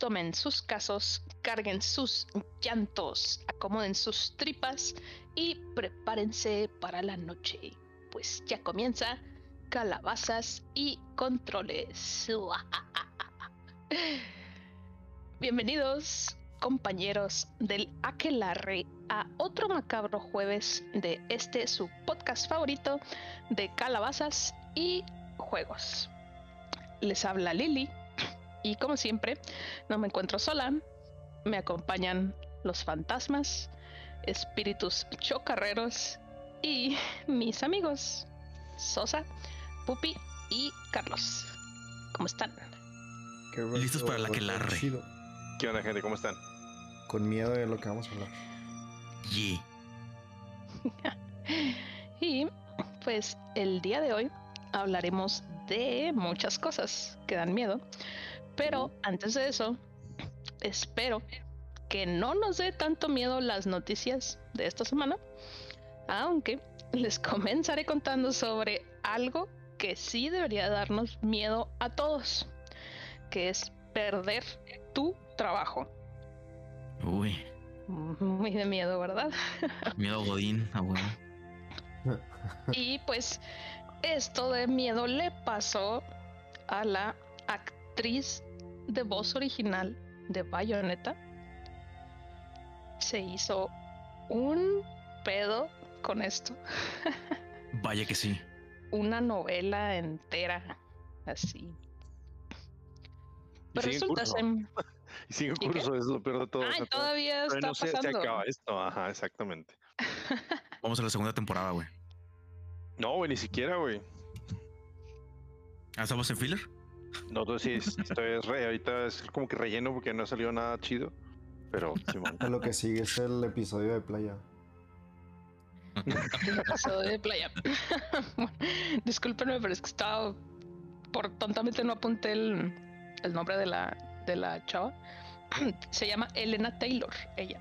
tomen sus casos, carguen sus llantos, acomoden sus tripas y prepárense para la noche, pues ya comienza calabazas y controles. Bienvenidos, compañeros del Aquelarre, a otro macabro jueves de este su podcast favorito de calabazas y juegos. Les habla Lili y como siempre, no me encuentro sola. Me acompañan los fantasmas, espíritus chocarreros y mis amigos Sosa, Pupi y Carlos. ¿Cómo están? Listos para la que larre. ¿Qué onda, gente? ¿Cómo están? Con miedo de lo que vamos a hablar. Yeah. y pues el día de hoy hablaremos de muchas cosas que dan miedo. Pero antes de eso, espero que no nos dé tanto miedo las noticias de esta semana, aunque les comenzaré contando sobre algo que sí debería darnos miedo a todos, que es perder tu trabajo. Uy. Muy de miedo, ¿verdad? Miedo Godín, abuelo. y pues esto de miedo le pasó a la actriz de voz original de Bayonetta se hizo un pedo con esto. Vaya que sí. Una novela entera, así. Pero resulta ser... Y sigue curso, es lo peor de todo. Ah, todavía está no pasando. se acaba esto, ajá, exactamente. Vamos a la segunda temporada, güey. No, güey, ni siquiera, güey. ¿Ah, estamos en filler? No, tú sí, esto es re, ahorita es como que relleno porque no ha salido nada chido. Pero Lo que sigue es el episodio de playa. el episodio de playa. discúlpenme, pero es que estaba. Por tontamente no apunté el, el nombre de la, de la chava. Se llama Elena Taylor, ella.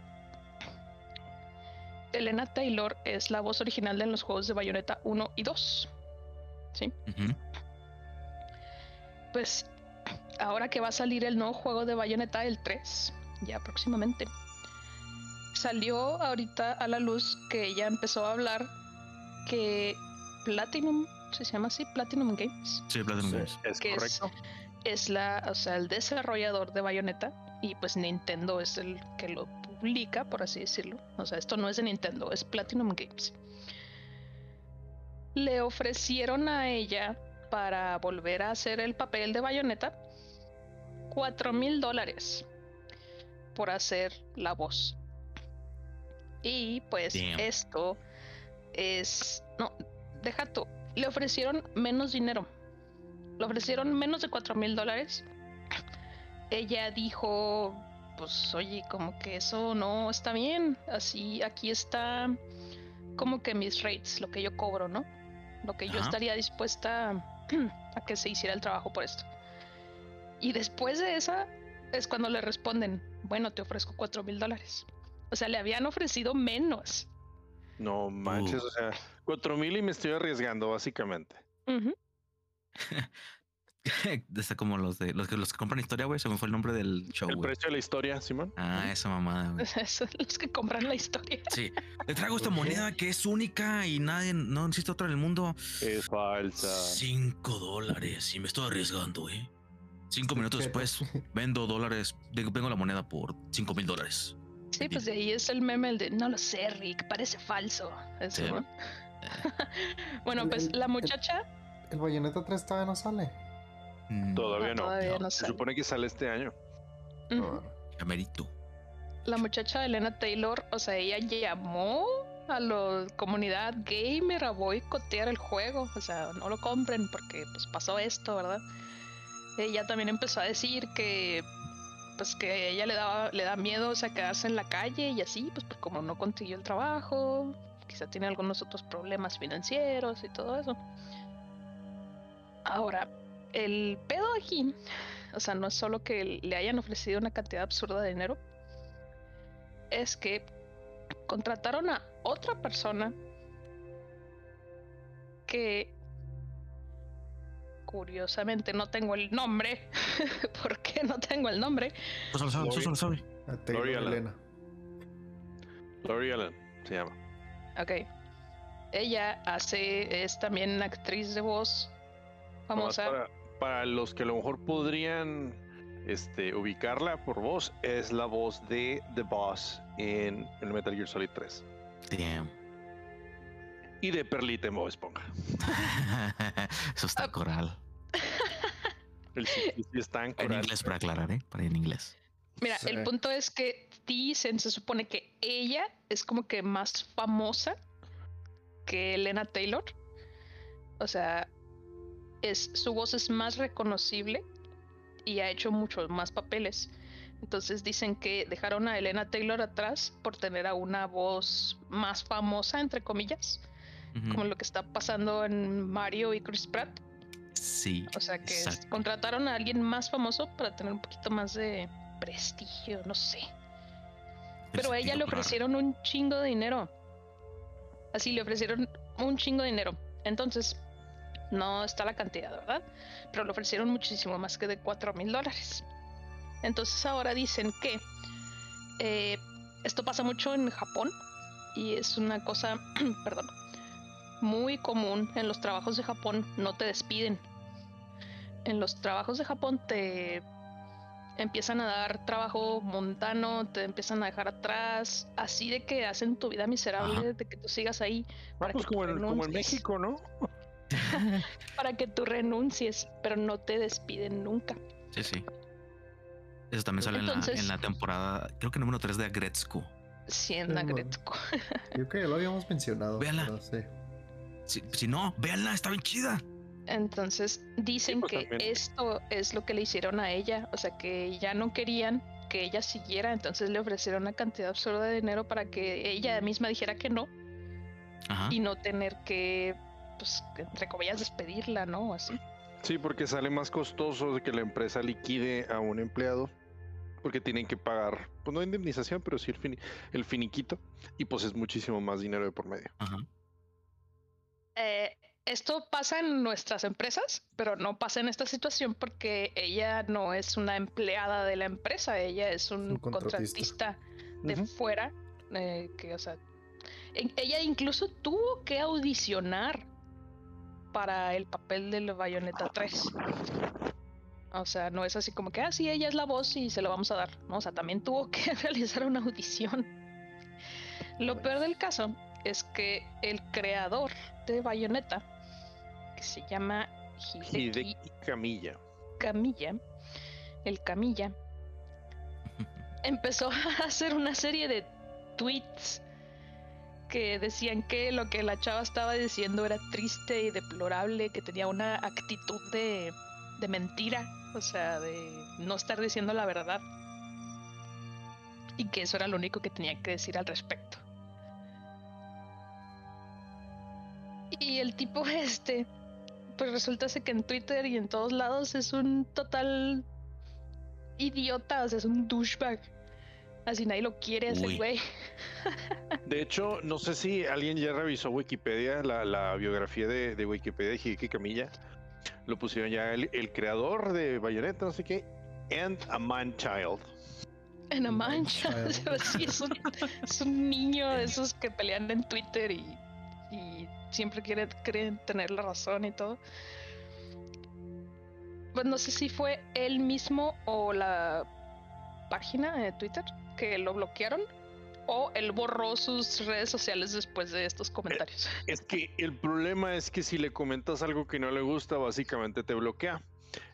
Elena Taylor es la voz original de los juegos de Bayonetta 1 y 2. ¿Sí? Pues ahora que va a salir el nuevo juego de Bayonetta, el 3, ya próximamente, salió ahorita a la luz que ella empezó a hablar que Platinum, se llama así, Platinum Games. Sí, Platinum Games. Es correcto. Es, la, o sea, el desarrollador de Bayonetta y pues Nintendo es el que lo publica, por así decirlo. O sea, esto no es de Nintendo, es Platinum Games. Le ofrecieron a ella para volver a hacer el papel de bayoneta, cuatro mil dólares por hacer la voz. Y pues esto es... No, deja tú. Le ofrecieron menos dinero. Le ofrecieron menos de cuatro mil dólares. Ella dijo, pues oye, como que eso no está bien. Así, aquí está como que mis rates, lo que yo cobro, ¿no? Lo que yo estaría dispuesta a que se hiciera el trabajo por esto. Y después de esa es cuando le responden, bueno, te ofrezco cuatro mil dólares. O sea, le habían ofrecido menos. No manches, o sea, cuatro mil y me estoy arriesgando, básicamente. Está como los de los que los que compran historia, güey. Se me fue el nombre del show. El precio de la historia, Simón. Ah, esa mamada, güey. los que compran la historia. Sí. Le traigo esta moneda que es única y nadie, no existe otra en el mundo. Es falsa. Cinco dólares y me estoy arriesgando, güey. ¿eh? Cinco minutos después vendo dólares, vengo la moneda por cinco mil dólares. Sí, pues de ahí es el meme el de no lo sé, Rick, parece falso. Eso, bueno, pues la muchacha. El, el Bayonetta 3 todavía no sale. Mm. Todavía, no. Se supone que sale este año. La muchacha Elena Taylor, o sea, ella llamó a la comunidad gamer a boicotear el juego. O sea, no lo compren porque pues pasó esto, ¿verdad? Ella también empezó a decir que pues que ella le daba, le da miedo o sea, quedarse en la calle y así, pues, pues como no consiguió el trabajo, quizá tiene algunos otros problemas financieros y todo eso. Ahora, el pedo aquí, o sea, no es solo que le hayan ofrecido una cantidad absurda de dinero, es que contrataron a otra persona que curiosamente no tengo el nombre. ¿Por qué no tengo el nombre? Eso lo sabe, lo sabe. Lori Alan. Elena. Lori Allen se llama. Ok. Ella hace, es también actriz de voz famosa. Para, para los que a lo mejor podrían este, ubicarla por voz, es la voz de The Boss en el Metal Gear Solid 3. Damn. Y de Perlita en Bob Esponja. Eso está coral. El está en En coral. inglés para aclarar, ¿eh? Para en inglés. Mira, Sí. el punto es que dicen, se supone que ella es como que más famosa que Elena Taylor. O sea, es, su voz es más reconocible y ha hecho muchos más papeles. Entonces dicen que dejaron a Elena Taylor atrás por tener a una voz más famosa, entre comillas, como lo que está pasando en Mario y Chris Pratt. Sí. O sea que exacto. contrataron a alguien más famoso para tener un poquito más de prestigio, no sé. Pero a ella le raro. ofrecieron un chingo de dinero. Así le ofrecieron un chingo de dinero. Entonces, no está la cantidad, ¿verdad? Pero le ofrecieron muchísimo más que de 4 mil dólares. Entonces ahora dicen que eh, esto pasa mucho en Japón y es una cosa, perdón, muy común en los trabajos de Japón. No te despiden. En los trabajos de Japón te empiezan a dar trabajo mundano, te empiezan a dejar atrás, así de que hacen tu vida miserable, Ajá. de que tú sigas ahí, Ah, para pues que como en, como en renuncies. México, ¿no? para que tú renuncies, pero no te despiden nunca. Sí, sí. Eso también sale en, la, en temporada, creo que número 3 de Agretzko. Siendo Sí, bueno. Gretzko. Creo que ya lo habíamos mencionado. Véanla. pero sí. Si, si no, véanla, está bien chida. Entonces dicen pues, que también. esto es lo que le hicieron a ella, o sea que ya no querían que ella siguiera, entonces le ofrecieron una cantidad absurda de dinero para que ella misma dijera que no Ajá. y no tener que, pues, entre comillas, despedirla, ¿no? Así. Sí, porque sale más costoso de que la empresa liquide a un empleado. Porque tienen que pagar, pues no indemnización, pero sí el, fini- el finiquito. Y pues es muchísimo más dinero de por medio. Ajá. Eh, esto pasa en nuestras empresas, pero no pasa en esta situación porque ella no es una empleada de la empresa, ella es un, Un contratista. contratista de fuera, eh, que, o sea, ella incluso tuvo que audicionar para el papel del Bayonetta 3. O sea, no es así como que, ah, sí, ella es la voz y se lo vamos a dar. No, o sea, también tuvo que realizar una audición. Lo peor del caso es que el creador de Bayonetta, que se llama Hideki Hideki Camilla. Camilla, el Camilla, empezó a hacer una serie de tweets que decían que lo que la chava estaba diciendo era triste y deplorable, que tenía una actitud de, de mentira, o sea, de no estar diciendo la verdad. Y que eso era lo único que tenía que decir al respecto. Y el tipo este, pues resulta que en Twitter y en todos lados es un total idiota, o sea, es un douchebag. Así nadie lo quiere ese güey. De hecho, no sé si alguien ya revisó Wikipedia, la, la biografía de, de Wikipedia de Hideki Camilla. Lo pusieron ya el, el creador de Bayonetta, no sé qué. And a man child. En Man mancha. sí, es, un, es un niño de esos que pelean en Twitter y, y siempre quiere, creen tener la razón y todo. Pues no sé si fue él mismo o la página de Twitter que lo bloquearon o él borró sus redes sociales después de estos comentarios. Es que el problema es que si le comentas algo que no le gusta, básicamente te bloquea.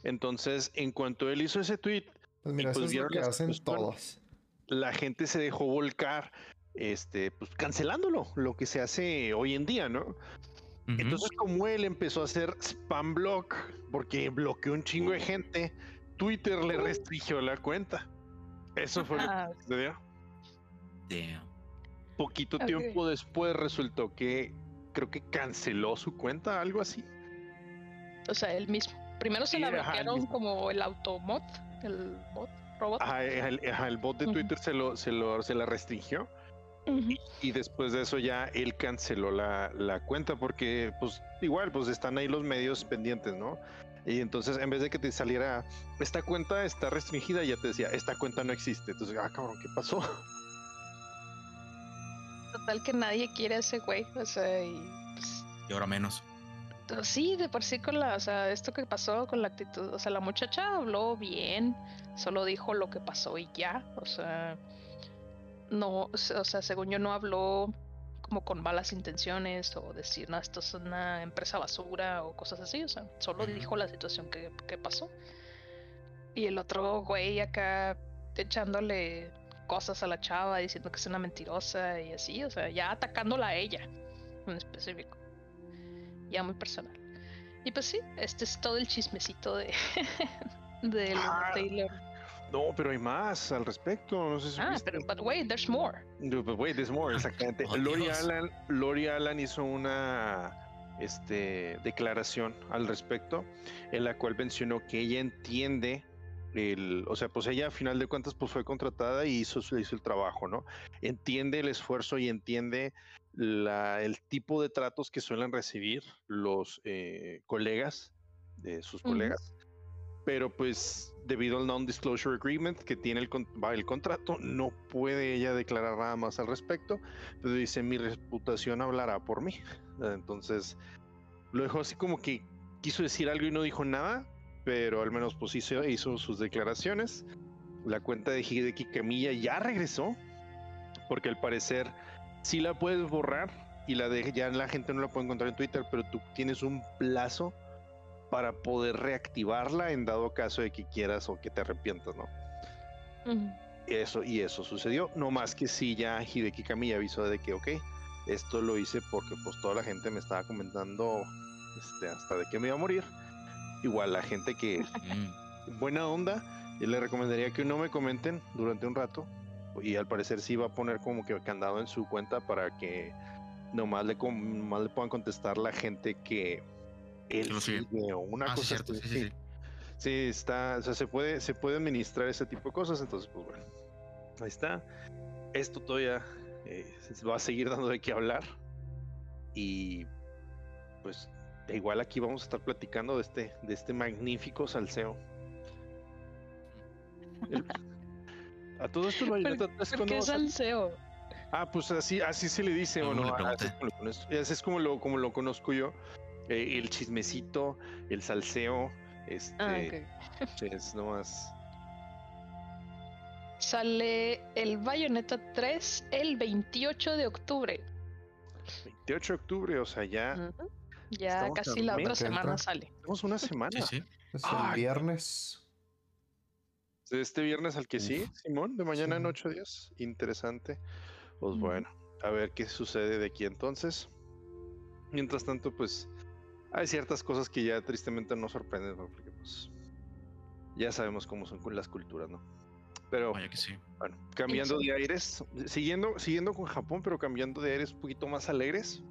Entonces, en cuanto él hizo ese tweet, Pues mira, pues eso es lo vieron que hacen todos. la gente se dejó volcar, este, pues cancelándolo, lo que se hace hoy en día, ¿no? Entonces, como él empezó a hacer spam block, porque bloqueó un chingo de gente, Twitter le restringió la cuenta. Eso fue lo que sucedió. Damn. Poquito tiempo después resultó que creo que canceló su cuenta, algo así. o sea, él mismo. Primero se Sí, la ajá, bloquearon como el automod, el bot, robot. Ajá, el, ajá, el bot de. Twitter se lo, se lo se la restringió Ujú. y después de eso ya él canceló la, la cuenta porque pues igual pues están ahí los medios pendientes, ¿no? Y entonces, en vez de que te saliera, esta cuenta está restringida, ya te decía, esta cuenta no existe. Entonces, ah, cabrón, ¿qué pasó? Total que nadie quiere a ese güey, o sea, y... Pues, y ahora menos. Pues, sí, de por sí con la, o sea, esto que pasó con la actitud, o sea, la muchacha habló bien, solo dijo lo que pasó y ya, o sea, no, o sea, según yo no habló como con malas intenciones o decir, no, esto es una empresa basura o cosas así, o sea, solo dijo la situación que, que pasó. Y el otro güey acá echándole cosas a la chava, diciendo que es una mentirosa y así, o sea, ya atacándola a ella en específico. Ya muy personal. Y pues sí, este es todo el chismecito de, de ah, Taylor. No, pero hay más al respecto. No sé si ah, pero but wait, there's more. but wait, there's more, exactamente. Oh, Lori Allen, Lori Allen hizo una este, declaración al respecto, en la cual mencionó que ella entiende el, o sea, pues ella a final de cuentas pues fue contratada y hizo, hizo el trabajo, ¿no? Entiende el esfuerzo y entiende la, el tipo de tratos que suelen recibir los eh, colegas de sus colegas pero pues debido al non-disclosure agreement que tiene el, el, contrato, no puede ella declarar nada más al respecto, pero dice mi reputación hablará por mí. Entonces, lo dejó así como que quiso decir algo y no dijo nada, pero al menos pues hizo, sus declaraciones. La cuenta de Hideki Camilla ya regresó, porque al parecer sí la puedes borrar y la de, la gente no la puede encontrar en Twitter, pero tú tienes un plazo para poder reactivarla en dado caso de que quieras o que te arrepientas, ¿no? Eso, y eso sucedió. No más que sí, ya Hideki Kamiya avisó de que, ok, esto lo hice porque pues toda la gente me estaba comentando este, hasta de que me iba a morir. Igual la gente que buena onda, yo le recomendaría que no me comenten durante un rato. Y al parecer sí va a poner como que candado en su cuenta para que nomás le, nomás le puedan contestar la gente que, el sigue o una ah, cosa sí, sí, está, o sea, se puede, se puede administrar ese tipo de cosas, entonces, pues bueno, ahí está. Esto todavía eh, va a seguir dando de qué hablar. Y pues igual aquí vamos a estar platicando de este, de este magnífico salseo. a todo esto no hay ¿Qué salseo? Ah, pues así, así se le dice, o no, así, es como lo, como lo conozco yo. Eh, el chismecito, el salseo, este, ah, es nomás. Sale el Bayonetta 3 el 28 de octubre. 28 de octubre, o sea, ya. Ya casi la otra semana sale. Tenemos una semana. Sí, Es el viernes. Este viernes al que sí, Simón, de mañana en ocho días. Interesante. Pues bueno, a ver qué sucede de aquí entonces. Mientras tanto, pues hay ciertas cosas que ya tristemente nos sorprenden, porque pues ya sabemos cómo son las culturas, ¿no? Pero que sí. bueno, cambiando de aires, siguiendo, siguiendo con Japón, pero cambiando de aires un poquito más alegres,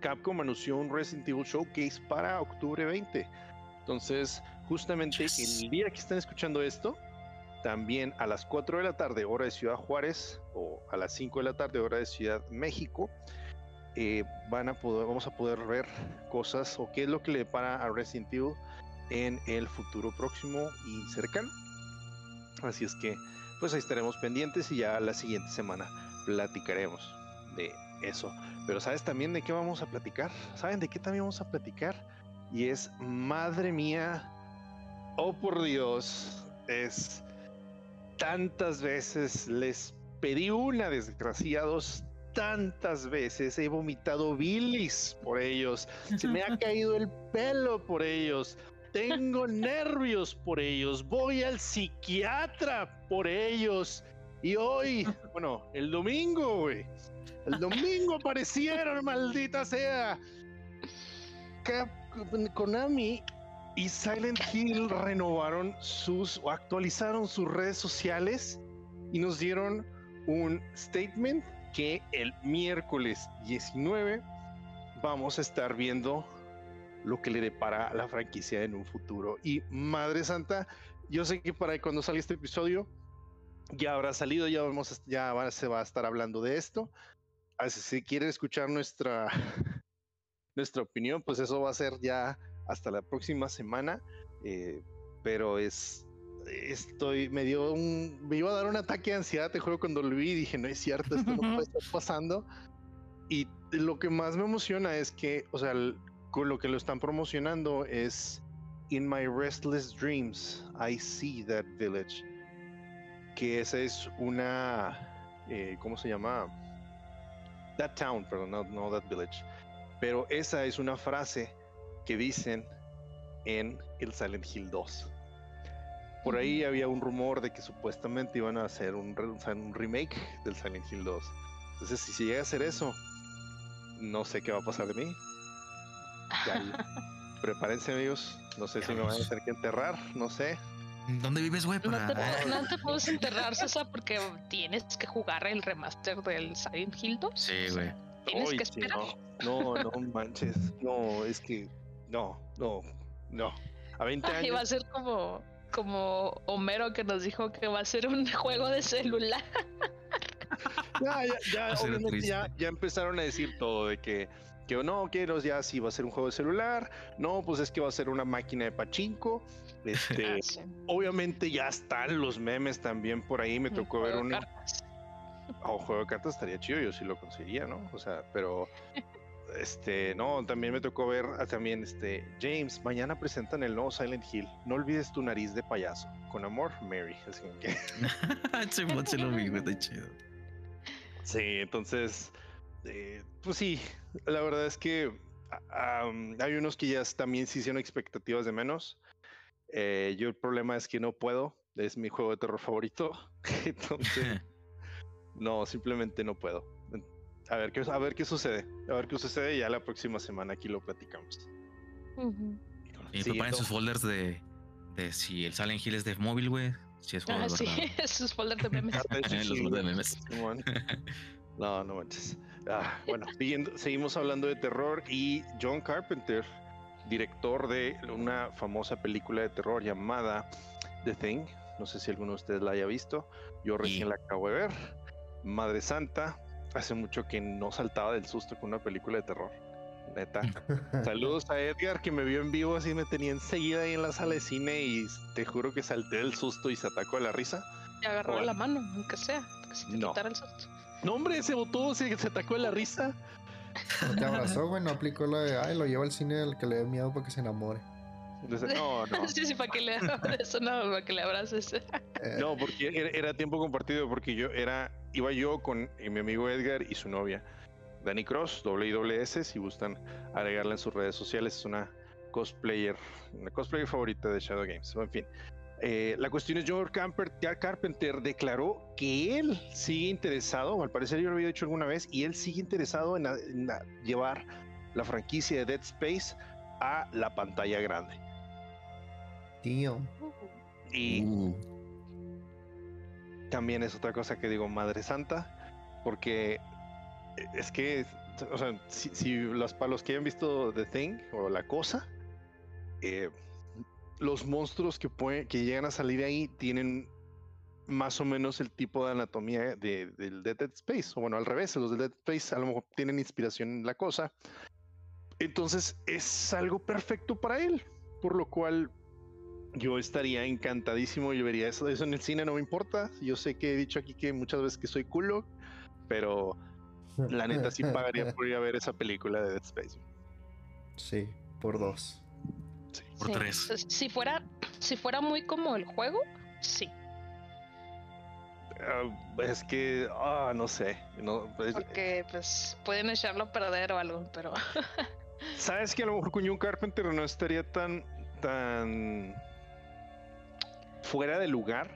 Capcom anunció un Resident Evil Showcase para octubre 20. Entonces, justamente el día que están escuchando esto, también a las 4 de la tarde, hora de Ciudad Juárez, o a las 5 de la tarde, hora de Ciudad México, eh, van a poder, vamos a poder ver cosas o qué es lo que le depara a Resident Evil en el futuro próximo y cercano. Así es que, pues ahí estaremos pendientes y ya la siguiente semana platicaremos de eso. Pero ¿sabes también de qué vamos a platicar? ¿Saben de qué también vamos a platicar? Y es, madre mía, oh por Dios, es tantas veces les pedí una, desgraciados, tantas veces, he vomitado bilis por ellos, se me ha caído el pelo por ellos, tengo nervios por ellos, voy al psiquiatra por ellos. Y hoy, bueno, el domingo, güey, el domingo aparecieron, maldita sea. Konami y Silent Hill renovaron sus o actualizaron sus redes sociales y nos dieron un statement que el miércoles 19 vamos a estar viendo lo que le depara la franquicia en un futuro. Y Madre Santa, yo sé que para cuando salga este episodio ya habrá salido, ya vamos, ya se va a estar hablando de esto. Así si quieren escuchar nuestra nuestra opinión, pues eso va a ser ya hasta la próxima semana. eh, pero es. Estoy. Me dio un. Me iba a dar un ataque de ansiedad, te juro, cuando lo vi. Dije, no es cierto, esto no puede estar pasando. Y lo que más me emociona es que, o sea, el- con lo que lo están promocionando es. In my restless dreams, I see that village. Que esa es una. eh, ¿Cómo se llama? That town, perdón, no, no that village. Pero esa es una frase que dicen en el Silent Hill 2. Por ahí había un rumor de que supuestamente iban a hacer un, un remake del Silent Hill 2. Entonces, si se llega a hacer eso, no sé qué va a pasar de mí. Ya prepárense, amigos. No sé si me van a tener que enterrar, no sé. ¿Dónde vives, güey? No Para... te, no te puedes enterrar, César, porque tienes que jugar el remaster del Silent Hill 2. Sí, güey. Tienes que sí, esperar. no, no, no manches. No, es que. No, no, no. A 20 Ay, años. va a ser como, como Homero que nos dijo que va a ser un juego de celular. Ya, obviamente ya, empezaron a decir todo de que, que no, quiero ya sí va a ser un juego de celular, no, pues es que va a ser una máquina de pachinko. Este, obviamente ya están los memes también por ahí, me Un tocó ver juego de uno. cartas. Oh, juego de cartas estaría chido, yo sí lo conseguiría, ¿no? O sea, pero este, no, también me tocó ver ah, también este James, mañana presentan el nuevo Silent Hill. No olvides tu nariz de payaso. Con amor, Mary. Así que sí, sí lo vi. Está chido. Sí, entonces, eh, pues sí, la verdad es que ah, hay unos que ya también se hicieron expectativas de menos. Eh, yo el problema es que no puedo, es mi juego de terror favorito, entonces no, simplemente no puedo. A ver, qué, a ver qué sucede, a ver qué sucede y ya la próxima semana aquí lo platicamos. Ujú. Y Sí, preparen sus folders de, de si el Silent Hill es de móvil, güey. Si es juego Ah, de sí, esos folders de memes. hecho, Los de memes. No, no manches. Ah, bueno, siguiendo- seguimos hablando de terror y John Carpenter, director de una famosa película de terror llamada The Thing. No sé si alguno de ustedes la haya visto. Yo recién Y- la acabo de ver. Madre Santa. Hace mucho que no saltaba del susto con una película de terror. Neta. Saludos a Edgar que me vio en vivo así me tenía enseguida ahí en la sala de cine y te juro que salté del susto y se atacó de la risa. Te agarró Bueno. la mano, aunque sea, que se te No. quitara el susto. No, hombre, ese botón se, se atacó de la risa. No te abrazó, güey, no aplicó la de, ay, lo lleva al cine al que le dé miedo para que se enamore. Entonces, no, no. Sí, sí, para que le eso no, para que le abraces. Eh, No, porque era, era tiempo compartido, porque yo era, iba yo con mi amigo Edgar y su novia, Dani Cross, WS, si gustan agregarla en sus redes sociales, es una cosplayer, una cosplayer favorita de Shadow Games. En fin, eh, la cuestión es John Carpenter, declaró que él sigue interesado, al parecer yo lo había dicho alguna vez, y él sigue interesado en, a- en a- llevar la franquicia de Dead Space a la pantalla grande. Tío. Y Uh, también es otra cosa que digo, Madre Santa, porque es que, o sea, si, si los, para los que hayan visto The Thing o La Cosa, eh, los monstruos que, pueden, que llegan a salir ahí tienen más o menos el tipo de anatomía de, del de Dead Space, o bueno, al revés, los de Dead Space a lo mejor tienen inspiración en La Cosa. Entonces es algo perfecto para él, por lo cual yo estaría encantadísimo y vería eso, eso en el cine, no me importa. Yo sé que he dicho aquí que muchas veces que soy culo, pero la neta sí pagaría por ir a ver esa película de Dead Space. Sí, por dos. Por Sí. tres. Entonces, Si fuera, si fuera muy como el juego, sí. Ah, es que, ah, no sé. No, pues, Porque pues pueden echarlo a perder o algo, pero Sabes que a lo mejor con John Carpenter no estaría tan, tan fuera de lugar,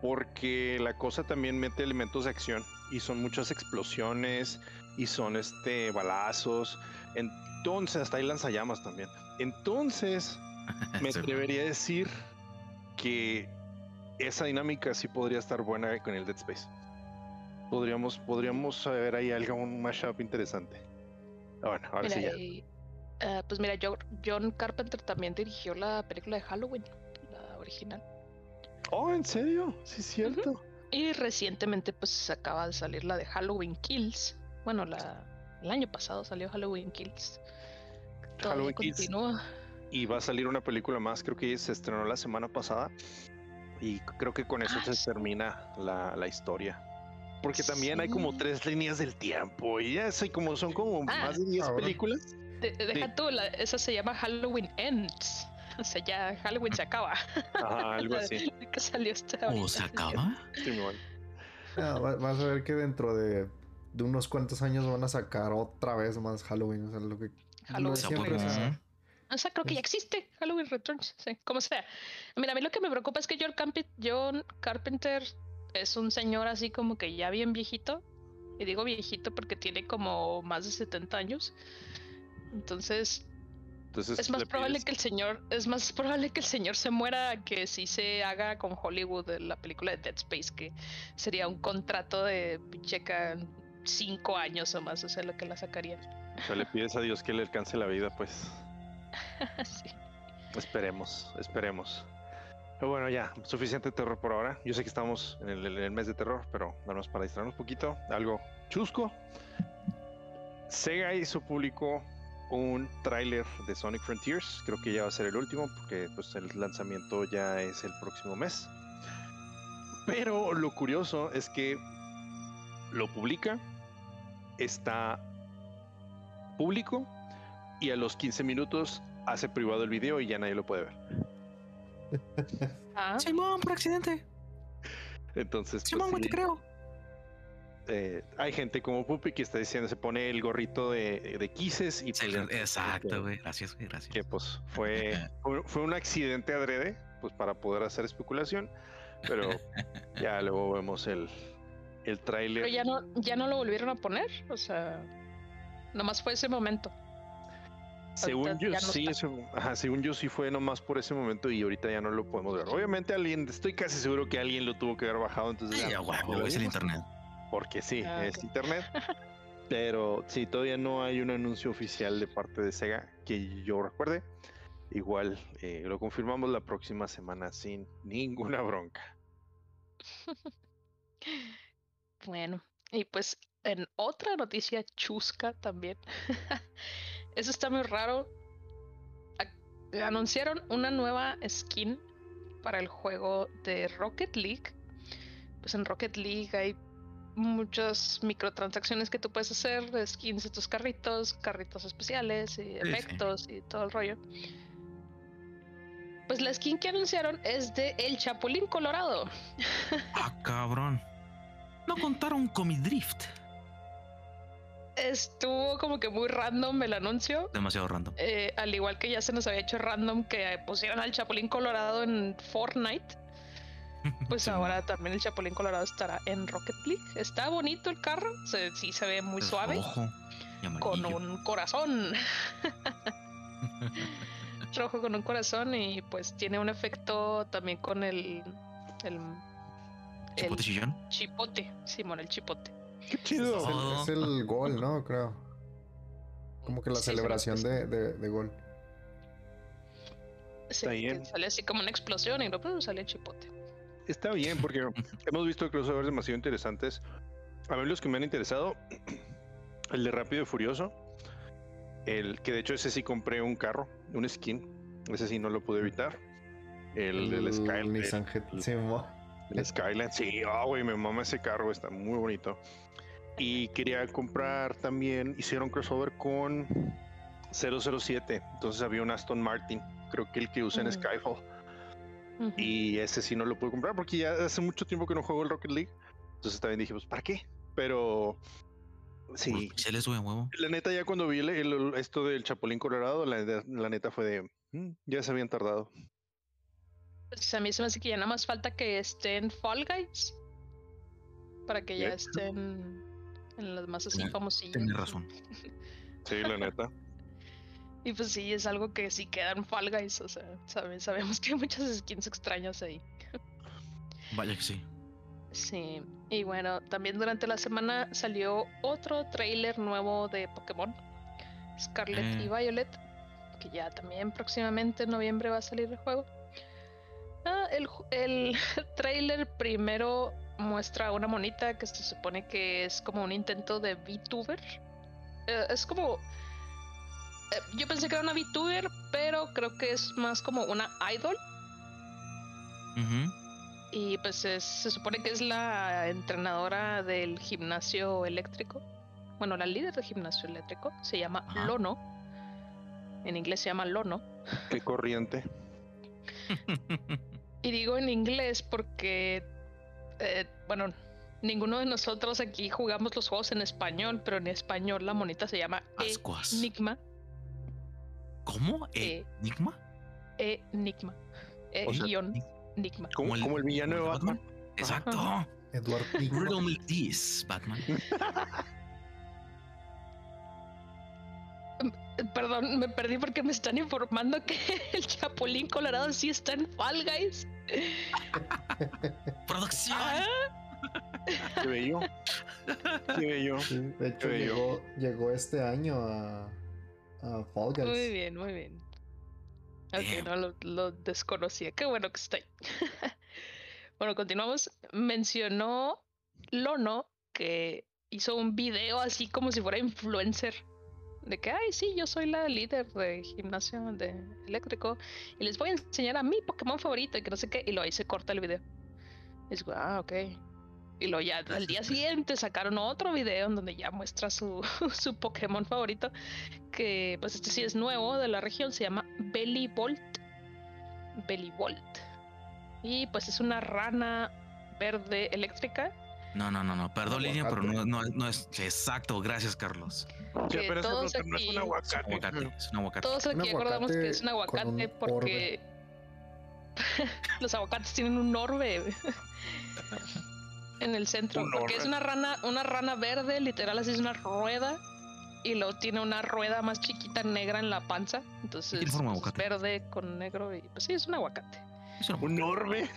porque la cosa también mete elementos de acción y son muchas explosiones y son este balazos. Entonces, hasta hay lanzallamas también. Entonces, me atrevería a decir que esa dinámica sí podría estar buena con el Dead Space. Podríamos, podríamos ver ahí algo, un mashup interesante. Ah, Bueno, ahora mira, sí ya. y, ah, pues mira, Jo- John Carpenter también dirigió la película de Halloween, la original. Oh, ¿en serio? Sí, es cierto. Y recientemente pues acaba de salir la de Halloween Kills. Bueno, la, el año pasado salió Halloween Kills. Todavía Halloween Kills. continúa. y va a salir una película más, creo que se estrenó la semana pasada y creo que con eso Ah, se sí. termina la, la historia. Porque también hay como tres líneas del tiempo y ya sé como son como Ah. más de 10 Ahora. películas. De- deja tú, la- esa se llama Halloween Ends. O sea, ya Halloween se acaba. Ajá, algo así. salió ¿O se acaba? Simón. Ah, va- vas a ver que dentro de, de unos cuantos años van a sacar otra vez más Halloween. O sea, lo que Halloween lo Se siempre ¿no? O sea, creo que ya existe Halloween Returns, sí, como sea. Mira, a mí lo que me preocupa es que John, Campi- John Carpenter es un señor así como que ya bien viejito. Y digo viejito porque tiene como más de 70 años. Entonces, Entonces es más le probable pides- que el señor, es más probable que el señor se muera que si se haga con Hollywood en la película de Dead Space, que sería un contrato de checa cinco años o más, o sea, lo que la sacarían. o sea, le pides a Dios que le alcance la vida, pues Sí. esperemos, esperemos. Pero bueno, ya, suficiente terror por ahora. Yo sé que estamos en el, en el mes de terror, pero nada más para distraernos un poquito, algo chusco. Sega hizo público un tráiler de Sonic Frontiers, creo que ya va a ser el último porque pues el lanzamiento ya es el próximo mes. Pero lo curioso es que lo publica, está público y a los 15 minutos hace privado el video y ya nadie lo puede ver. Ah, Simón, por accidente. Entonces, pues, Simón, sí, te creo. Eh, hay gente como Pupi que está diciendo, se pone el gorrito de, de Kisses y pues, Exacto, güey. Gracias, güey. Gracias. que pues fue, fue, un accidente adrede, pues para poder hacer especulación, pero ya luego vemos el, el tráiler. pero ya no, ya no lo volvieron a poner, o sea, nomás fue ese momento. Según ahorita yo, no sí, eso- ajá, según yo sí fue nomás por ese momento y ahorita ya no lo podemos ver. Obviamente alguien, estoy casi seguro que alguien lo tuvo que haber bajado, entonces ya- es el internet. Porque sí, Ah, es internet. Pero sí, todavía no hay un anuncio oficial de parte de Sega que yo recuerde. Igual eh, lo confirmamos la próxima semana sin ninguna bronca. Bueno, y pues en otra noticia chusca también, eso está muy raro. Anunciaron una nueva skin para el juego de Rocket League. Pues en Rocket League hay muchas microtransacciones que tú puedes hacer, skins de tus carritos, carritos especiales y efectos y todo el rollo. Pues la skin que anunciaron es de El Chapulín Colorado. Ah, cabrón. No contaron con mi drift. Estuvo como que muy random el anuncio. Demasiado random. eh, al igual que ya se nos había hecho random que pusieran al Chapulín Colorado en Fortnite, pues Sí, ahora también el Chapulín Colorado estará en Rocket League. Está bonito el carro, se, sí se ve muy es suave, rojo y con un corazón, rojo con un corazón y pues tiene un efecto también con el, el, Chipote el chillón. chipote, Simón, el chipote. ¡Qué Es chido! Oh. el, es el gol, ¿no? Creo. Como que la Sí, celebración sí. de, de, de gol. Sí, Está que bien. sale así como una explosión y luego sale el chipote. Está bien, porque hemos visto crossovers demasiado interesantes. A mí los que me han interesado, el de Rápido y Furioso, el que de hecho ese sí compré un carro, un skin, ese sí no lo pude evitar. El, del Skyline. Nissan GT. Sí, mo- El Skyline, sí, ah, güey, me mama ese carro, está muy bonito. Y quería comprar también, hicieron crossover con 007, entonces había un Aston Martin, creo que el que usa en Mm. Skyfall. Y ese sí no lo pude comprar porque ya hace mucho tiempo que no juego el Rocket League. Entonces también dije, pues, ¿para qué? Pero sí, Se le sube huevo. la neta ya cuando vi el- el- esto del Chapulín Colorado, la, la neta fue de, "Mm, ya se habían tardado. Pues a mí se me hace que ya nada más falta que estén Fall Guys. Para que ya De estén en las más así Tiene- famosillas. Tienes razón. Sí, la neta. Y pues sí, es algo que sí quedan Fall Guys. O sea, sabe- sabemos que hay muchas skins extrañas ahí. Vaya que sí. Sí. Y bueno, también durante la semana salió otro trailer nuevo de Pokémon. Scarlet y Eh. Violet. Que ya también próximamente en noviembre va a salir el juego. Ah, el, el trailer primero muestra una monita que se supone que es como un intento de VTuber. Eh, es como. Eh, yo pensé que era una VTuber, pero creo que es más como una idol. Y pues es- se supone que es la entrenadora del gimnasio eléctrico. Bueno, la líder del gimnasio eléctrico se llama Ajá. Lono. En inglés se llama Lono. Qué corriente. Y digo en inglés porque, eh, bueno, ninguno de nosotros aquí jugamos los juegos en español, pero en español la monita se llama Ascuas. Enigma. ¿Cómo? ¿Enigma? Enigma. E O sea, guion Enigma. Como, como el villano de como Batman. Exacto. Edward Nigma. Riddle me this, Batman. Eh, Perdón, me perdí porque me están informando que el Chapulín Colorado sí está en Fall Guys. Producción. Ah, Qué bello. Qué bello. Sí, de hecho, Qué bello. llegó, llegó este año a, a Fall Guys. Muy bien, muy bien. Ok, Damn. no lo, lo desconocía. Qué bueno que está ahí. bueno, continuamos. Mencionó Lono que hizo un video así como si fuera influencer. De que, ay, sí, yo soy la líder de gimnasio de eléctrico. Y les voy a enseñar a mi Pokémon favorito y que no sé qué. Y luego ahí se corta el video. Y es, ah, ok. Y luego ya al día siguiente sacaron otro video en donde ya muestra su, su Pokémon favorito que pues este sí es nuevo de la región, se llama Bellybolt. Bellybolt. Y pues es una rana verde eléctrica No, no, no, no. Perdón, línea, pero no, no, no es exacto. Gracias, Carlos. Sí, pero todos no es aquí- un aguacate. Aguacate. Es un aguacate. Todos aquí acordamos que es un aguacate con un aguacate porque los aguacates tienen un orbe en el centro. Un porque es una rana, una rana verde, literal así es una rueda. Y luego tiene una rueda más chiquita negra en la panza. Entonces tiene forma de pues, es aguacate. verde con negro y pues sí, es un aguacate. Es un Un orbe.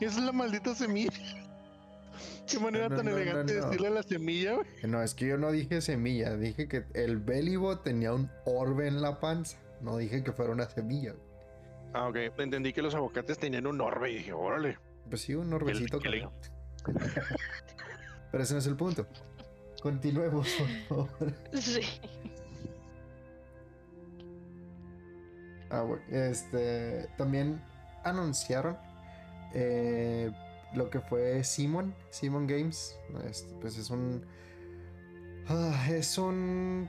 Esa es la maldita semilla. Qué manera No, tan no, no, elegante de decirle a la semilla, güey. No, es que yo no dije semilla, dije que el Bellibo tenía un orbe en la panza. No dije que fuera una semilla. güey. Ah, ok. Entendí que los aguacates tenían un orbe y dije, órale. Pues sí, un orbecito. que le- cabrón. Pero ese no es el punto. Continuemos, por favor. Sí. Ah, bueno, este, también anunciaron eh, lo que fue Simon, Simon Games. Este, pues es un. ah, es un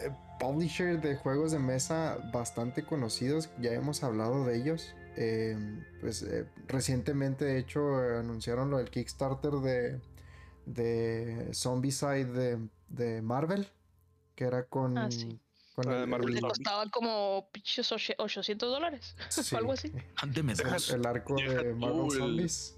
eh, publisher de juegos de mesa bastante conocidos. Ya hemos hablado de ellos. Eh, pues eh, recientemente, de hecho, eh, anunciaron lo del Kickstarter de, de Zombicide de, de Marvel. Que era con. Ah, sí. con Ah, de el- Marvel el- Le costaba como pinches oche- 800 dólares. Sí. O algo así. Deme Deja- dos. el arco de Marvel el- Zombies.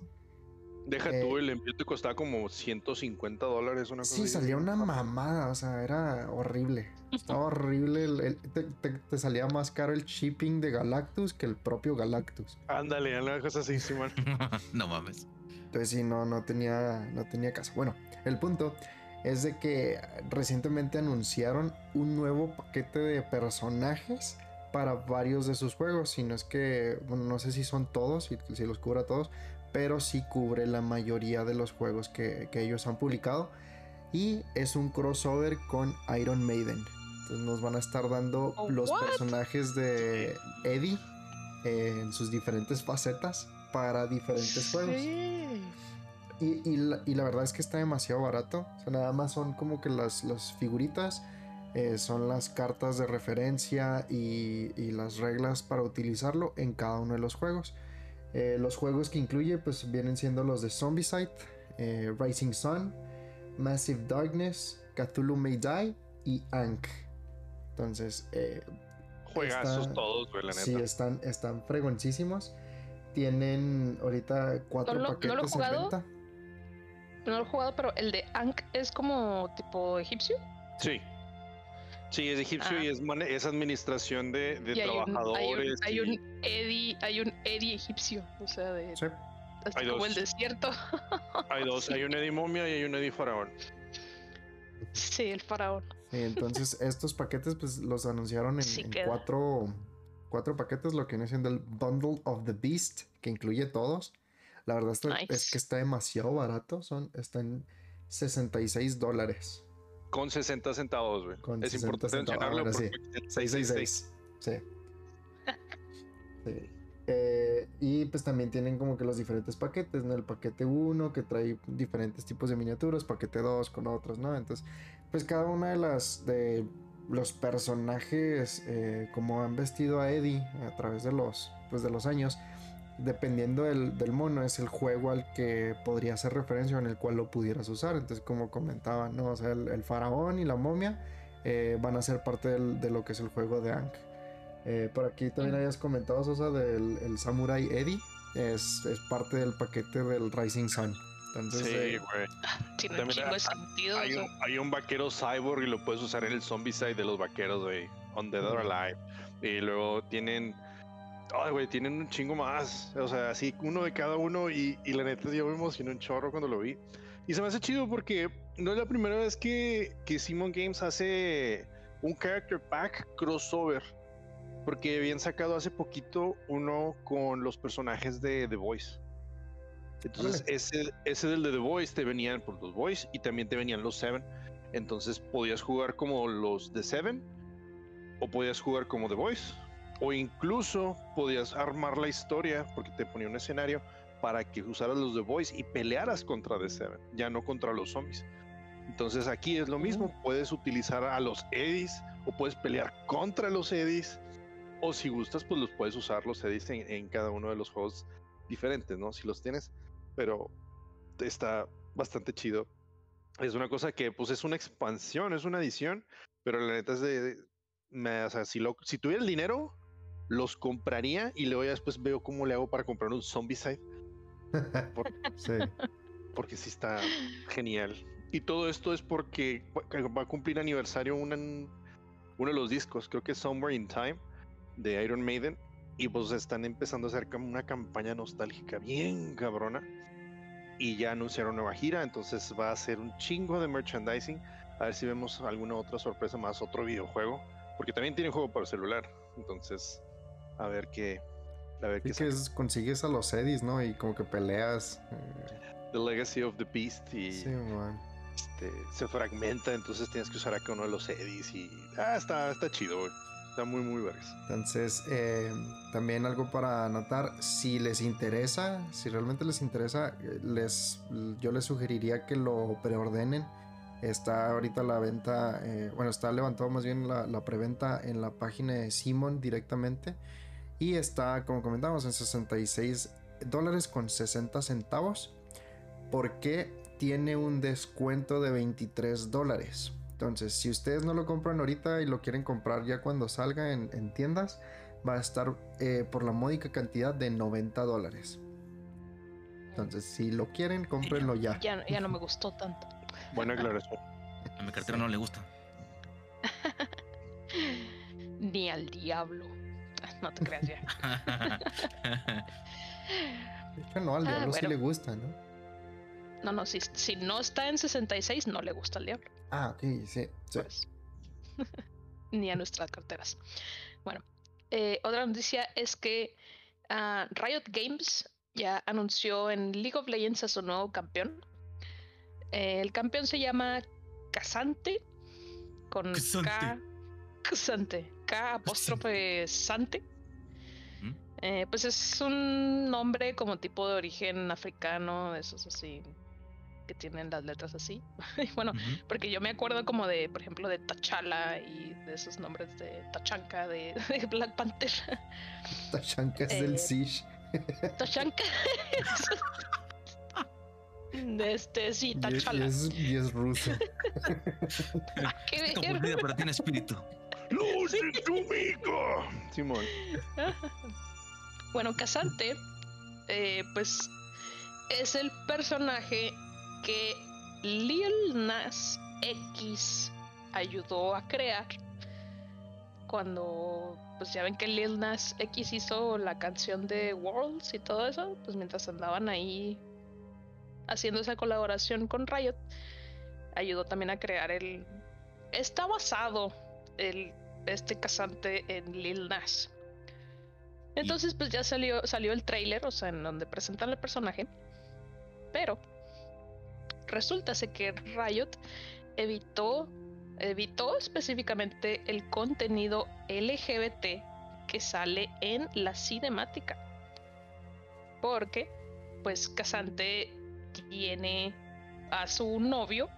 Deja Eh, tú, el envío te costaba como 150 dólares, una cosa Sí, salía una mamada, o sea, era horrible. Estaba horrible. el- el- te, te- te salía más caro el shipping de Galactus que el propio Galactus. Ándale, una cosa así, Simón. no mames. Entonces sí, no, no tenía, no tenía caso. Bueno, el punto es de que recientemente anunciaron un nuevo paquete de personajes para varios de sus juegos. Si no es que, bueno, no sé si son todos, si, si los cubre a todos, pero sí cubre la mayoría de los juegos que, que ellos han publicado. Y es un crossover con Iron Maiden. Entonces nos van a estar dando Oh, los personajes de Eddie eh, en sus diferentes facetas para diferentes juegos. Y, y la, y la verdad es que está demasiado barato. O sea, nada más son como que las, las figuritas, eh, son las cartas de referencia y, y las reglas para utilizarlo en cada uno de los juegos. Eh, los juegos que incluye pues vienen siendo los de Zombicide, eh, Rising Sun, Massive Darkness, Cthulhu May Die y Ankh. Entonces, eh, Juegazos Está- todos, güey, la neta. sí, están, están fregoncísimos. Tienen ahorita cuatro No lo- no lo he paquetes en jugado. venta. No lo he jugado, pero el de Ankh es como tipo egipcio. Sí. Sí, es egipcio Ah. y es, es administración de, de y hay un, hay un- trabajadores. hay un Eddie, hay un Eddie egipcio. O sea, de Sí. así Hay como dos. el desierto. Hay dos, hay un Eddie momia y hay un Eddie faraón. sí, el faraón. Sí, entonces estos paquetes pues los anunciaron en, Sí en queda. cuatro, cuatro paquetes, lo que viene siendo el Bundle of the Beast, que incluye todos. La verdad es que está demasiado barato, son, está en 66 dólares. Con 60 centavos, güey. Con Es 60 importante mencionarlo ahora sí. porque es 666. Sí. Sí. Eh, y pues también tienen como que los diferentes paquetes, ¿no? El paquete 1 que trae diferentes tipos de miniaturas, paquete 2 con otros, ¿no? Entonces, pues cada una de las de los personajes eh, como han vestido a Eddie a través de los pues de los años, dependiendo del, del mono es el juego al que podría hacer referencia o en el cual lo pudieras usar. Entonces, como comentaba, ¿no? O sea, el, el faraón y la momia eh, van a ser parte del- de lo que es el juego de Ankh. Eh, por aquí también habías comentado, Sosa, del el Samurai Eddie. Es, es parte del paquete del Rising Sun. Entonces, Sí, eh, güey. Tiene un También chingo hay- de sentido. Hay o un, sea, hay un vaquero cyborg y lo puedes usar en el zombie side de los vaqueros, güey. On Dead or Alive. Y luego tienen. Ay, güey, tienen un chingo más. O sea, así uno de cada uno. Y, y la neta, yo me emocioné un chorro cuando lo vi. Y se me hace chido porque no es la primera vez que, que Simon Games hace un character pack crossover. Porque habían sacado hace poquito uno con los personajes de The Voice. Entonces, ese, ese del de The Voice te venían por los Voice y también te venían los Seven. Entonces, podías jugar como los de Seven o podías jugar como The Voice. O incluso podías armar la historia porque te ponía un escenario para que usaras los The Voice y pelearas contra The Seven, ya no contra los zombies. Entonces aquí es lo mismo, puedes utilizar a los Eddies o puedes pelear contra los Eddies o si gustas pues los puedes usar los Eddies en, en cada uno de los juegos diferentes, ¿no? Si los tienes, pero está bastante chido. Es una cosa que pues es una expansión, es una edición, pero la neta es de... me- o sea, si, lo, si tuviera el dinero, los compraría y luego ya después veo cómo le hago para comprar un Zombicide, sí. porque sí está genial. Y todo esto es porque va- a cumplir aniversario una- uno de los discos, creo que es Somewhere in Time, de Iron Maiden, y pues están empezando a hacer una campaña nostálgica bien cabrona. Y ya anunciaron nueva gira, entonces va a ser un chingo de merchandising. A ver si vemos alguna otra sorpresa más, otro videojuego. Porque también tiene juego para celular. Entonces, a ver qué. A ver Sí qué que es- consigues a los Eddies, ¿no? Y como que peleas. eh. The Legacy of the Beast y sí, man. este, se fragmenta, entonces tienes que usar acá uno de los eddies y. Ah, está, está chido, güey. Está muy, muy vergas. Entonces, eh, también algo para anotar, si les interesa, si realmente les interesa, les, yo les sugeriría que lo preordenen. Está ahorita la venta, eh, bueno, está levantado más bien la, la preventa en la página de Simon directamente. Y está, como comentamos, en 66 dólares con 60 centavos. Porque tiene un descuento de 23 dólares. Entonces, si ustedes no lo compran ahorita y lo quieren comprar ya cuando salga en, en tiendas, va a estar eh, por la módica cantidad de 90 dólares. Entonces, si lo quieren, cómprenlo ya. ya, ya no me gustó tanto. Buena aclaración. A mi cartera no le gusta. Ni al diablo. No te creas ya. De hecho, no, al Ah, diablo sí le gusta, ¿no? No, no, si, si no está en 66, no le gusta al diablo. Ah, ok, sí. sí. pues. Ni a nuestras carteras. Bueno, eh, otra noticia es que ah, Riot Games ya anunció en League of Legends a su nuevo campeón. Eh, el campeón se llama Casante, con Casante. K. Casante. K apóstrofe Sante. ¿Mm? Eh, pues es un nombre como tipo de origen africano, de esos así, que tienen las letras así. Y bueno, porque yo me acuerdo como de, por ejemplo, de T'Challa y de esos nombres de Tachanka de, de Black Panther. Tachanka es del Eh, Siege. Tachanka. de este, sí, Y es, y es- y es ruso. ¿Qué Esta ver? oportunidad para ti en espíritu. Simón. Bueno, Casante, eh, pues es el personaje que Lil Nas X ayudó a crear cuando, pues ya ven que Lil Nas X hizo la canción de Worlds y todo eso, pues mientras andaban ahí haciendo esa colaboración con Riot, ayudó también a crear el... Está basado el, este casante en Lil Nas. Entonces, pues ya salió, salió el trailer, o sea, en donde presentan el personaje. Pero resulta que Riot evitó evitó específicamente el contenido LGBT que sale en la cinemática. Porque, pues, Casante tiene a su novio.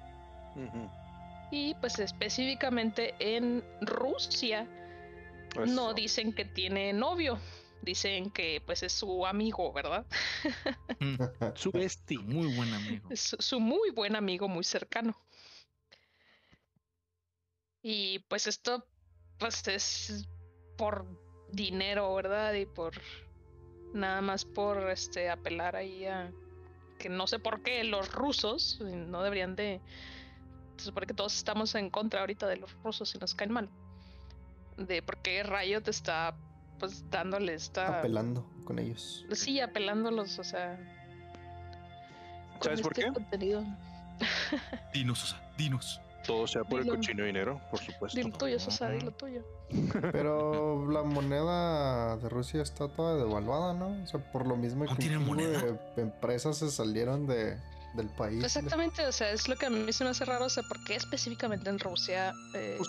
Y, pues, específicamente en Rusia no Eso. dicen que tiene novio. Dicen que, pues, es su amigo, ¿verdad? Su bestie. Muy buen amigo. Es su, su muy buen amigo, muy cercano. Y pues esto, pues es por dinero, ¿verdad? Y por nada más por este apelar ahí a que no sé por qué los rusos no deberían de se supone que todos estamos en contra ahorita de los rusos y nos caen mal. De por qué Riot está pues dándole esta Apelando con ellos. sí apelándolos, o sea, ¿Sabes por este qué? contenido. Dinos, Sosa, dinos. Todo sea por el Dilo. cochino dinero, por supuesto. Dilo tuyo, Sosa, dilo tuyo. Pero la moneda de Rusia está toda devaluada, ¿no? O sea, por lo mismo ¿No que moneda? de empresas se salieron de, del país. Exactamente, o sea, es lo que a mí se me hace raro, o sea, ¿por qué específicamente en Rusia? eh, Pues,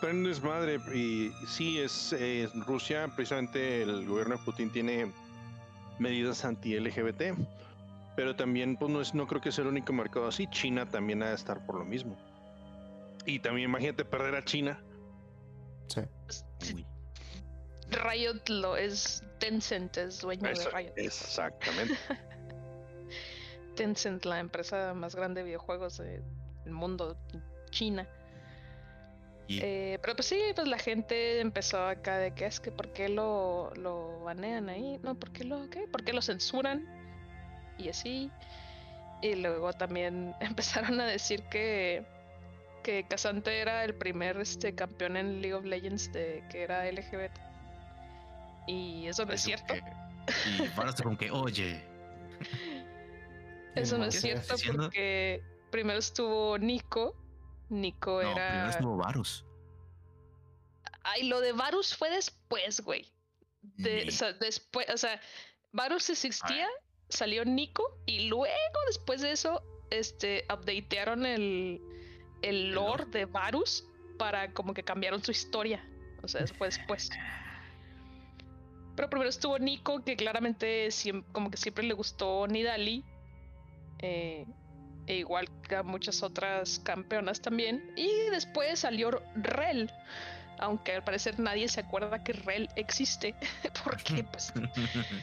Pero un desmadre. Y sí, es eh, Rusia, precisamente el gobierno de Putin tiene medidas anti-LGBT. Pero también, pues no, es, no creo que sea el único mercado así. China también ha de estar por lo mismo. Y también imagínate perder a China. Sí. Uy. Riot lo es Tencent, es dueño Eso, de Riot. exactamente. Tencent, la empresa más grande de videojuegos del mundo, China. Y Eh, pero pues sí, pues la gente empezó acá de que es que por qué lo, lo banean ahí, no, por qué lo, qué, por qué lo censuran y así. Y luego también empezaron a decir que que Casante era el primer este campeón en League of Legends de que era LGBT. Y eso no es cierto. que- Y Varus con que, oye, Eso no ¿Qué es cierto porque primero estuvo Nico. Nico no, primero era. estuvo Varus. Ay, lo de Varus fue después, güey. De- Ni- o sea, después, o sea, Varus existía, salió Nico y luego después de eso, este, updatearon el, el lore de Varus para como que cambiaron su historia. O sea, eso fue después. Pero primero estuvo Nico, que claramente como que siempre le gustó Nidali. Eh, e igual que a muchas otras campeonas también. Y después salió Rel. Aunque al parecer nadie se acuerda que Rel existe. Porque pues,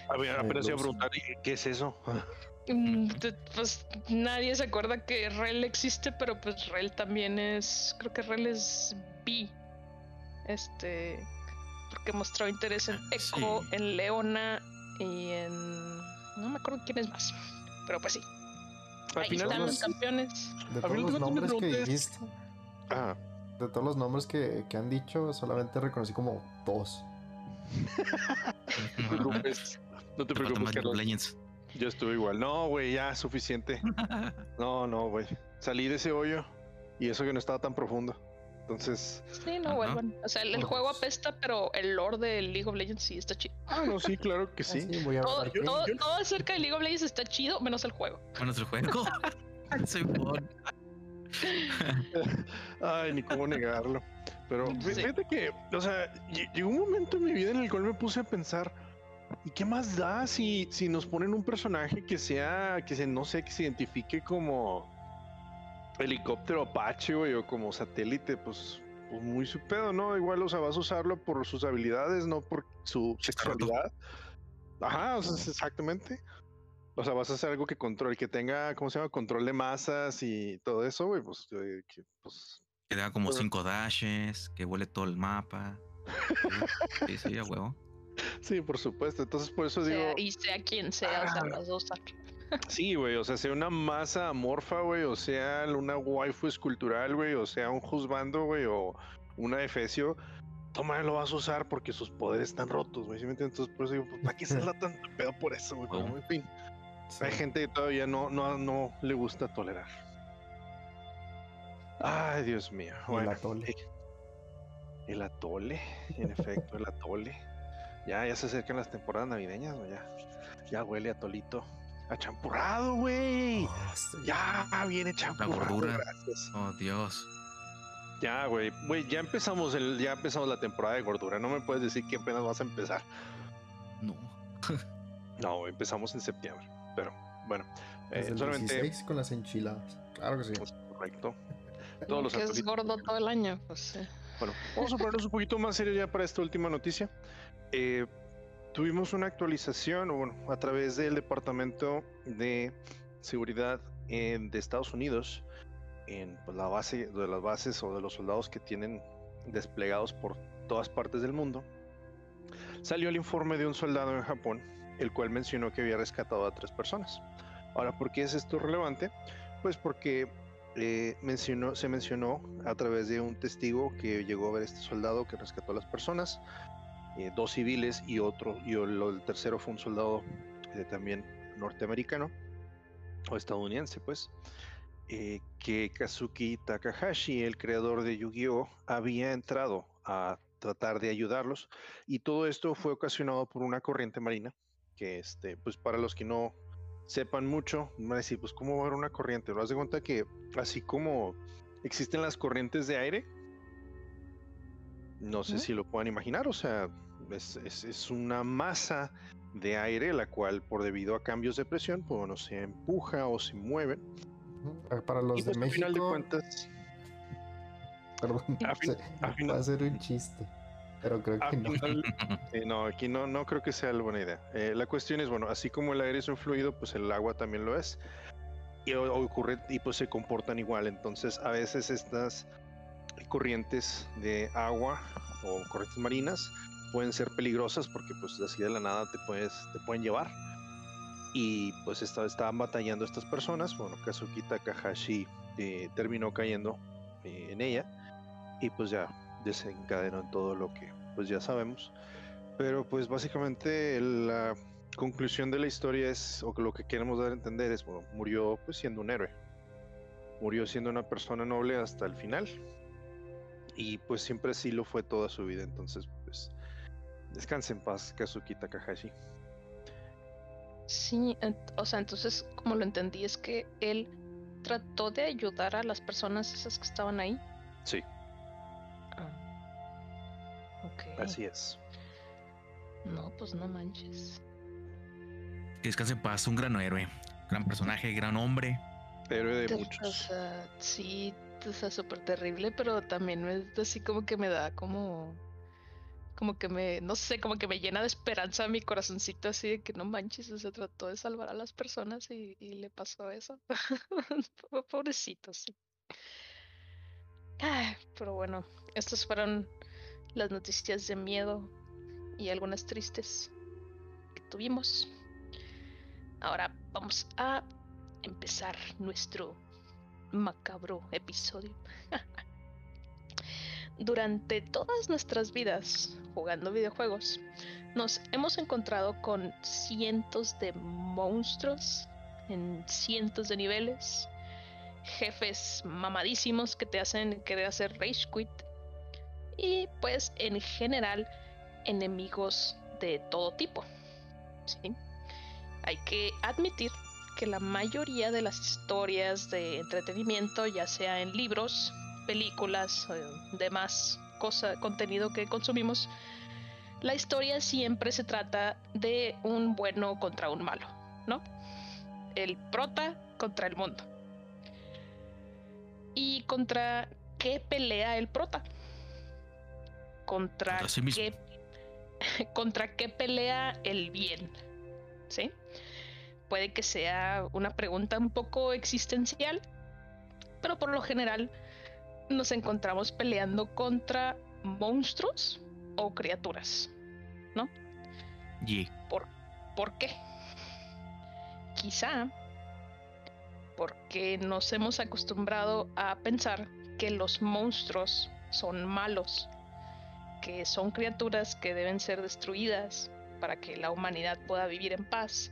A ver, apenas iba a preguntar, ¿y ¿qué es eso? mm, pues nadie se acuerda que Rel existe, pero pues Rel también es. Creo que Rel es B. Este. Porque mostró interés en Ah, Echo, sí. en Leona y en. No me acuerdo quién es más. Pero pues sí. Al final, están los campeones. De todos los nombres que dijiste, Ajá. de todos los nombres que, que han dicho, solamente reconocí como dos. No te preocupes, no te preocupes, Carlos. Yo estuve igual. No, güey, ya, suficiente. No, no, güey. Salí de ese hoyo y eso que no estaba tan profundo. Entonces, Sí, no vuelvan. O sea, el, juego dos. apesta, pero el lore de League of Legends sí está chido. ah, no, sí, claro que sí. Ah, voy a Todo, todo, acerca de League of Legends está chido, menos el juego. Bueno, es el juego. Soy bon. Ay, ni cómo negarlo. Pero Sí. fíjate que, o sea, lle- llegó un momento en mi vida en el cual me puse a pensar, ¿y qué más da si, si nos ponen un personaje que sea, que se, no sé, que se identifique como helicóptero Apache, güey, o como satélite, pues, pues muy su pedo, ¿no? Igual, o sea, vas a usarlo por sus habilidades, no por su sexualidad. Ajá, o sea, exactamente. O sea, vas a hacer algo que controle, que tenga, ¿cómo se llama? Control de masas y todo eso, güey, pues, que, pues Que da como Pero- cinco dashes, que huele todo el mapa. Sí, sí, a huevo. Sí, por supuesto. Entonces, por eso sea, digo, y sea quien sea, o sea, Ah. las dos. Sí, güey, o sea, sea una masa amorfa, güey, o sea una waifu escultural, güey, o sea un juzbando, güey, o una efesio, toma, lo vas a usar porque sus poderes están rotos, güey, ¿sí me entiendes? Entonces, por eso digo, pues, ¿para qué se da tanto pedo por eso, güey? Oh. en fin, hay gente que todavía no, no, no le gusta tolerar. Ay, Dios mío. El atole. eh, El atole, en efecto, el atole. Ya, ya se acercan las temporadas navideñas, güey, ya. Ya huele a tolito. A champurrado, güey. Oh. Ya viene champurrado. gordura. Gracias. Oh, Dios. Ya, güey, güey, ya empezamos el, ya empezamos la temporada de gordura. No me puedes decir que apenas vas a empezar. No. No, empezamos en septiembre. Pero bueno, eh, el solamente 16 con las enchiladas. Claro que sí. pues, correcto. Todos los que es gordo todo el año, pues eh. Bueno, vamos a ponernos un poquito más serio ya para esta última noticia. Eh, tuvimos una actualización bueno, a través del Departamento de Seguridad eh, de Estados Unidos en pues, la base de las bases o de los soldados que tienen desplegados por todas partes del mundo. Salió el informe de un soldado en Japón, el cual mencionó que había rescatado a tres personas. Ahora, ¿por qué es esto relevante? Pues porque eh, mencionó, se mencionó a través de un testigo que llegó a ver este soldado que rescató a las personas, eh, dos civiles y otro, y el, tercero fue un soldado eh, también norteamericano o estadounidense, pues, eh, que Kazuki Takahashi, el creador de Yu-Gi-Oh, había entrado a tratar de ayudarlos y todo esto fue ocasionado por una corriente marina que, este, pues, para los que no sepan mucho, van a decir, pues, ¿cómo va a haber una corriente? ¿No das de cuenta que así como existen las corrientes de aire, no sé si lo puedan imaginar, o sea, es, es- es una masa de aire la cual por debido a cambios de presión, pues bueno, se empuja o se mueve. Para los y de pues, al final de México, cuentas, perdón, a fin- se- a final- va a ser un chiste, pero creo que no. final- eh, no, aquí no, no creo que sea la buena idea. Eh, la cuestión es, bueno, así como el aire es un fluido, pues el agua también lo es. Y ocurre y pues se comportan igual. Entonces, a veces estas corrientes de agua o corrientes marinas pueden ser peligrosas porque pues así de la nada te puedes te pueden llevar. Y pues esta- estaban batallando estas personas. Bueno Kazuki Takahashi eh, terminó cayendo eh, en ella. Y pues ya desencadenó en todo lo que pues ya sabemos. Pero pues básicamente la conclusión de la historia es o lo que queremos dar a entender es murió pues siendo un héroe. Murió siendo una persona noble hasta el final y pues siempre así lo fue toda su vida. Entonces, pues descanse en paz, Kazuki Takahashi. Sí, o sea, entonces, como lo entendí, es que él trató de ayudar a las personas esas que estaban ahí. Sí, Ah. Ok. así es. No, pues no manches. Que descanse en paz, un gran héroe, gran personaje, gran hombre. Héroe de O muchos. sea, sí, o sea, súper terrible, pero también es así como que me da como, como que me, no sé, como que me llena de esperanza mi corazoncito así de que no manches, o sea, trató de salvar a las personas y, y le pasó eso. Po- Pobrecito, sí. Pero bueno, estas fueron las noticias de miedo y algunas tristes que tuvimos. Ahora vamos a empezar nuestro macabro episodio. Durante todas nuestras vidas jugando videojuegos, nos hemos encontrado con cientos de monstruos en cientos de niveles, jefes mamadísimos que te hacen querer hacer rage quit y pues en general enemigos de todo tipo. ¿sí? Hay que admitir que la mayoría de las historias de entretenimiento, ya sea en libros, películas, eh, demás cosa, contenido que consumimos, la historia siempre se trata de un bueno contra un malo, ¿no? El prota contra el mundo. ¿Y contra qué pelea el prota? Contra, Contra sí mismo. qué contra qué pelea el bien. ¿Sí? Puede que sea una pregunta un poco existencial, pero por lo general nos encontramos peleando contra monstruos o criaturas. Y ¿Por qué? Quizá porque nos hemos acostumbrado a pensar que los monstruos son malos, que son criaturas que deben ser destruidas para que la humanidad pueda vivir en paz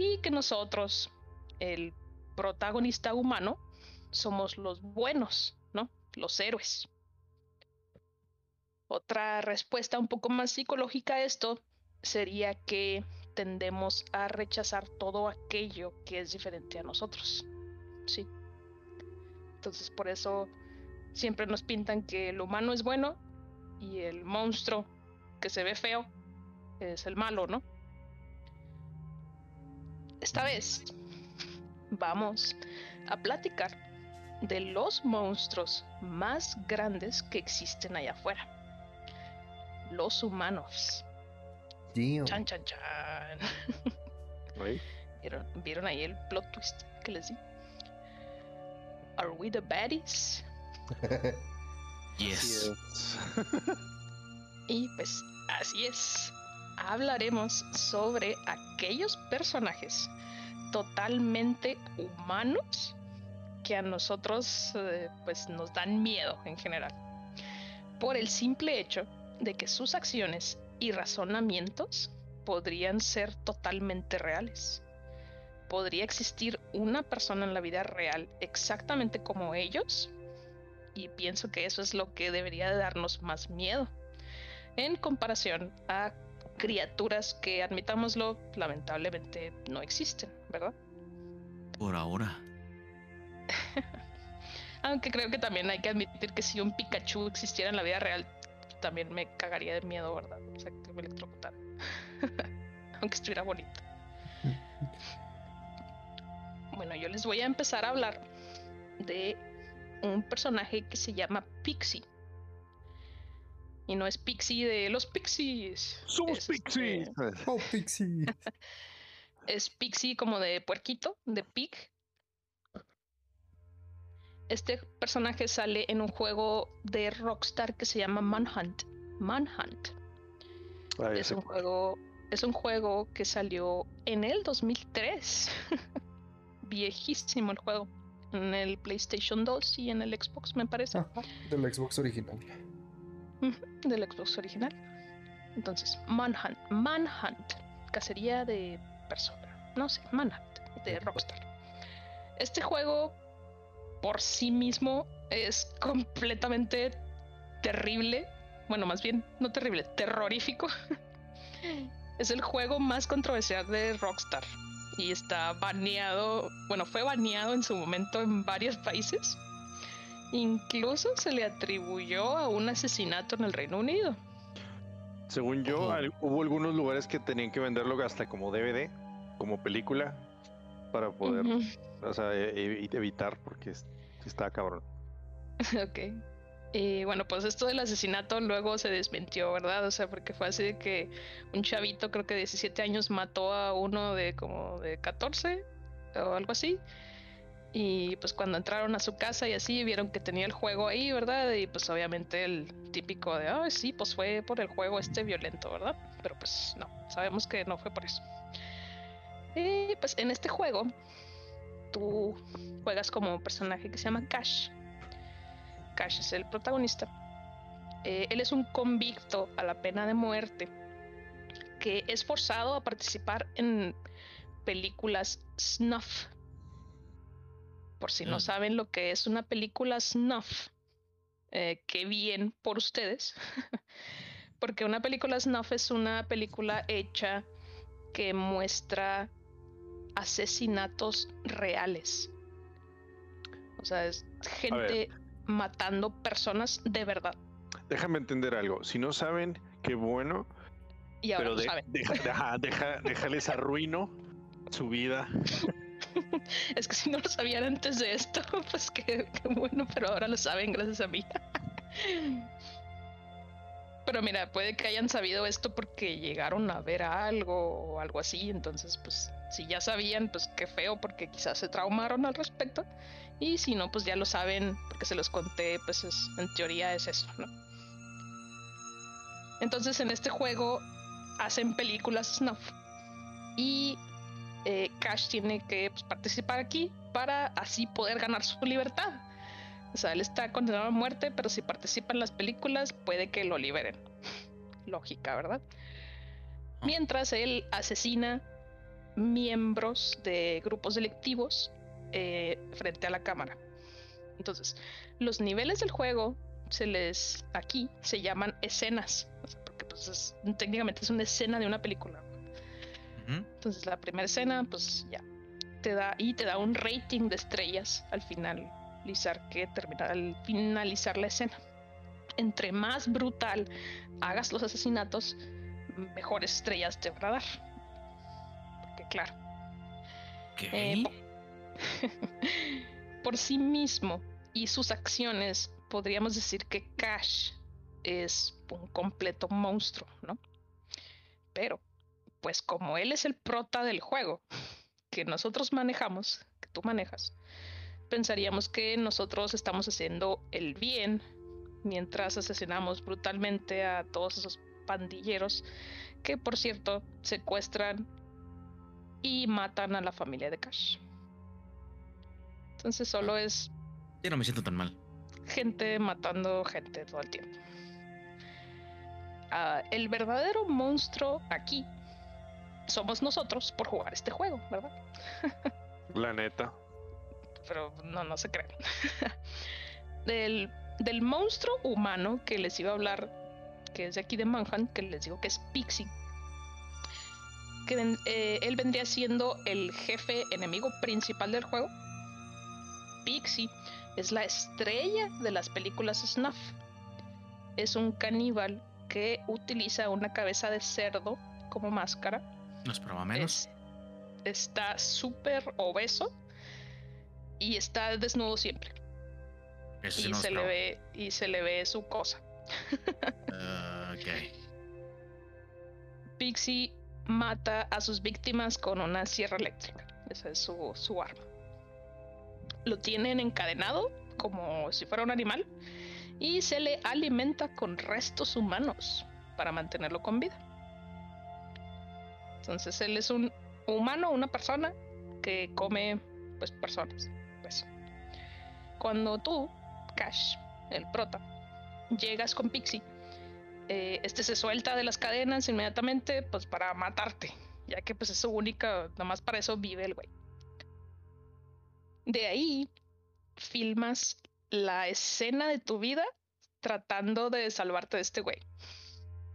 y que nosotros, el protagonista humano, somos los buenos, ¿no? Los héroes. Otra respuesta un poco más psicológica a esto sería que tendemos a rechazar todo aquello que es diferente a nosotros. Sí. Entonces por eso siempre nos pintan que el humano es bueno y el monstruo que se ve feo es el malo, ¿no? Esta vez vamos a platicar de los monstruos más grandes que existen allá afuera. Los humanos. Damn. Chan, chan, chan. ¿Vieron, ¿Vieron ahí el plot twist que les di? Are we the baddies? Yes. es. Y pues así es. Hablaremos sobre aquellos personajes totalmente humanos que a nosotros eh, pues nos dan miedo en general. Por el simple hecho de que sus acciones y razonamientos podrían ser totalmente reales. Podría existir una persona en la vida real exactamente como ellos y pienso que eso es lo que debería de darnos más miedo en comparación a criaturas que, admitámoslo, lamentablemente no existen, ¿verdad? Por ahora. Aunque creo que también hay que admitir que si un Pikachu existiera en la vida real, también me cagaría de miedo, ¿verdad? O sea, que me electrocutara. Aunque estuviera bonito. Bueno, yo les voy a empezar a hablar de un personaje que se llama Pixie. Y no es Pixie de los Pixies. Somos es, este, Pixies. Oh, Pixie. es Pixie como de puerquito, de pig. Este personaje sale en un juego de Rockstar que se llama Manhunt. Manhunt. Es un juego, es un juego que salió en el 2003. Viejísimo el juego. En el PlayStation 2 y en el Xbox, me parece. Ajá, del Xbox original. Del Xbox original. Entonces, Manhunt. Manhunt. Cacería de persona. No sé, Manhunt. De Rockstar. Este juego por sí mismo es completamente terrible. Bueno, más bien, no terrible, terrorífico. es el juego más controversial de Rockstar. Y está baneado, bueno, fue baneado en su momento en varios países. Incluso se le atribuyó a un asesinato en el Reino Unido. Según yo, hubo algunos lugares que tenían que venderlo hasta como DVD, como película, para poder, o sea, e- e- evitar, porque estaba cabrón. Ok. Y bueno, pues esto del asesinato luego se desmintió, ¿verdad? O sea, porque fue así de que un chavito, creo que de 17 años, mató a uno de como de 14 o algo así. Y pues cuando entraron a su casa y así, vieron que tenía el juego ahí, ¿verdad? Y pues obviamente el típico de, ah, sí, pues fue por el juego este violento, ¿verdad? Pero pues no, sabemos que no fue por eso. Y pues en este juego, tú juegas como un personaje que se llama Cash. Cash es el protagonista. Eh, él es un convicto a la pena de muerte que es forzado a participar en películas snuff. Por si no Mm. saben lo que es una película snuff, eh, qué bien por ustedes. Porque una película snuff es una película hecha que muestra asesinatos reales. O sea, es gente matando personas de verdad. Déjame entender algo. Si no saben, qué bueno, Y ahora pero de- saben. deja, deja- deja- déjales arruino su vida. Es que si no lo sabían antes de esto, pues qué, bueno, pero ahora lo saben gracias a mí. Pero mira, puede que hayan sabido esto porque llegaron a ver algo o algo así, entonces pues si ya sabían, pues qué feo porque quizás se traumaron al respecto. Y si no, pues ya lo saben porque se los conté, pues es- en teoría es eso, ¿no? Entonces en este juego hacen películas snuff y eh, Cash tiene que pues, participar aquí para así poder ganar su libertad. O sea, él está condenado a muerte, pero si participa en las películas puede que lo liberen. Lógica, ¿verdad? Mientras él asesina miembros de grupos delictivos eh, frente a la cámara. Entonces, los niveles del juego se les aquí se llaman escenas, porque pues es- técnicamente es una escena de una película. Entonces la primera escena, pues ya, te da y te da un rating de estrellas al final que terminar al finalizar la escena. Entre más brutal hagas los asesinatos, mejores estrellas te van a dar. Porque claro. ¿Qué? Eh, por sí mismo y sus acciones, podríamos decir que Cash es un completo monstruo, ¿no? Pero, pues como él es el prota del juego que nosotros manejamos, que tú manejas, pensaríamos que nosotros estamos haciendo el bien mientras asesinamos brutalmente a todos esos pandilleros que, por cierto, secuestran y matan a la familia de Cash. Entonces solo es Yo no me siento tan mal. gente matando gente todo el tiempo. Ah, el verdadero monstruo aquí somos nosotros por jugar este juego, ¿verdad? La neta. Pero no, no se crean. del, del monstruo humano que les iba a hablar, que es de aquí de Manhattan, que les digo que es Pixie. Que ven- eh, él vendría siendo el jefe enemigo principal del juego. Pixie es la estrella de las películas Snuff. Es un caníbal que utiliza una cabeza de cerdo como máscara. No esperaba menos. Es- está súper obeso y está desnudo siempre. Eso sí Y no se le ve y se le ve su cosa. Ok. Pixie mata a sus víctimas con una sierra eléctrica. Esa es su, su arma. Lo tienen encadenado como si fuera un animal y se le alimenta con restos humanos para mantenerlo con vida. Entonces él es un humano, una persona que come pues personas. Pues. Cuando tú, Cash, el prota, llegas con Pixie, eh, este se suelta de las cadenas inmediatamente pues para matarte, ya que pues es su única, nomás para eso vive el güey. De ahí filmas la escena de tu vida tratando de salvarte de este güey,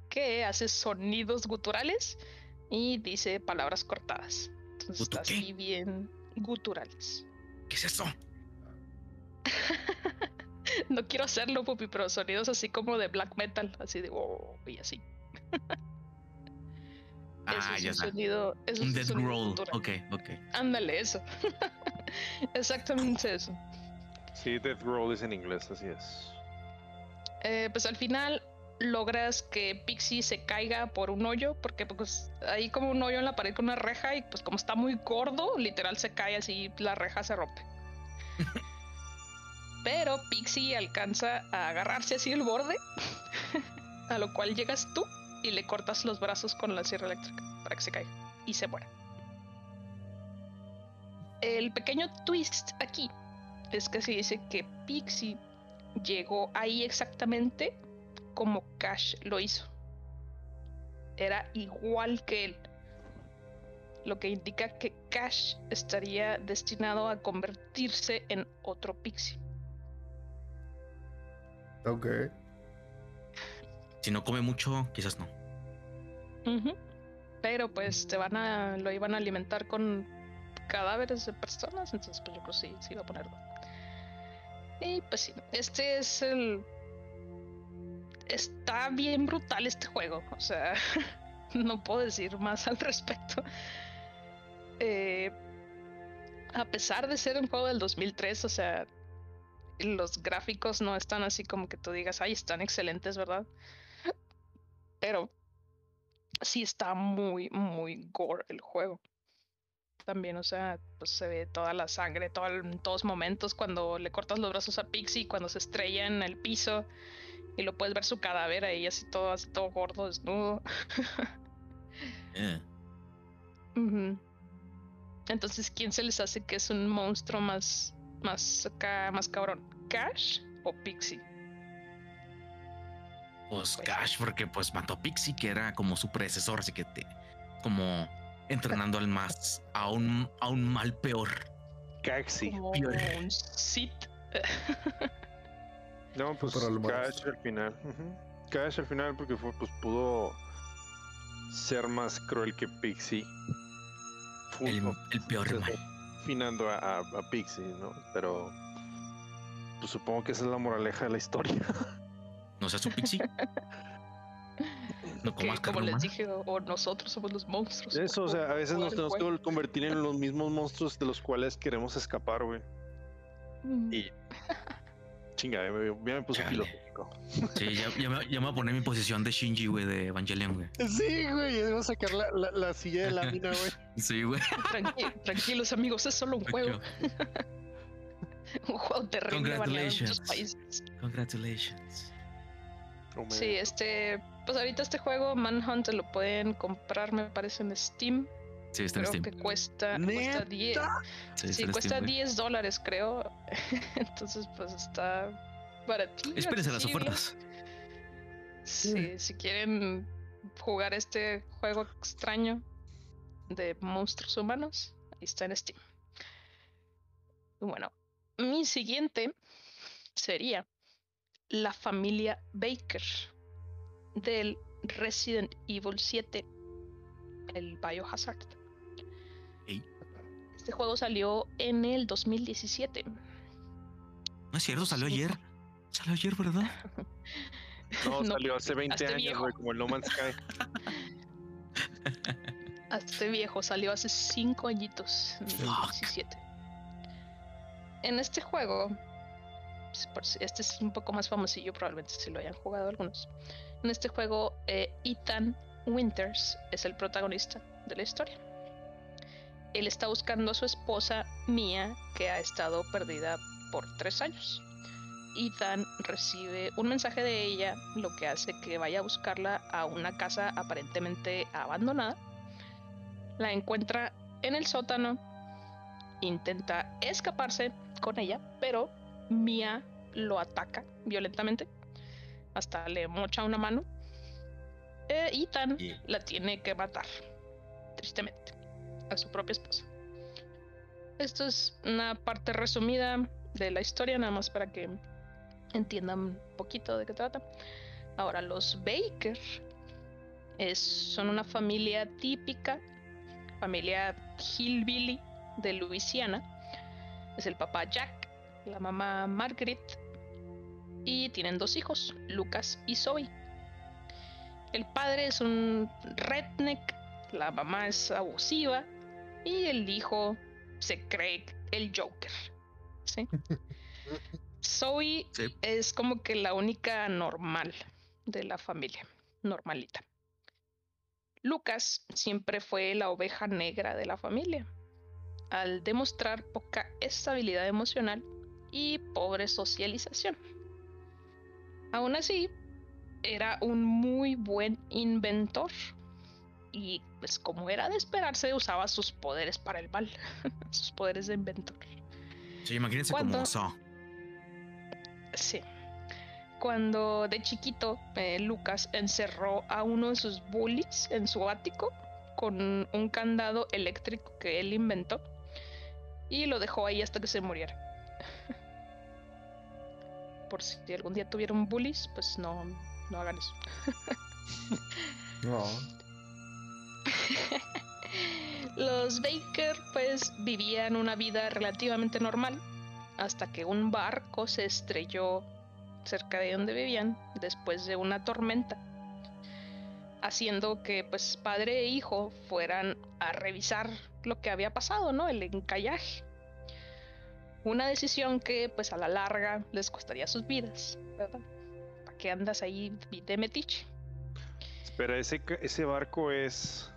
que hace sonidos guturales y dice palabras cortadas. Entonces ¿Gutu está así bien guturales. ¿Qué es eso? No quiero hacerlo, pupi, pero sonidos así como de black metal, así de oh, y así. Eso Ah, es ya un está. sonido. Eso Un death gutural. Ok, ok. Ándale, eso. Exactamente eso. Sí, Death Roll es en inglés, así es. Eh, pues al final logras que Pixie se caiga por un hoyo, porque pues hay como un hoyo en la pared con una reja y pues como está muy gordo, literal se cae así, la reja se rompe. Pero Pixie alcanza a agarrarse así el borde, a lo cual llegas tú y le cortas los brazos con la sierra eléctrica para que se caiga y se muera. El pequeño twist aquí es que se dice que Pixie llegó ahí exactamente como Cash lo hizo. Era igual que él. Lo que indica que Cash estaría destinado a convertirse en otro Pixie. Ok. Si no come mucho, quizás no. Pero pues te van a. lo iban a alimentar con cadáveres de personas. Entonces, pues yo creo que sí, sí iba a ponerlo. Y pues sí, este es el. Está bien brutal este juego. O sea, no puedo decir más al respecto. Eh, a pesar de ser un juego del 2003, o sea, los gráficos no están así como que tú digas, ay, están excelentes, ¿verdad? Pero sí está muy, muy gore el juego. También, o sea, pues se ve toda la sangre, todo en todos momentos cuando le cortas los brazos a Pixie, cuando se estrella en el piso y lo puedes ver su cadáver ahí así todo, así todo gordo, desnudo. Eh. Entonces, ¿quién se les hace que es un monstruo más, más acá, más cabrón? ¿Cash o Pixie? Pues Cash, porque pues mató a Pixie, que era como su predecesor, así que te, como entrenando al más, a un, a un mal peor. Caxi. Como peor. un Sith. No, pues. Cash al final. ujú. Cash al final porque fue, pues pudo ser más cruel que Pixie. El, el peor se- mal. Finando a, a- a Pixie, ¿no? Pero pues supongo que esa es la moraleja de la historia. No seas un pixie. No comas como les humana. dije, o, nosotros somos los monstruos. Eso, o sea, a veces nos tenemos que convertir en los mismos monstruos de los cuales queremos escapar, güey. Mm. Y. Chinga, ya me, ya me puse Chale. filosófico. Sí, ya, ya, me, ya me voy a poner mi posición de Shinji, güey, de Evangelion, güey. Sí, güey, ya iba a sacar la, la, la silla de lámina, güey. Sí, güey. Tranqui- tranquilos, amigos, es solo un juego. Un juego terrible baneado en muchos Congratulations. países. Congratulations. Sí, este. Pues ahorita este juego, Manhunt, lo pueden comprar, me parece, en Steam. Sí, está en Creo Steam. que cuesta, cuesta ¿Neta? 10. Sí, en cuesta Steam, güey. 10 dólares, creo. Entonces, pues está baratillo. Espérense las ofertas. Sí, si quieren jugar este juego extraño de monstruos humanos, ahí está en Steam. Bueno, mi siguiente sería la familia Baker del Resident Evil 7, el Biohazard. Este juego salió en el 2017. No es cierto, salió Sí. ayer. Salió ayer, ¿verdad? No, No, salió hace 20 hazte años, güey, como el No Man's Sky. Este viejo salió hace 5 añitos, en Fuck. 2017. En este juego, pues, este es un poco más famosillo, probablemente si lo hayan jugado algunos. En este juego, eh, Ethan Winters es el protagonista de la historia. Él está buscando a su esposa Mia, que ha estado perdida por tres años. Ethan recibe un mensaje de ella, lo que hace que vaya a buscarla a una casa aparentemente abandonada. La encuentra en el sótano, intenta escaparse con ella, pero Mia lo ataca violentamente, hasta le mocha una mano. E Ethan la tiene que matar, tristemente, a su propia esposa. Esto es una parte resumida de la historia, nada más para que entiendan un poquito de qué trata. Ahora, los Baker son una familia típica, familia hillbilly de Luisiana. Es el papá Jack, la mamá Margaret y tienen dos hijos, Lucas y Zoe. El padre es un redneck, la mamá es abusiva y el hijo se cree el Joker. ¿sí? Zoe Sí. es como que la única normal de la familia, normalita. Lucas siempre fue la oveja negra de la familia, al demostrar poca estabilidad emocional y pobre socialización. Aún así, era un muy buen inventor y pues como era de esperarse usaba sus poderes para el mal, sus poderes de inventor. Sí, imagínense ¿Cuándo? como Saw. Sí. Cuando de chiquito eh, Lucas encerró a uno de sus bullies en su ático con un candado eléctrico que él inventó y lo dejó ahí hasta que se muriera. Por si algún día tuvieron bullies, pues no, no hagan eso. No. Los Baker pues vivían una vida relativamente normal hasta que un barco se estrelló cerca de donde vivían después de una tormenta, haciendo que pues padre e hijo fueran a revisar lo que había pasado, ¿no? El encallaje. Una decisión que pues a la larga les costaría sus vidas, ¿verdad? ¿Para qué andas ahí de metiche? Espera, ese, ese barco es.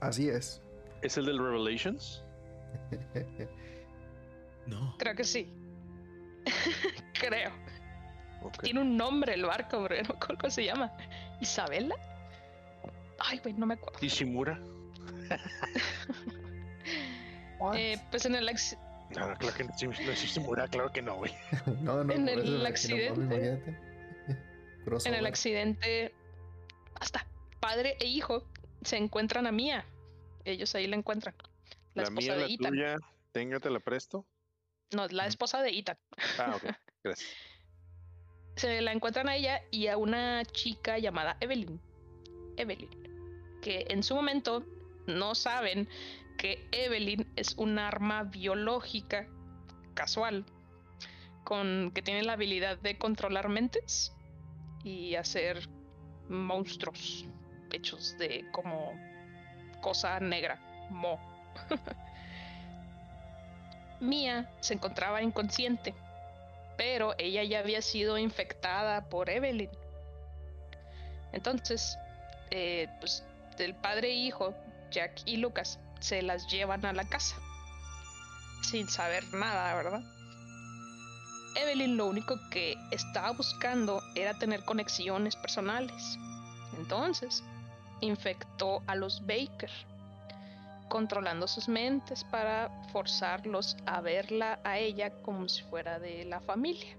Así es. ¿Es el del Revelations? No. Creo que sí. Creo. Tiene un nombre el barco, pero no cómo se llama. ¿Isabela? Ay, güey, no me acuerdo. ¿Ishimura? Eh, pues en el, acc- No, no, claro que no, no es Ishimura, claro que no, güey. no, no, en el accidente. en el accidente, hasta padre e hijo se encuentran a Mía. Ellos ahí la encuentran. La, La, esposa mía, de la Ethan. tuya, téngate la presto. No, la esposa de Ethan. Ah, ok, gracias. se la encuentran a ella y a una chica llamada Evelyn. Evelyn. Que en su momento no saben que Evelyn es un arma biológica casual con que tiene la habilidad de controlar mentes y hacer monstruos hechos de como cosa negra, mo. Mia se encontraba inconsciente, pero ella ya había sido infectada por Evelyn. Entonces, eh, pues el padre e hijo, Jack y Lucas, se las llevan a la casa, sin saber nada, ¿verdad? Evelyn lo único que estaba buscando era tener conexiones personales. Entonces, infectó a los Baker, controlando sus mentes para forzarlos a verla a ella como si fuera de la familia.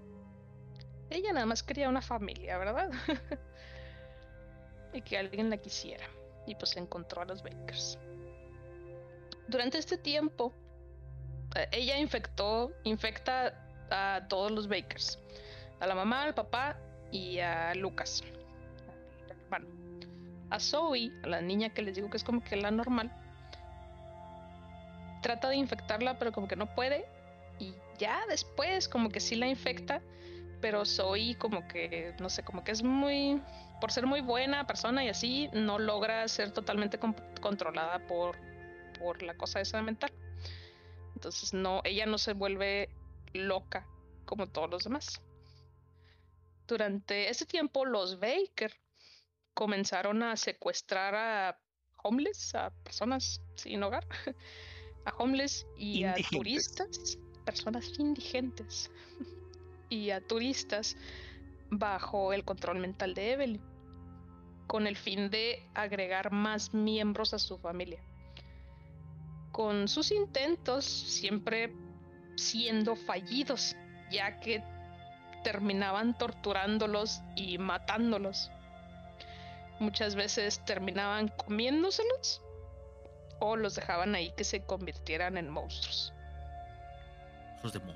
Ella nada más quería una familia, ¿verdad? y que alguien la quisiera. Y pues encontró a los Bakers. Durante este tiempo, eh, ella infectó, infecta a todos los Bakers. A la mamá, al papá y a Lucas. Bueno, a Zoe, a la niña que les digo que es como que la normal, trata de infectarla, pero como que no puede. Y ya después, como que sí la infecta, pero Zoe, como que, no sé, como que es muy. Por ser muy buena persona y así, no logra ser totalmente controlada por, por la cosa esa mental. Entonces, no, ella no se vuelve loca como todos los demás. Durante ese tiempo, los Baker comenzaron a secuestrar a homeless, a personas sin hogar, a homeless y a turistas, personas indigentes, y a turistas bajo el control mental de Evelyn, con el fin de agregar más miembros a su familia. Con sus intentos siempre siendo fallidos, ya que terminaban torturándolos y matándolos. Muchas veces terminaban comiéndoselos o los dejaban ahí que se convirtieran en monstruos. Los de Mo.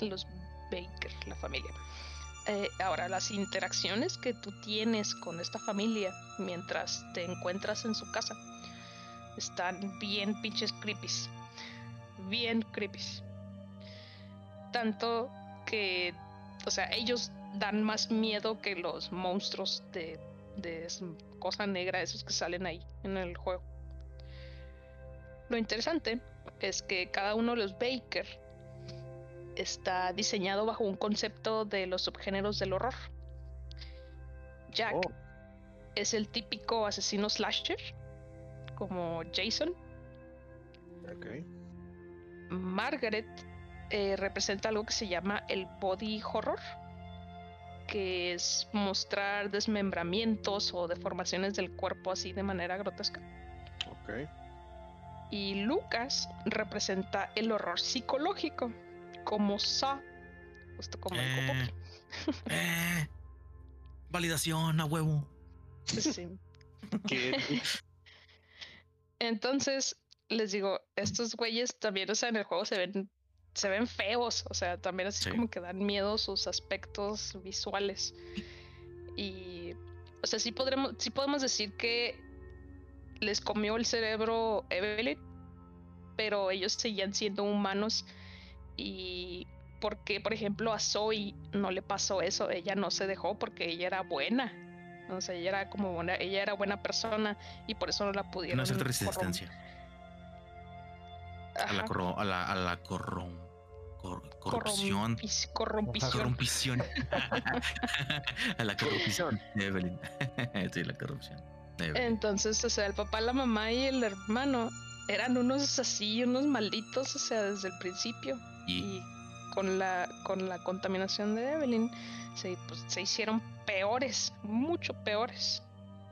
Los Baker, la familia. Eh, ahora, las interacciones que tú tienes con esta familia mientras te encuentras en su casa están bien pinches creepies bien creepy. Tanto que, o sea, ellos dan más miedo que los monstruos de, de cosa negra, esos que salen ahí en el juego. Lo interesante es que cada uno de los Baker está diseñado bajo un concepto de los subgéneros del horror. Jack oh. es el típico asesino slasher, como Jason. Okay. Margaret eh, representa algo que se llama el body horror, que es mostrar desmembramientos o deformaciones del cuerpo así de manera grotesca. Ok. Y Lucas representa el horror psicológico, como Sa, justo como el eh, eh, validación a huevo. Sí. Entonces, les digo, estos güeyes también, o sea, en el juego se ven, se ven feos, o sea, también así como que dan miedo sus aspectos visuales. Y, o sea, sí, podremos, sí podemos decir que les comió el cerebro Evelyn, pero ellos seguían siendo humanos y porque, por ejemplo, a Zoe no le pasó eso, ella no se dejó porque ella era buena. O sea, ella era como buena, ella era buena persona y por eso no la pudieron. No hacer resistencia a la, a la, a la corrupción. corrompición. a la corrupción de Evelyn. sí, la corrupción. Entonces, o sea, el papá, la mamá y el hermano eran unos así, unos malditos, o sea, desde el principio. Y, con la con la contaminación de Evelyn se, pues, se hicieron peores, mucho peores.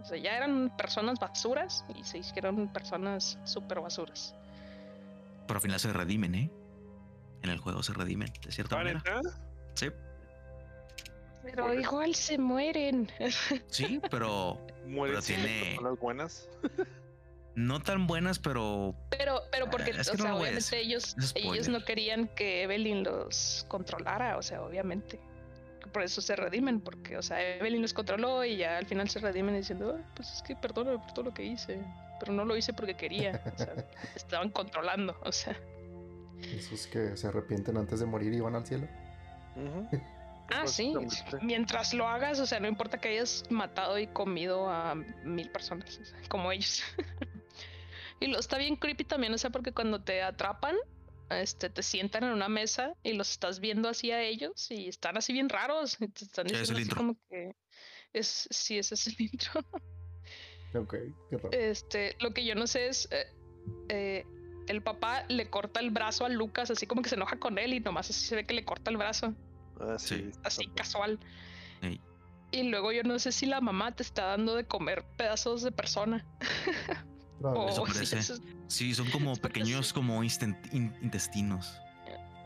O sea, ya eran personas basuras y se hicieron personas súper basuras. Pero al final se redimen, ¿eh? En el juego se redimen, de cierta manera. Sí. Pero igual se mueren. Sí, pero. Mueren tiene. Personas buenas. no tan buenas, pero. Pero, pero porque, o sea, obviamente ellos, ellos no querían que Evelyn los controlara, o sea, obviamente. Por eso se redimen, porque, o sea, Evelyn los controló y ya al final se redimen diciendo, pues es que perdóname por todo lo que hice pero no lo hice porque quería. O sea, estaban controlando, o sea. Esos que se arrepienten antes de morir y van al cielo. Ah, sí. Mientras lo hagas, o sea, no importa que hayas matado y comido a mil personas, como ellos. y lo está bien creepy también, o sea, porque cuando te atrapan, este, te sientan en una mesa y los estás viendo así a ellos y están así bien raros. y te están Sí, es el diciendo intro. como que es, sí, ese es el intro. Ok, qué raro. Este, lo que yo no sé es, eh, eh, el papá le corta el brazo a Lucas, así como que se enoja con él y nomás así se ve que le corta el brazo, Ah, sí. Sí. así casual. Y luego yo no sé si la mamá te está dando de comer pedazos de persona. Probable. Eso parece. eso es- Sí, son como pequeños sí. como in- intestinos.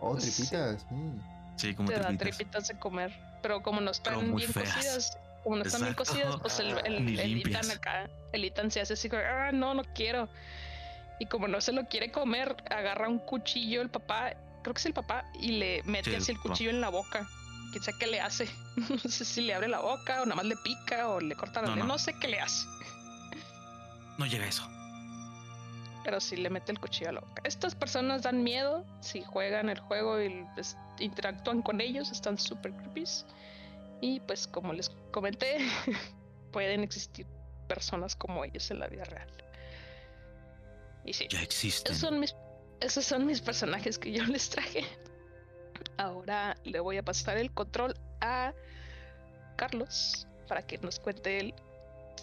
Oh, tripitas. mm. Sí, como te da tripitas. tripitas de comer. Pero como no están bien feas. cocidas, como no están bien cocidas, pues el, el. Ethan acá, el Ethan se hace así como, ah, no, no quiero. Y como no se lo quiere comer, agarra un cuchillo el papá, creo que es el papá, y le mete Sí, así el cuchillo en la boca. Quién sabe qué le hace. No sé si le abre la boca o nada más le pica o le corta la No, no. no sé qué le hace. No llega eso. pero sí le mete el cuchillo a la boca. Estas personas dan miedo si juegan el juego y pues, interactúan con ellos, están súper creepy. Y pues como les comenté, pueden existir personas como ellos en la vida real. Y sí, Ya existen. esos son mis, esos son mis personajes que yo les traje. Ahora le voy a pasar el control a Carlos para que nos cuente él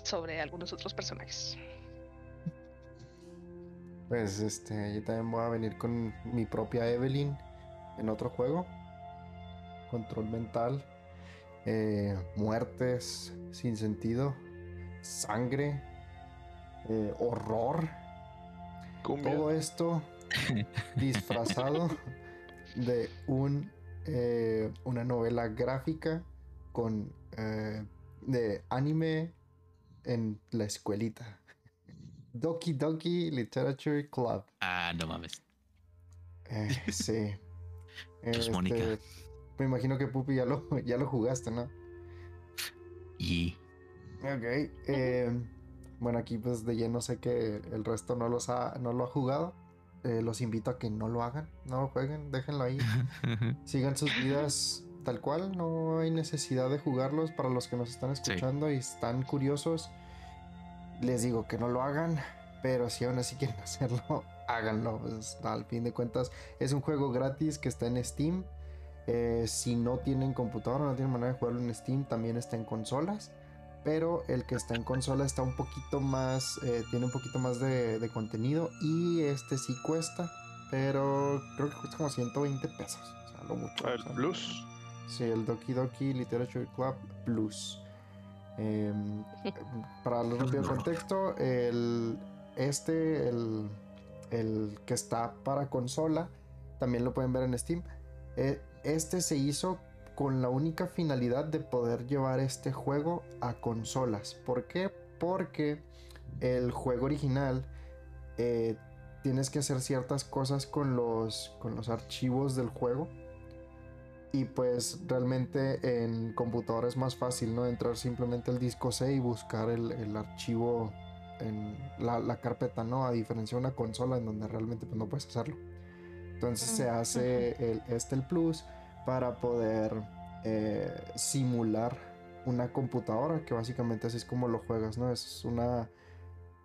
sobre algunos otros personajes. Pues este, yo también voy a venir con mi propia Evelyn en otro juego. Control mental, eh, muertes sin sentido, sangre, eh, horror. Cumbia. Todo esto disfrazado de un eh, una novela gráfica con eh, de anime en la escuelita. Doki Doki Literature Club. Ah, no mames. Eh, sí. Pues, Mónica. Este, me imagino que Pupi ya lo, ya lo jugaste, ¿no? Y Ok. eh, bueno, aquí pues de lleno sé que el resto no, los ha, no lo ha jugado. Eh, los invito a que no lo hagan, no lo jueguen, déjenlo ahí. Sigan sus vidas tal cual, no hay necesidad de jugarlos para los que nos están escuchando y están curiosos. Les digo que no lo hagan, pero si aún así quieren hacerlo, háganlo. Pues, al fin de cuentas, es un juego gratis que está en Steam. Eh, si no tienen computadora, no tienen manera de jugarlo en Steam, también está en consolas. Pero el que está en consola está un poquito más, eh, tiene un poquito más de, de contenido y este sí cuesta, pero creo que cuesta como 120 pesos. O sea, lo mucho. Ah, o el sea, plus. Sí, el Doki Doki Literature Club Plus. Em, para darle rápido contexto, el, este, el, el que está para consola, también lo pueden ver en Steam. Eh, este se hizo con la única finalidad de poder llevar este juego a consolas. ¿Por qué? Porque el juego original eh, tienes que hacer ciertas cosas con los, con los archivos del juego. Y pues realmente en computadora es más fácil, ¿no? Entrar simplemente al disco C y buscar el, el archivo en la, la carpeta, ¿no? A diferencia de una consola en donde realmente pues, no puedes hacerlo. Entonces se hace el, este el plus para poder eh, simular una computadora, que básicamente así es como lo juegas, ¿no? Es una...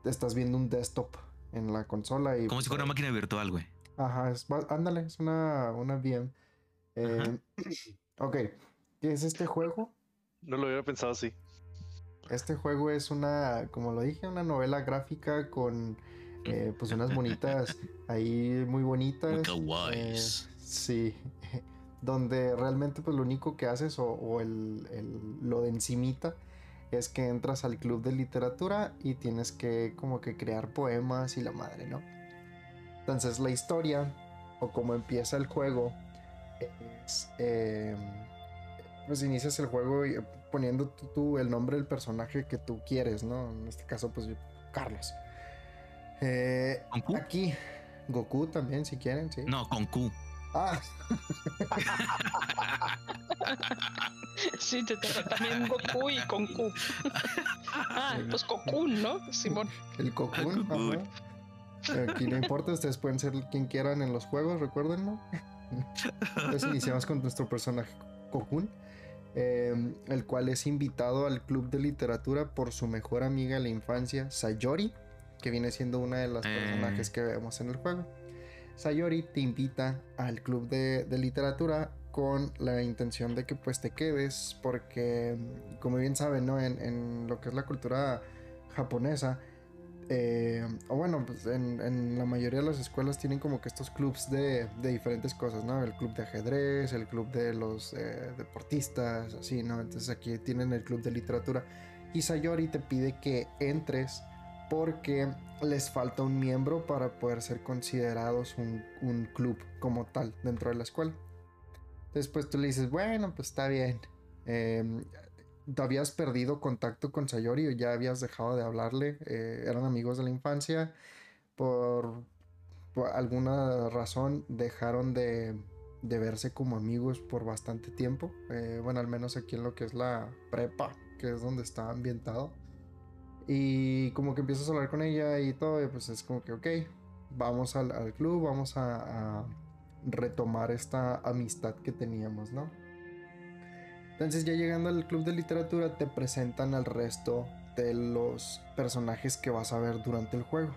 Estás viendo un desktop en la consola y... como si fuera una máquina virtual, güey. Ajá, es, ándale, es una, una VM. Eh, ok, ¿qué es este juego? No lo hubiera pensado así. Este juego es una, como lo dije, una novela gráfica con eh, pues unas monitas ahí muy bonitas. Eh, sí, donde realmente pues lo único que haces o, o el, el- lo de encimita es que entras al club de literatura y tienes que como que crear poemas y la madre, ¿no? Entonces la historia o cómo empieza el juego es, eh, pues inicias el juego y- poniendo tú, tú el nombre del personaje que tú quieres, ¿no? En este caso pues yo, Carlos. Eh, aquí Goku también si quieren, sí. No, con Q. Ah, Sí, te toca también Goku y con Q. ah, pues Cocoon, ¿no? Simón. el Cocoon. Cocoon. ajá. Aquí no importa, ustedes pueden ser quien quieran en los juegos, recuérdenlo. Entonces iniciamos con nuestro personaje Kokun, em, el cual es invitado al club de literatura por su mejor amiga de la infancia, Sayori, que viene siendo una de las Eh. personajes que vemos en el juego. Sayori te invita al club de, literatura con la intención de que pues te quedes porque como bien saben ¿no? en, lo que es la cultura japonesa eh, o bueno pues en, la mayoría de las escuelas tienen como que estos clubs de, de diferentes cosas no el club de ajedrez el club de los eh, deportistas así no entonces aquí tienen el club de literatura. Y Sayori te pide que entres porque les falta un miembro para poder ser considerados un, club como tal dentro de la escuela. Después tú le dices, bueno, pues está bien. Eh, ¿Te habías perdido contacto con Sayori ya habías dejado de hablarle? Eh, eran amigos de la infancia. Por, alguna razón dejaron de, de, verse como amigos por bastante tiempo. Eh, bueno, al menos aquí en lo que es la prepa, que es donde está ambientado. Y como que empiezas a hablar con ella y todo, pues es como que, ok, vamos al, al club, vamos a, a, retomar esta amistad que teníamos, ¿no? Entonces ya llegando al club de literatura te presentan al resto de los personajes que vas a ver durante el juego,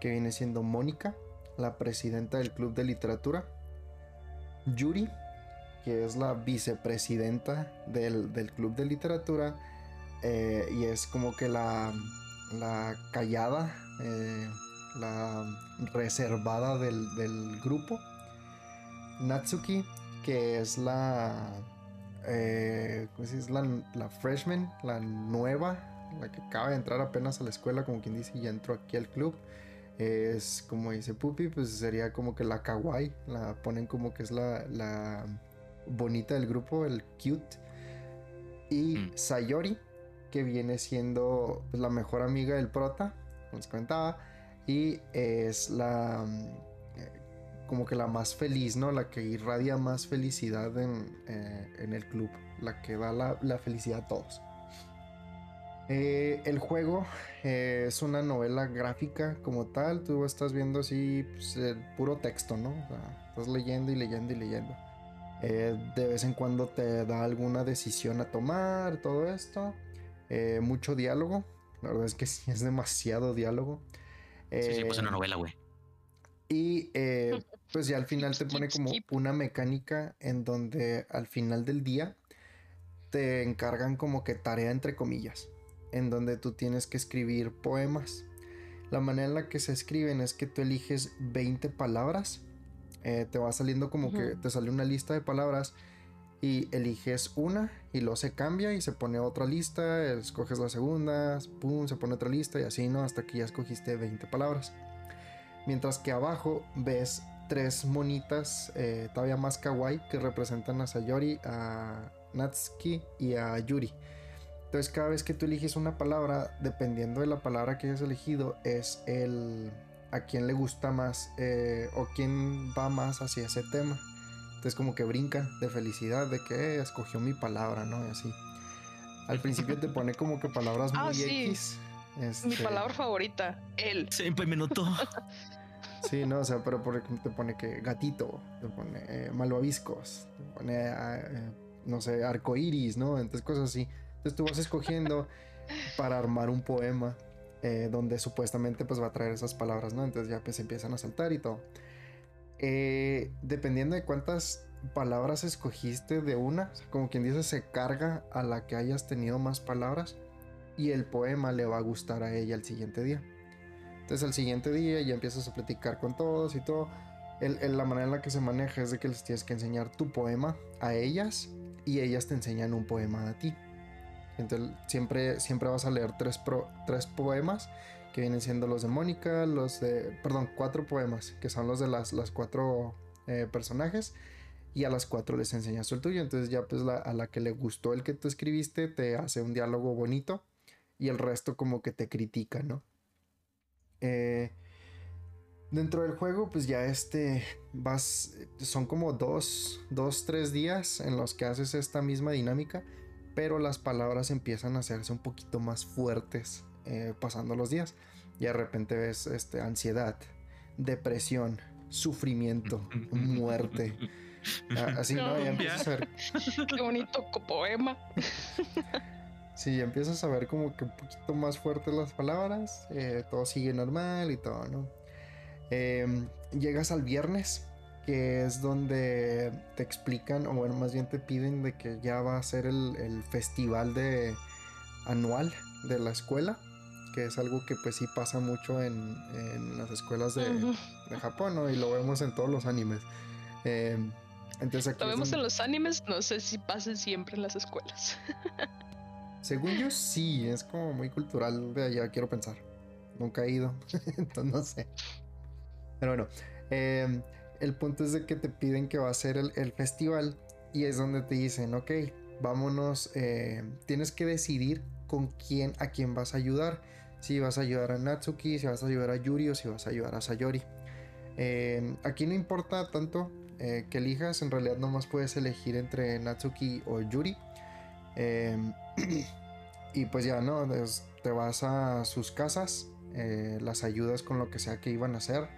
que viene siendo Mónica, la presidenta del club de literatura, Yuri, que es la vicepresidenta del, del club de literatura, eh, y es como que la, la callada, eh, la reservada del, del, grupo. Natsuki, que es la, eh, es la, la, freshman, la nueva, la que acaba de entrar apenas a la escuela, como quien dice, ya entró aquí al club. Es como dice Puppy, pues sería como que la kawaii, la ponen como que es la, la bonita del grupo, el cute. Y mm. Sayori, que viene siendo pues, la mejor amiga del prota, como les comentaba, y es la como que la más feliz, ¿no? La que irradia más felicidad en, eh, en el club, la que da la, la felicidad a todos. Eh, el juego eh, es una novela gráfica como tal, tú estás viendo así pues, el puro texto, ¿no? O estás leyendo y leyendo y leyendo. de vez en cuando te da alguna decisión a tomar, todo esto. Eh, mucho diálogo. La verdad es que sí, es demasiado diálogo. Sí, sí, pues una novela, güey. Y eh, pues ya al final te pone como una mecánica en donde al final del día te encargan como que tarea entre comillas, en donde tú tienes que escribir poemas. La manera en la que se escriben es que tú eliges 20 palabras, eh, te va saliendo como uh -huh. que te sale una lista de palabras y eliges una y luego se cambia y se pone otra lista, escoges la segunda, pum, se pone otra lista y así, ¿no? Hasta que ya escogiste 20 palabras. Mientras que abajo ves tres monitas eh, todavía más kawaii que representan a Sayori, a Natsuki y a Yuri. Entonces cada vez que tú eliges una palabra, dependiendo de la palabra que hayas elegido, es el a quién le gusta más eh, o quién va más hacia ese tema. Entonces como que brincan de felicidad de que eh, escogió mi palabra, ¿no? Y así. Al principio te pone como que palabras muy ah, sí. X. Este... Mi palabra favorita, él. Siempre me notó. Sí, no, o sea, pero por te pone que gatito, te pone eh, malvaviscos, te pone, eh, no sé, arcoiris, ¿no? Entonces cosas así. Entonces tú vas escogiendo para armar un poema eh, donde supuestamente pues va a traer esas palabras, ¿no? Entonces ya pues empiezan a saltar y todo. Eh, dependiendo de cuántas palabras escogiste de una, como quien dice, se carga a la que hayas tenido más palabras y el poema le va a gustar a ella el siguiente día. Entonces al siguiente día ya empiezas a platicar con todos y todo. El, la manera en la que se maneja es de que les tienes que enseñar tu poema a ellas y ellas te enseñan un poema a ti. Entonces siempre, siempre vas a leer tres, pro, tres poemas que vienen siendo los de Mónica, los de, perdón, cuatro poemas, que son los de las, las cuatro eh, personajes, y a las cuatro les enseñas el tuyo, entonces ya pues a la que le gustó el que tú escribiste te hace un diálogo bonito, y el resto como que te critica, ¿no? Eh, dentro del juego pues ya este, vas, son como dos, dos, tres días en los que haces esta misma dinámica, pero las palabras empiezan a hacerse un poquito más fuertes eh, pasando los días. y de repente ves este, ansiedad, depresión, sufrimiento, muerte. Así, ¿no? Ya empiezas a ver, Qué bonito poema. sí, ya empiezas a ver como que un poquito más fuertes las palabras, eh, todo sigue normal y todo, ¿no? Em, llegas al viernes, que es donde te explican, o bueno, más bien te piden de que ya va a ser el, el festival de anual de la escuela, que es algo que pues sí pasa mucho en, en las escuelas de, de Japón, ¿no? Y lo vemos en todos los animes. Em, entonces aquí Lo vemos en donde- los animes, no sé si pase siempre en las escuelas. Según yo sí, es como muy cultural de allá, quiero pensar. Nunca he ido, entonces no sé. Pero bueno, em, el punto es de que te piden que va a ser el, el festival y es donde te dicen, ok, vámonos, eh, tienes que decidir con quién, a quién vas a ayudar. Si vas a ayudar a Natsuki, si vas a ayudar a Yuri o si vas a ayudar a Sayori. Em, aquí no importa tanto eh, que elijas, en realidad nomás puedes elegir entre Natsuki o Yuri. Em, y pues ya, ¿no? Te vas a sus casas, eh, las ayudas con lo que sea que iban a hacer.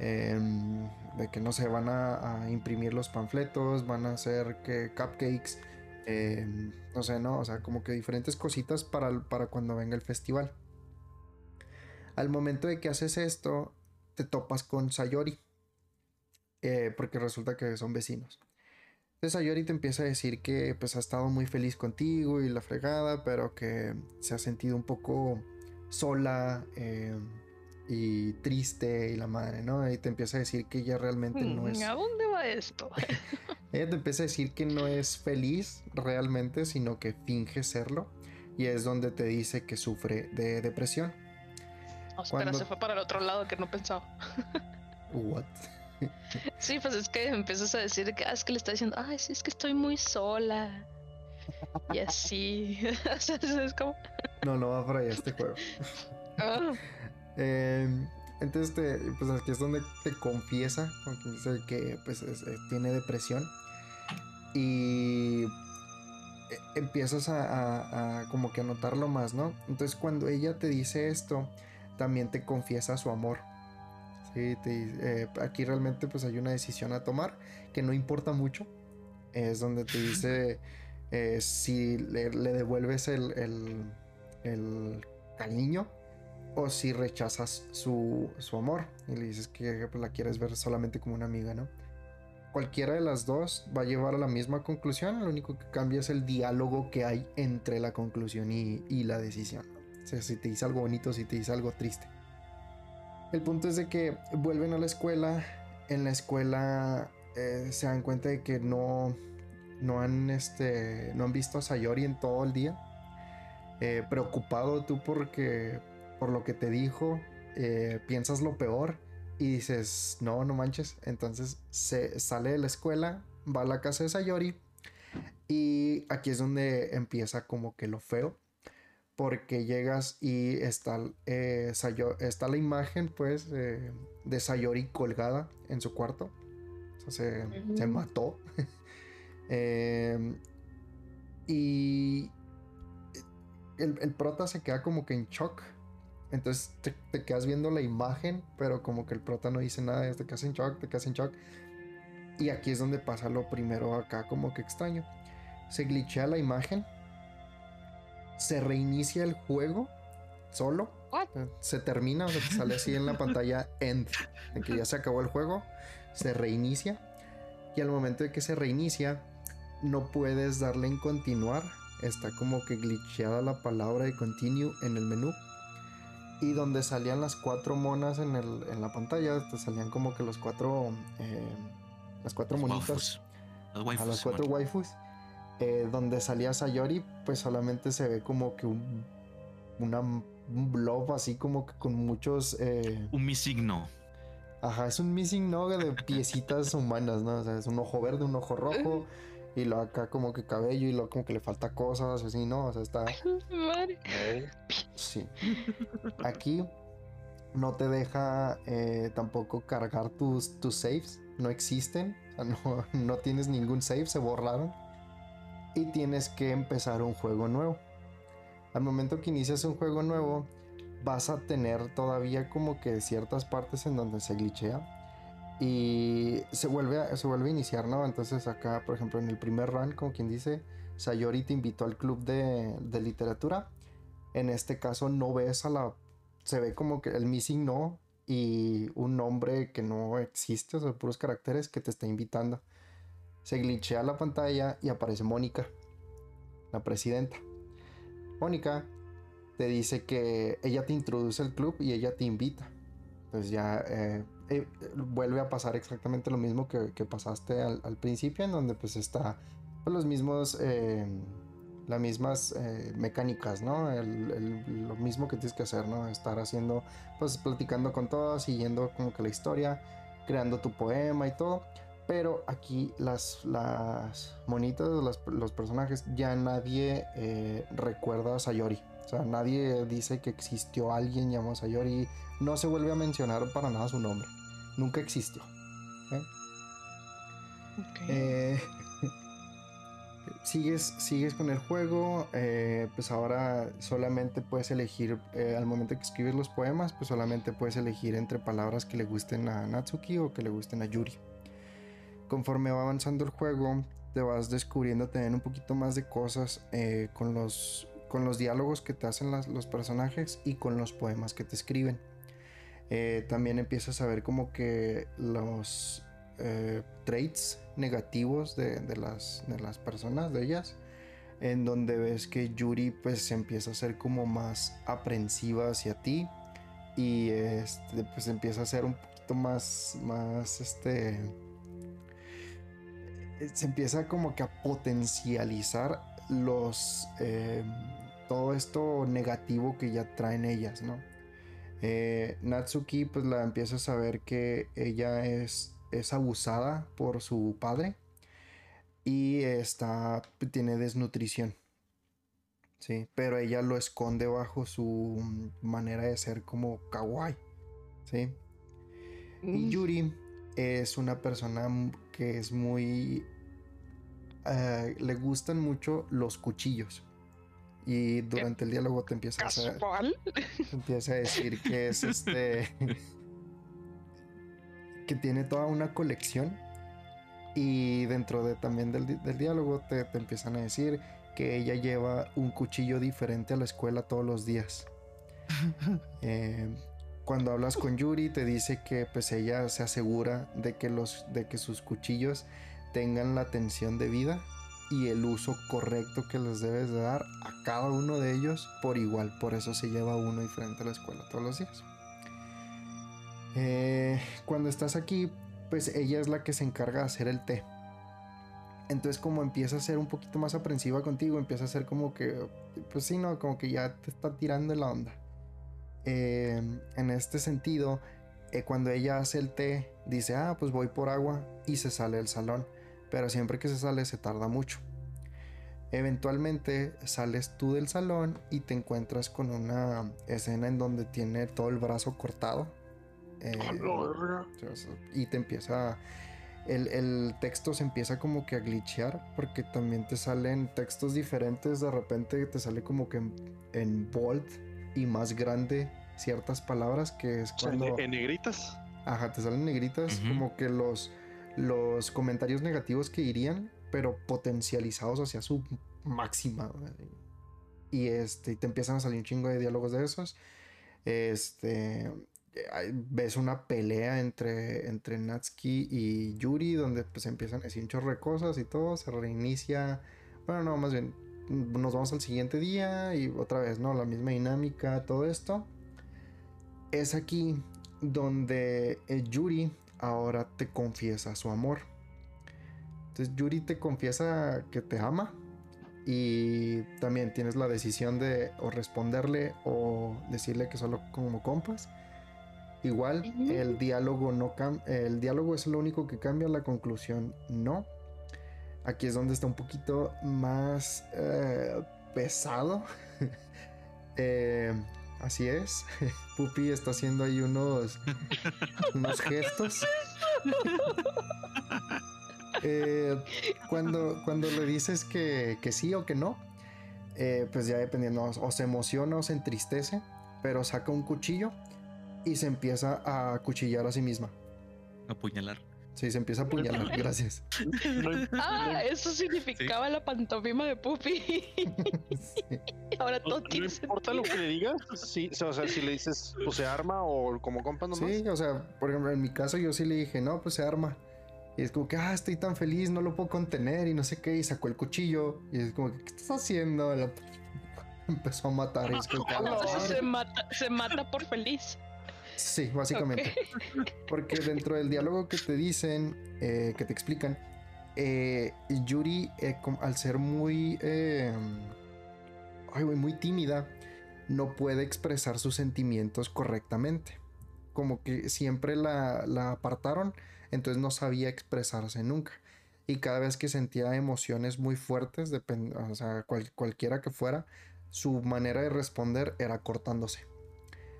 em, de que no se van a, a imprimir los panfletos, van a hacer que cupcakes, em, no sé, ¿no? O sea, como que diferentes cositas para, para cuando venga el festival. Al momento de que haces esto, te topas con Sayori. eh, porque resulta que son vecinos. Entonces Sayori te empieza a decir que pues ha estado muy feliz contigo y la fregada, pero que se ha sentido un poco sola eh, y triste y la madre, ¿no? Y te empieza a decir que ella realmente no es... ¿A dónde va esto? Ella te empieza a decir que no es feliz realmente, sino que finge serlo. Y es donde te dice que sufre de depresión. No, espera, se fue para el otro lado que no pensaba. What? Sí, pues es que empiezas a decir que, ah, es que le está diciendo, ay, sí, es que estoy muy sola. Y así. Es como. No, no va para allá este juego. ah, Eh, entonces, te- pues aquí es donde te confiesa, dice que pues es- eh, tiene depresión y eh, empiezas a, a- a como que a notarlo más, ¿no? Entonces cuando ella te dice esto, también te confiesa su amor. Sí, te eh, aquí realmente pues hay una decisión a tomar que no importa mucho. Es donde te dice eh, si le, le devuelves el, el, el cariño o si rechazas su, su amor y le dices que pues, la quieres ver solamente como una amiga, ¿no? Cualquiera de las dos va a llevar a la misma conclusión, lo único que cambia es el diálogo que hay entre la conclusión y, y la decisión. Si te dice algo bonito, si te dice algo triste. El punto es de que vuelven a la escuela, en la escuela eh, se dan cuenta de que no, no, han, este, no han visto a Sayori en todo el día. Eh, preocupado tú porque por lo que te dijo, eh, piensas lo peor y dices, no, no manches. Entonces se sale de la escuela, va a la casa de Sayori y aquí es donde empieza como que lo feo. Porque llegas y está, eh, Sayo- está la imagen pues eh, de Sayori colgada en su cuarto. O sea, se, se mató. Em, y el, el prota se queda como que en shock. Entonces te, te quedas viendo la imagen, pero como que el prota no dice nada, te quedas en shock, te quedas en shock. Y aquí es donde pasa lo primero acá como que extraño. Se glitchea la imagen. Se reinicia el juego solo. What? Eh, Se termina, o sea, te sale así en la pantalla end, de que ya se acabó el juego. Se reinicia. Y al momento de que se reinicia, no puedes darle en continuar. Está como que glitcheada la palabra de continue en el menú. Y donde salían las cuatro monas en, el- en la pantalla, te salían como que los cuatro. eh, las cuatro Los monitas. waifus. Los waifus. A las cuatro waifus. Eh, donde salía Sayori, pues solamente se ve como que un. Una, un blob así como que con muchos. eh, Un mi signo. Ajá, es un missing no de piecitas humanas, ¿no? O sea, es un ojo verde, un ojo rojo, y lo acá como que cabello, y luego como que le falta cosas, así, ¿no? O sea, está. Sí. Aquí no te deja eh, tampoco cargar tus, tus saves, no existen, o sea, no, no tienes ningún save, se borraron. Y tienes que empezar un juego nuevo. Al momento que inicias un juego nuevo, vas a tener todavía como que ciertas partes en donde se glitchea y se vuelve a, se vuelve a iniciar, ¿no? Entonces acá, por ejemplo, en el primer run, como quien dice, Sayori te invitó al club de, de literatura. En este caso no ves a la... Se ve como que el missing no y un nombre que no existe, o sea, puros caracteres que te está invitando. Se glitchea la pantalla y aparece Mónica, la presidenta. Mónica te dice que ella te introduce al club y ella te invita. Pues ya eh, eh, vuelve a pasar exactamente lo mismo que, pasaste al, principio, en donde pues está pues, los mismos, eh, las mismas mecánicas, ¿no? lo mismo que tienes que hacer, ¿no? Estar haciendo, pues platicando con todos, siguiendo como que la historia, creando tu poema y todo. Pero aquí las, las monitas, los personajes, ya nadie recuerda a Sayori. O sea, nadie dice que existió alguien llamado Sayori. No se vuelve a mencionar para nada su nombre. Nunca existió. ¿eh? Eh, sigues, sigues con el juego. Eh, pues ahora solamente puedes elegir, al momento que escribes los poemas, pues solamente puedes elegir entre palabras que le gusten a Natsuki o que le gusten a Yuri. Conforme va avanzando el juego, te vas descubriendo también un poquito más de cosas con los con los diálogos que te hacen los personajes y con los poemas que te escriben. Eh, también empiezas a ver como que los eh, traits negativos de, las, de las personas, de ellas, en donde ves que Yuri pues empieza a ser como más aprensiva hacia ti y este, pues empieza a ser un poquito más, más este, se empieza como que a potencializar los eh, todo esto negativo que ya traen ellas, ¿no? Eh, Natsuki pues la empieza a saber que ella es, es abusada por su padre y está, tiene desnutrición. Sí, pero ella lo esconde bajo su manera de ser como kawaii. ¿sí? Y mm. Yuri es una persona que es muy... Eh, le gustan mucho los cuchillos. Y durante el diálogo te empieza a, empieza a decir que es este. que tiene toda una colección. Y dentro de también del, diálogo te, empiezan a decir que ella lleva un cuchillo diferente a la escuela todos los días. Eh, cuando hablas con Yuri te dice que pues ella se asegura de que los de que sus cuchillos tengan la tensión de vida y el uso correcto que les debes de dar a cada uno de ellos por igual. Por eso se lleva uno diferente a la escuela todos los días. Eh, cuando estás aquí, pues ella es la que se encarga de hacer el té. Entonces como empieza a ser un poquito más aprensiva contigo, empieza a ser como que, pues sí, no, como que ya te está tirando la onda. Eh, en este sentido, eh, cuando ella hace el té, dice, ah, pues voy por agua y se sale del salón pero siempre que se sale se tarda mucho. Eventualmente sales tú del salón y te encuentras con una escena en donde tiene todo el brazo cortado. Eh, y te empieza... El, texto se empieza como que a glitchear porque también te salen textos diferentes. De repente te sale como que en, bold y más grande ciertas palabras que es cuando... ¿En negritas? Ajá, te salen negritas como que los los comentarios negativos que irían, pero potencializados hacia su máxima. Y este, te empiezan a salir un chingo de diálogos de esos. Este, ves una pelea entre, entre Natsuki y Yuri, donde pues empiezan a decir un chorro de cosas y todo, se reinicia. Bueno, no, más bien, nos vamos al siguiente día y otra vez, ¿no? La misma dinámica, todo esto. Es aquí donde el Yuri ahora te confiesa su amor. Entonces Yuri te confiesa que te ama y también tienes la decisión de o responderle o decirle que solo como compas. Igual el diálogo no el diálogo es lo único que cambia, la conclusión no. Aquí es donde está un poquito más eh, pesado. Eh, así es. Pupi está haciendo ahí unos, unos gestos. Eh, cuando, le dices que, sí o que no, pues ya dependiendo, o se emociona o se entristece, pero saca un cuchillo y se empieza a cuchillar a sí misma. Apuñalar. Sí, se empieza a apuñalar, gracias. No Ah, eso significaba la pantomima de Puppy. Sí. Ahora no- todo no tiene importa lo que le digas, sí, o sea, si le dices, pues se arma o como compa nomás. Sí, o sea, por ejemplo, en mi caso yo sí le dije, no, pues se arma. Y es como que, ah, estoy tan feliz, no lo puedo contener y no sé qué. Y sacó el cuchillo. Y es como que, ¿qué estás haciendo? Empezó a matar. Y es como se mata, se mata por feliz. Sí, básicamente. Porque dentro del diálogo que te dicen, eh, que te explican, eh, Yuri, eh, al ser muy, ay, muy tímida, no puede expresar sus sentimientos correctamente. Como que siempre la, la apartaron, entonces no sabía expresarse nunca. Y cada vez que sentía emociones muy fuertes, o sea, cual- cualquiera que fuera, su manera de responder era cortándose.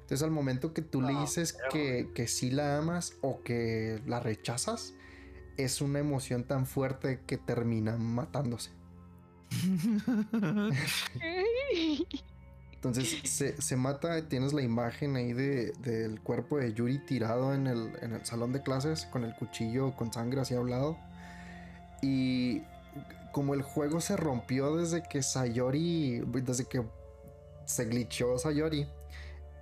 Entonces al momento que tú le dices que, que sí la amas o que la rechazas, es una emoción tan fuerte que termina matándose. Entonces se, se mata, tienes la imagen ahí de- del cuerpo de Yuri tirado en el, en el salón de clases con el cuchillo con sangre así a un lado. Y como el juego se rompió desde que Sayori, desde que se glitchó Sayori,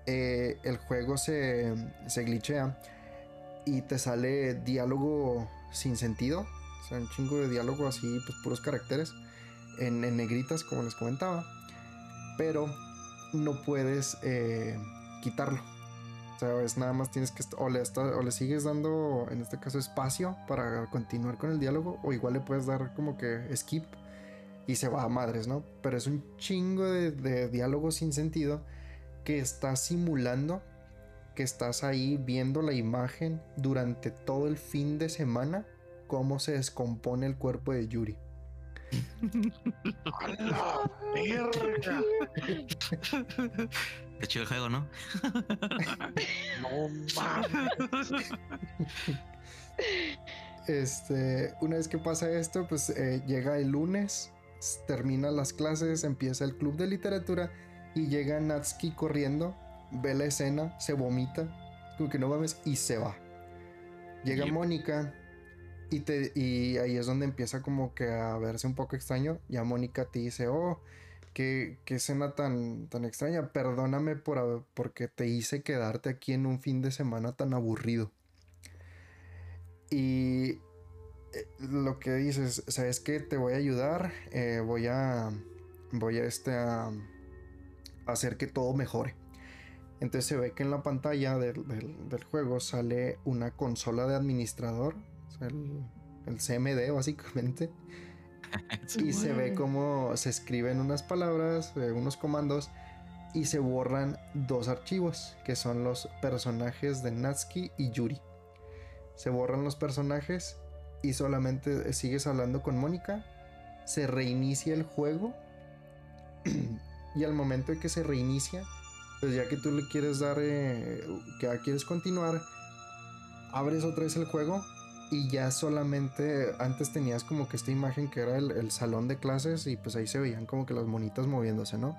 eh, el juego se, se glitchea y te sale diálogo sin sentido. O sea, un chingo de diálogo así, pues puros caracteres en, en negritas, como les comentaba. Pero no puedes eh, quitarlo. O sea, es nada más tienes que... O le, está- o le sigues dando, en este caso, espacio para continuar con el diálogo. O igual le puedes dar como que skip y se va a madres, ¿no? Pero es un chingo de, de diálogo sin sentido que está simulando que estás ahí viendo la imagen durante todo el fin de semana cómo se descompone el cuerpo de Yuri. ¡A la verga! Qué chido el juego, ¿no? No mames. Este, una vez que pasa esto, pues eh, llega el lunes, termina las clases, empieza el club de literatura y llega Natsuki corriendo, ve la escena, se vomita, como que no mames, y se va. Llega Yep. Mónica y, te, y ahí es donde empieza como que a verse un poco extraño. Ya Mónica te dice, oh, qué, qué escena tan, tan extraña, perdóname por, porque te hice quedarte aquí en un fin de semana tan aburrido. Y eh, lo que dices, ¿sabes qué? Te voy a ayudar, eh, voy a, voy a, este, a hacer que todo mejore. Entonces se ve que en la pantalla del, del- del juego sale una consola de administrador, o sea, el, el CMD básicamente, y se ve como se escriben unas palabras, eh, unos comandos, y se borran dos archivos, que son los personajes de Natsuki y Yuri. Se borran los personajes y solamente sigues hablando con Mónica. Se reinicia el juego. y al momento de que se reinicia, pues ya que tú le quieres dar, eh, que ya quieres continuar, abres otra vez el juego y ya solamente antes tenías como que esta imagen que era el, el salón de clases y pues ahí se veían como que las monitas moviéndose, ¿no?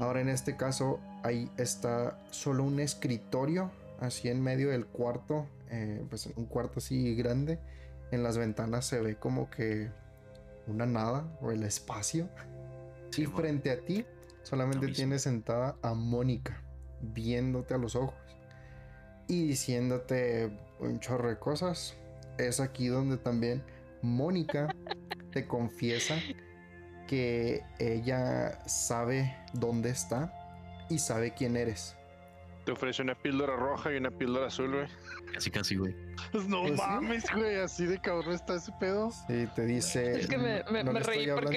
Ahora en este caso ahí está solo un escritorio así en medio del cuarto, eh, pues un cuarto así grande. En las ventanas se ve como que una nada o el espacio. Sí, y bueno. frente a ti solamente mismo. tienes sentada a Mónica viéndote a los ojos y diciéndote un chorro de cosas. Es aquí donde también Mónica te confiesa que ella sabe dónde está y sabe quién eres. Te ofrece una píldora roja y una píldora azul, güey. Casi, casi, güey. No Pues sí. mames, güey, así de cabrón está ese pedo. Sí, te dice. Es que me, no reí hablando-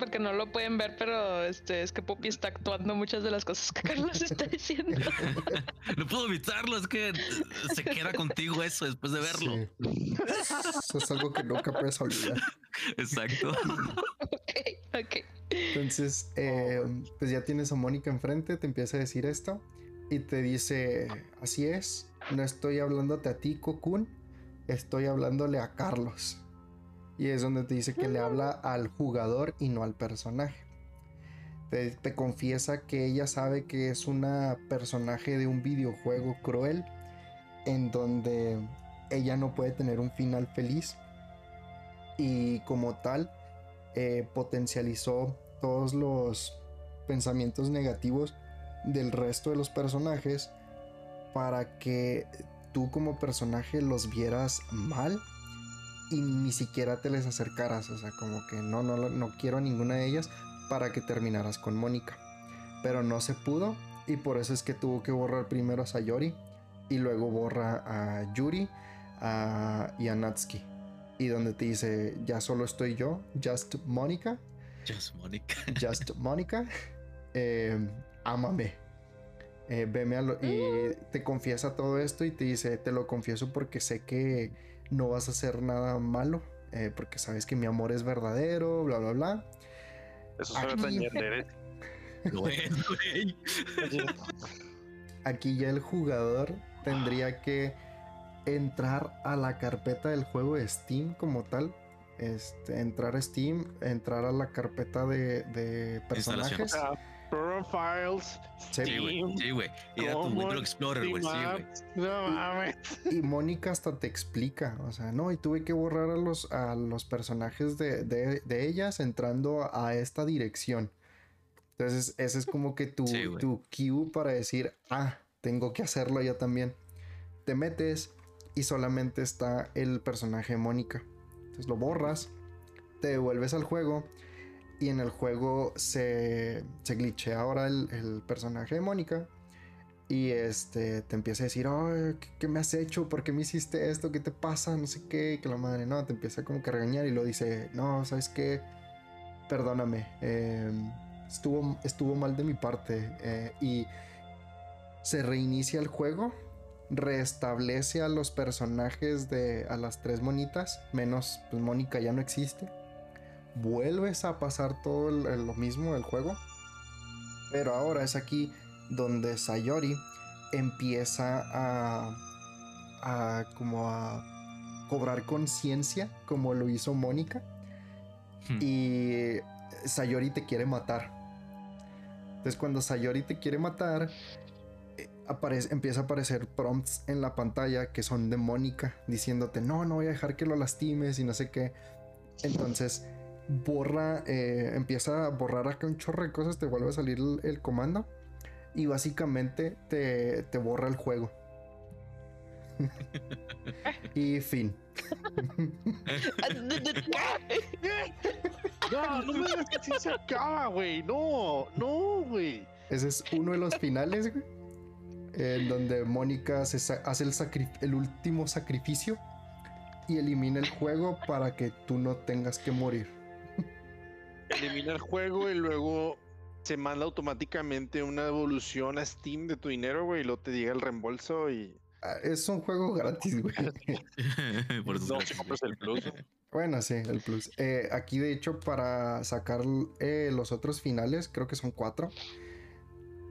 porque, no lo pueden ver, pero este es que Puppy está actuando muchas de las cosas que Carlos está diciendo. No puedo evitarlo, es que se queda contigo eso después de verlo. Sí. Eso es algo que nunca puedes olvidar. Exacto. ok, ok. Entonces, eh, pues ya tienes a Mónica enfrente, te empieza a decir esto y te dice, así es, no estoy hablándote a ti, Cocoon, estoy hablándole a Carlos. Y es donde te dice que le habla al jugador y no al personaje. te, te confiesa que ella sabe que es una personaje de un videojuego cruel en donde ella no puede tener un final feliz. Y como tal eh, potencializó todos los pensamientos negativos del resto de los personajes para que tú como personaje los vieras mal y ni siquiera te les acercaras, o sea, como que no, no, no quiero a ninguna de ellas para que terminaras con Mónica. Pero no se pudo y por eso es que tuvo que borrar primero a Sayori y luego borra a Yuri a, y a Natsuki. Y donde te dice, ya solo estoy yo, just Mónica. Just Mónica. Just Mónica. Eh, ámame. Eh, veme a lo- y te confiesa todo esto y te dice, te lo confieso porque sé que no vas a hacer nada malo, eh, porque sabes que mi amor es verdadero, bla, bla, bla. Eso suena tan Aquí. güey. Aquí ya el jugador tendría que entrar a la carpeta del juego de Steam como tal. Este, entrar a Steam, entrar a la carpeta de, de personajes. Ah, Profiles, Sí, Sí, güey. Sí, güey. Y a tu. Windows Explorer, güey. Sí, No mames. Y Mónica hasta te explica, o sea, no, y tuve que borrar a los, a los personajes de, de- de ellas entrando a esta dirección. Entonces, ese es como que tu, Sí, tu cue para decir, ah, tengo que hacerlo yo también. Te metes y solamente está el personaje de Mónica. Entonces lo borras, te devuelves al juego y en el juego se, se glitchea ahora el, el personaje de Mónica y este te empieza a decir, "Ay, ¿qué, me has hecho? ¿Por qué me hiciste esto? ¿Qué te pasa? No sé qué, que la madre, no, te empieza como que a regañar y lo dice, no, ¿sabes qué? Perdóname, eh, estuvo, estuvo mal de mi parte eh, y se reinicia el juego, restablece a los personajes de a las tres monitas, menos pues Mónica ya no existe. Vuelves a pasar todo el- el- lo mismo del juego, pero ahora es aquí donde Sayori empieza a, a como a cobrar conciencia como lo hizo Mónica Hmm. y Sayori te quiere matar. Entonces cuando Sayori te quiere matar eh, aparece, empieza a aparecer prompts en la pantalla que son de Mónica diciéndote no, no voy a dejar que lo lastimes y no sé qué. Entonces borra, eh, empieza a borrar acá un chorro de cosas, te vuelve a salir el, el comando y básicamente te, te borra el juego. y fin. No, no me digas que así se acaba, güey. No, no, güey. Ese es uno de los finales, güey, En donde Mónica se hace el, el último sacrificio y elimina el juego para que tú no tengas que morir. Elimina el juego y luego se manda automáticamente una evolución a Steam de tu dinero, güey, y luego te llega el reembolso y. Ah, Es un juego gratis, güey. Por No, gratis, si compras el plus. Bueno, sí, el plus. Eh, aquí, de hecho, para sacar eh, los otros finales, creo que son cuatro,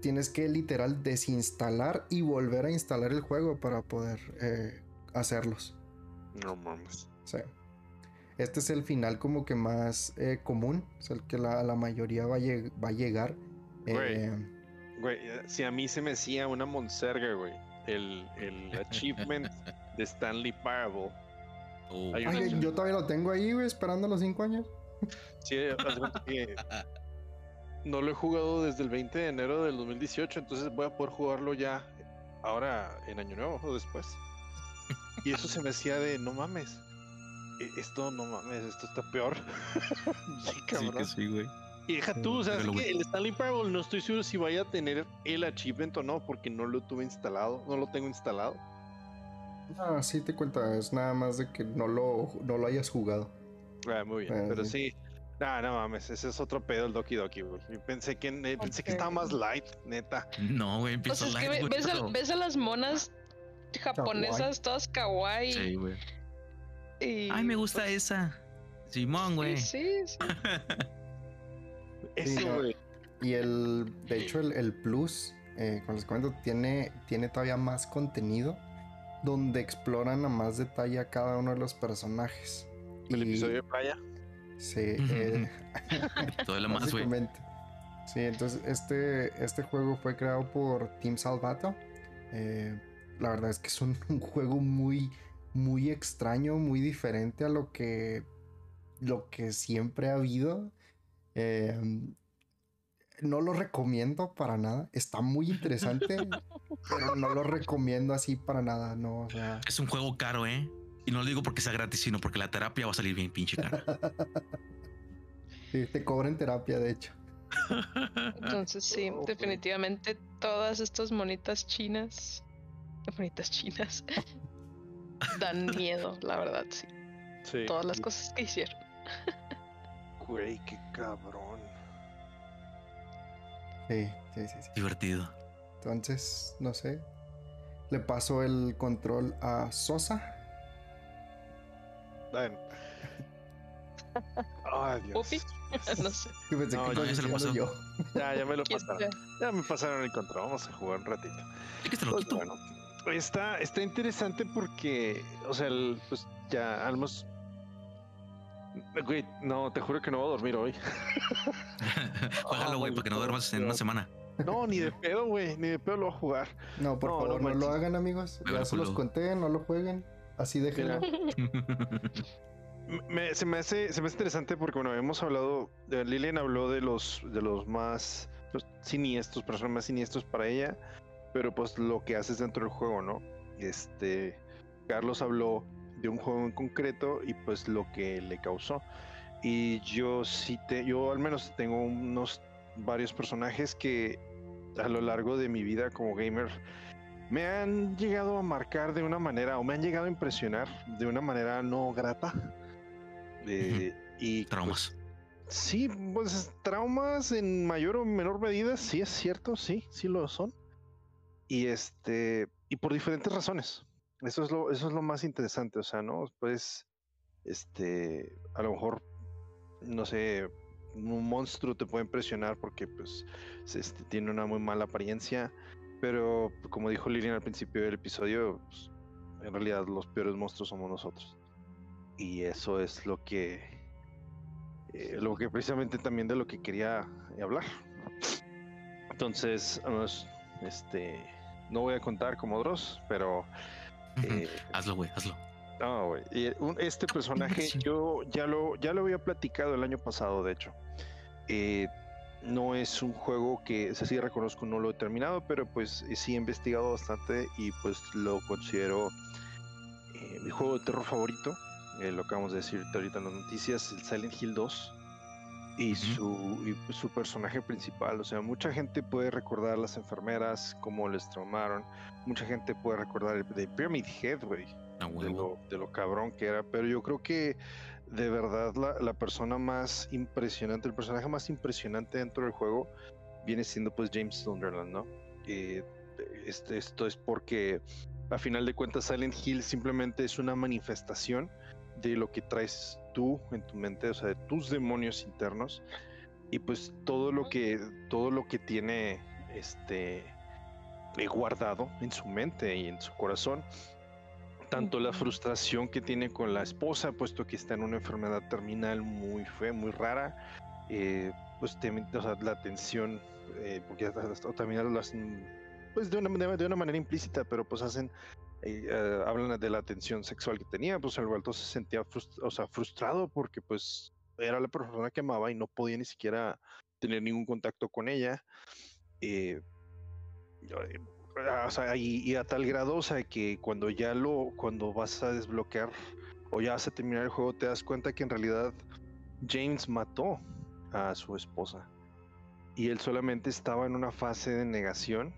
tienes que literal desinstalar y volver a instalar el juego para poder eh, hacerlos. No mames. Sí. Este es el final como que más eh, común, es el que la, la mayoría va a, lleg- va a llegar. Güey. Eh, Güey, eh, si a mí se me hacía una monserga, güey, el, el achievement de Stanley Parable. Oh, ay, yo todavía lo tengo ahí, güey, esperando los cinco años. Sí, cuenta que no lo he jugado desde el 20 de enero del 2018, entonces voy a poder jugarlo ya ahora en Año Nuevo o después. Y eso se me hacía de, no mames, esto no mames, esto está peor. sí, sí cabrón. que sí, güey. Y deja tú, o sea, es Pero, que el Stanley Parable no estoy seguro si vaya a tener el achievement o no, porque no lo tuve instalado, no lo tengo instalado. Ah, sí te cuenta, es nada más de que no lo, no lo hayas jugado. Ah, muy bien, Ah, pero sí. sí. Ah, no mames, ese es otro pedo el Doki Doki, güey. Pensé que, eh, pensé que estaba más light, neta. No, güey, O empieza sea, es que light, ves, a, pero- ves a las monas japonesas todas kawaii. Sí, güey. Y, Ay, me gusta pues, esa. Simón, sí, güey. Sí, sí. Eso, no. güey. Y el, de hecho, el, el plus, eh, como les comento, tiene, tiene todavía más contenido donde exploran a más detalle a cada uno de los personajes. El Y- episodio de playa. Sí, eh, Todo lo más, güey. Sí, entonces este, este juego fue creado por Team Salvato. Eh, la verdad es que es un, un juego muy, muy extraño, muy diferente a lo que, lo que siempre ha habido. Eh, no lo recomiendo para nada. Está muy interesante, pero no lo recomiendo así para nada. No, o sea, Es un juego caro, ¿eh? Y no lo digo porque sea gratis, sino porque la terapia va a salir bien pinche cara. sí, te cobran terapia, de hecho. Entonces sí, Ok. definitivamente todas estas monitas chinas, monitas chinas, dan miedo, la verdad, sí. Sí. Todas las cosas que hicieron. Güey, qué cabrón. Sí, sí, sí, sí. Divertido. Entonces, no sé. Le paso el control a Sosa. Ven. Ay, Dios. Pupi. no sé. Que pensé No, que ya se lo pasó. yo. Ya, ya me lo ¿Quién pasaron. Ya me pasaron el control. Vamos a jugar un ratito. Es que te lo Pues quito. bueno, está, está interesante porque, o sea, el- pues ya almost. Güey, no, te juro que no voy a dormir hoy. Juégalo, güey, bueno, para que no duermas en una semana. No, ni de pedo, güey, ni de pedo lo voy a jugar. No, por No, favor, no, lo hagan, amigos. Me Ya se los conté, no lo jueguen. Así déjenlo. Me- se, me hace, se me hace interesante porque, bueno, hemos hablado, eh, Lilian habló de los, de los más los siniestros, personas más siniestros para ella, pero pues lo que haces dentro del juego, ¿no? Este, Carlos habló de un juego en concreto y pues lo que le causó. Y yo sí te, yo al menos tengo unos varios personajes que a lo largo de mi vida como gamer me han llegado a marcar de una manera o me han llegado a impresionar de una manera no grata. Eh, y pues, Traumas. sí, pues traumas en mayor o menor medida, sí es cierto, sí, sí lo son. Y este, y por diferentes razones. Eso es lo, eso es lo más interesante, o sea, ¿no? Pues, este, a lo mejor, no sé, un monstruo te puede impresionar porque, pues, este, tiene una muy mala apariencia, pero como dijo Lilian al principio del episodio, pues, en realidad los peores monstruos somos nosotros. Y eso es lo que, eh, lo que precisamente también de lo que quería hablar. Entonces, vamos, este, no voy a contar como Dross, pero eh, hazlo, güey, hazlo. no, güey. Este personaje yo ya lo, ya lo había platicado el año pasado, de hecho. Eh, no es un juego que, sí reconozco, no lo he terminado, pero pues eh, sí he investigado bastante y pues lo considero eh, mi juego de terror favorito. Lo acabamos de decir ahorita en las noticias, el Silent Hill 2. Y, su, y su personaje principal, o sea, mucha gente puede recordar las enfermeras, cómo les traumaron, mucha gente puede recordar el de Pyramid Head, güey, de lo, de lo cabrón que era, pero yo creo que de verdad la, la persona más impresionante, el personaje más impresionante dentro del juego viene siendo pues James Sunderland, ¿no? Eh, este, esto es porque a final de cuentas Silent Hill simplemente es una manifestación de lo que traes tú en tu mente, o sea, de tus demonios internos y pues todo lo que todo lo que tiene este eh, guardado en su mente y en su corazón. Tanto la frustración que tiene con la esposa, puesto que está en una enfermedad terminal muy fea, muy rara, eh, pues tem- o sea, la tensión, eh, porque hasta- hasta también lo hacen, pues de una, de una manera implícita, pero pues hacen, eh, eh, hablan de la tensión sexual que tenía, pues Walter se sentía o sea, frustrado porque pues era la persona que amaba y no podía ni siquiera tener ningún contacto con ella. eh, o sea, y, y a tal grado, o sea, que cuando ya lo, cuando vas a desbloquear o ya vas a terminar el juego, te das cuenta que en realidad James mató a su esposa. Y él solamente estaba en una fase de negación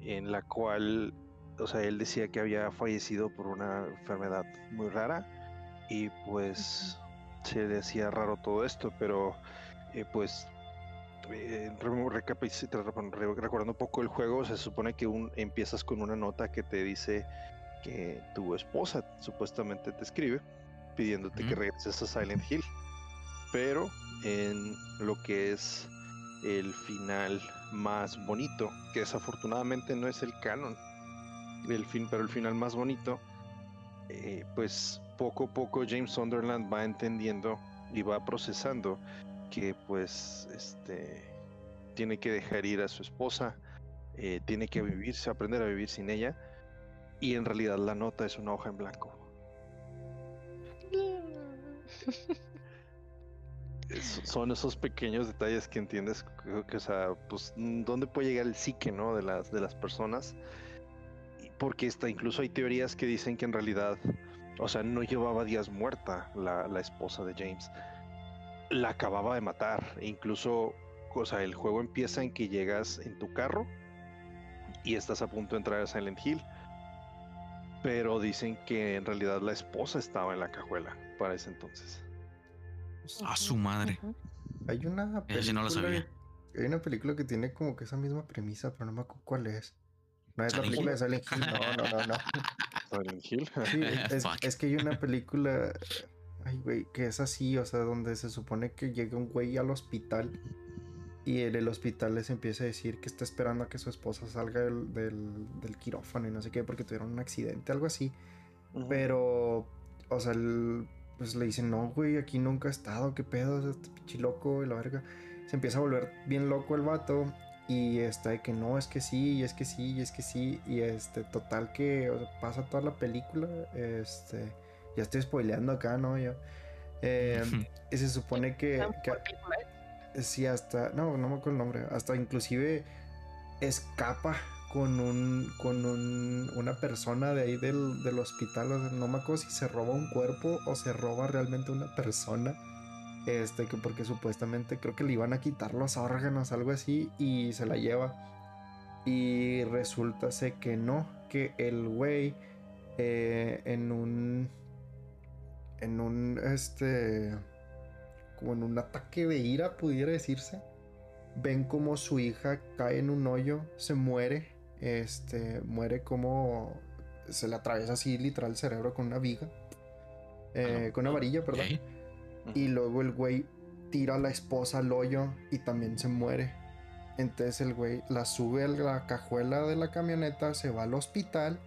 en la cual, o sea, él decía que había fallecido por una enfermedad muy rara y pues se le hacía raro todo esto, pero eh, pues eh, recordando un poco el juego, se supone que un, empiezas con una nota que te dice que tu esposa supuestamente te escribe pidiéndote que regreses a Silent Hill. Pero en lo que es el final más bonito, que desafortunadamente no es el canon, el fin, pero el final más bonito, eh, pues poco a poco James Sunderland va entendiendo y va procesando que pues este tiene que dejar ir a su esposa, eh, tiene que vivirse, aprender a vivir sin ella, y en realidad la nota es una hoja en blanco. Es- son esos pequeños detalles que entiendes que, que, o sea, pues dónde puede llegar el psique, ¿no? De las de las personas. Porque está, incluso hay teorías que dicen que en realidad, o sea, no llevaba días muerta la, la esposa de James. La acababa de matar. E incluso, o sea, el juego empieza en que llegas en tu carro y estás a punto de entrar a Silent Hill. Pero dicen que en realidad la esposa estaba en la cajuela para ese entonces. A su madre. Hay una película. no lo sabía. Hay una película que tiene como que esa misma premisa, pero no me acuerdo cuál es. No es la ¿Silent película de Silent Hill, no, no, no, no. Silent Hill. Sí, es, que hay una película, ay, güey, que es así, o sea, donde se supone que llega un güey al hospital y en el hospital les empieza a decir que está esperando a que su esposa salga del, del, del quirófano y no sé qué, porque tuvieron un accidente, algo así. Pero, o sea, el- pues le dicen, no, güey, aquí nunca he estado, qué pedo, es este pinche loco y la verga. Se empieza a volver bien loco el vato y está de que no, es que sí, y es que sí, y es que sí. Y este, total que o sea, pasa toda la película, este, ya estoy spoileando acá, ¿no? Yo. Eh, y se supone que, que ¿cuál película es? Sí, hasta. No, no me acuerdo el nombre. Hasta inclusive escapa con un. con un, una persona de ahí del, del hospital. O sea, no me acuerdo si se roba un cuerpo o se roba realmente una persona. Este, que porque supuestamente creo que le iban a quitar los órganos, algo así, y se la lleva. Y resulta que no, que el güey eh, en un. En un. Este como en un ataque de ira, pudiera decirse. Ven como su hija cae en un hoyo, se muere. Este, muere como se le atraviesa así literal el cerebro con una viga. eh, Ah, con una varilla, perdón. Y luego el güey tira a la esposa al hoyo y también se muere. Entonces el güey la sube a la cajuela de la camioneta, se va al hospital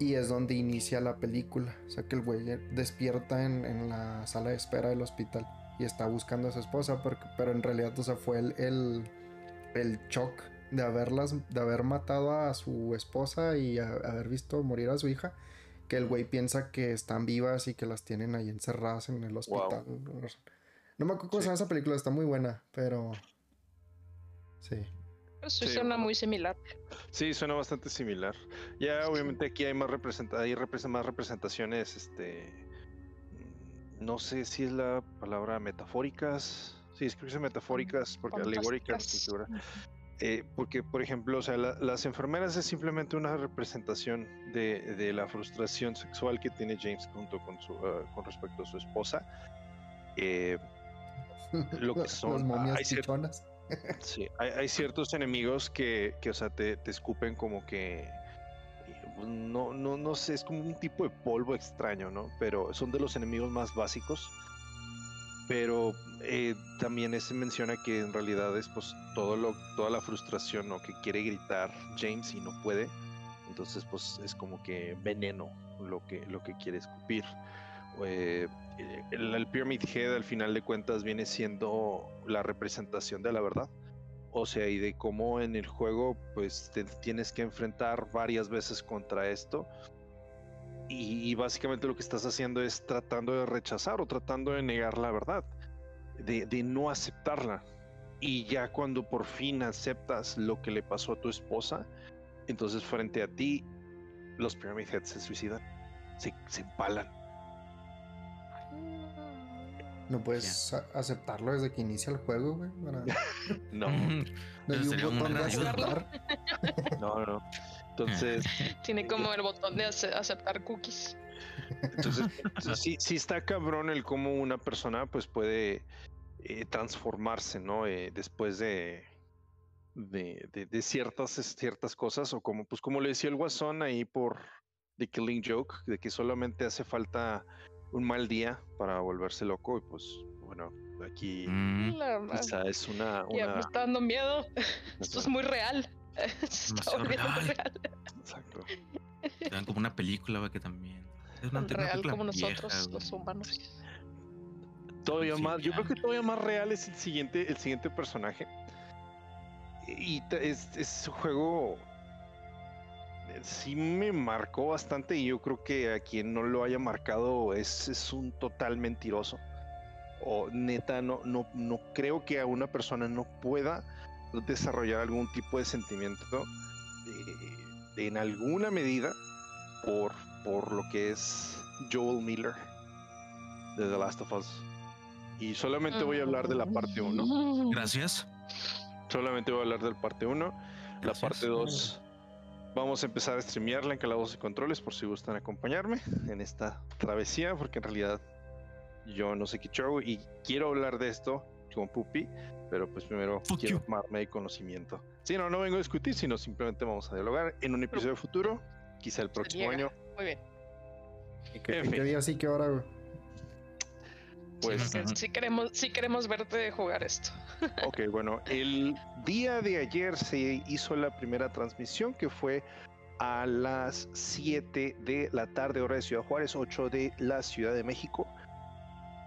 y es donde inicia la película. O sea que el güey despierta en, en la sala de espera del hospital y está buscando a su esposa, porque, pero en realidad, o sea, fue el, el, el shock de haberlas, de haber matado a su esposa y a- haber visto morir a su hija, que el güey piensa que están vivas y que las tienen ahí encerradas en el hospital. No me acuerdo cómo se Sí. llama esa película, está muy buena, pero sí. Pues sí, suena bueno. muy similar. Sí, suena bastante similar. Ya obviamente aquí hay más representa hay más representaciones, este mm, no sé si es la palabra metafóricas. Sí, es que metafóricas, porque alegóricas, no estoy segura. Eh, porque, por ejemplo, o sea, la- las enfermeras es simplemente una representación de, de la frustración sexual que tiene James junto con, su, ah, con respecto a su esposa. Eh, Lo que son- momias hay cier- chichonas. Sí, hay, hay ciertos enemigos que, que, o sea, te, te escupen como que. eh, No, no, no sé, es como un tipo de polvo extraño, ¿no? Pero son de los enemigos más básicos. Pero eh, también se menciona que en realidad es pues todo lo, toda la frustración, ¿no? Que quiere gritar James y no puede. Entonces, pues es como que veneno lo que, lo que quiere escupir. Eh, el, el Pyramid Head al final de cuentas viene siendo la representación de la verdad. O sea, y de cómo en el juego pues te tienes que enfrentar varias veces contra esto. Y, y básicamente lo que estás haciendo es tratando de rechazar o tratando de negar la verdad. De, de no aceptarla. Y ya cuando por fin aceptas lo que le pasó a tu esposa, entonces frente a ti los Pyramid Heads se suicidan. Se, se empalan. No puedes aceptarlo desde que inicia el juego, güey. para- No, No hay un botón de aceptar. no, no. Entonces, Tiene como el botón de ace- aceptar cookies. Entonces, entonces sí, sí está cabrón el cómo una persona pues puede eh, transformarse, ¿no? Eh, después de, de, de- de ciertas, ciertas cosas, o como, pues como le decía el Guasón ahí por The Killing Joke, de que solamente hace falta un mal día para volverse loco, y pues bueno, aquí Mm, quizá es una... Ya me está dando miedo. Esto es muy real. Está real. real. exacto. te dan como una película, que también. Es una, Tan real como vieja, nosotros, güey. los humanos. Todavía Sí, más, yo creo que todavía más real es el siguiente, el siguiente personaje. Y es, es un juego. Sí me marcó bastante y yo creo que a quien no lo haya marcado es, es un total mentiroso. O neta, no, no, no creo que a una persona no pueda desarrollar algún tipo de sentimiento eh, en alguna medida por, por lo que es Joel Miller de The Last of Us. Y solamente voy a hablar de la parte 1. Gracias. Solamente voy a hablar del parte 1. La parte 2 vamos a empezar a streamearla en Calabozos y Controles por si gustan acompañarme en esta travesía, porque en realidad yo no sé qué show y quiero hablar de esto con Pupi, pero pues primero Fuck quiero you. tomarme de conocimiento. Sí, no, no vengo a discutir, sino simplemente vamos a dialogar en un episodio futuro, quizá el próximo año. Muy bien. ¿Qué, día sí, qué hora, güey? Pues Sí, Que Sí queremos, sí queremos verte jugar esto. Ok, bueno, el día de ayer se hizo la primera transmisión que fue a las 7 de la tarde, hora de Ciudad Juárez, 8 de la Ciudad de México.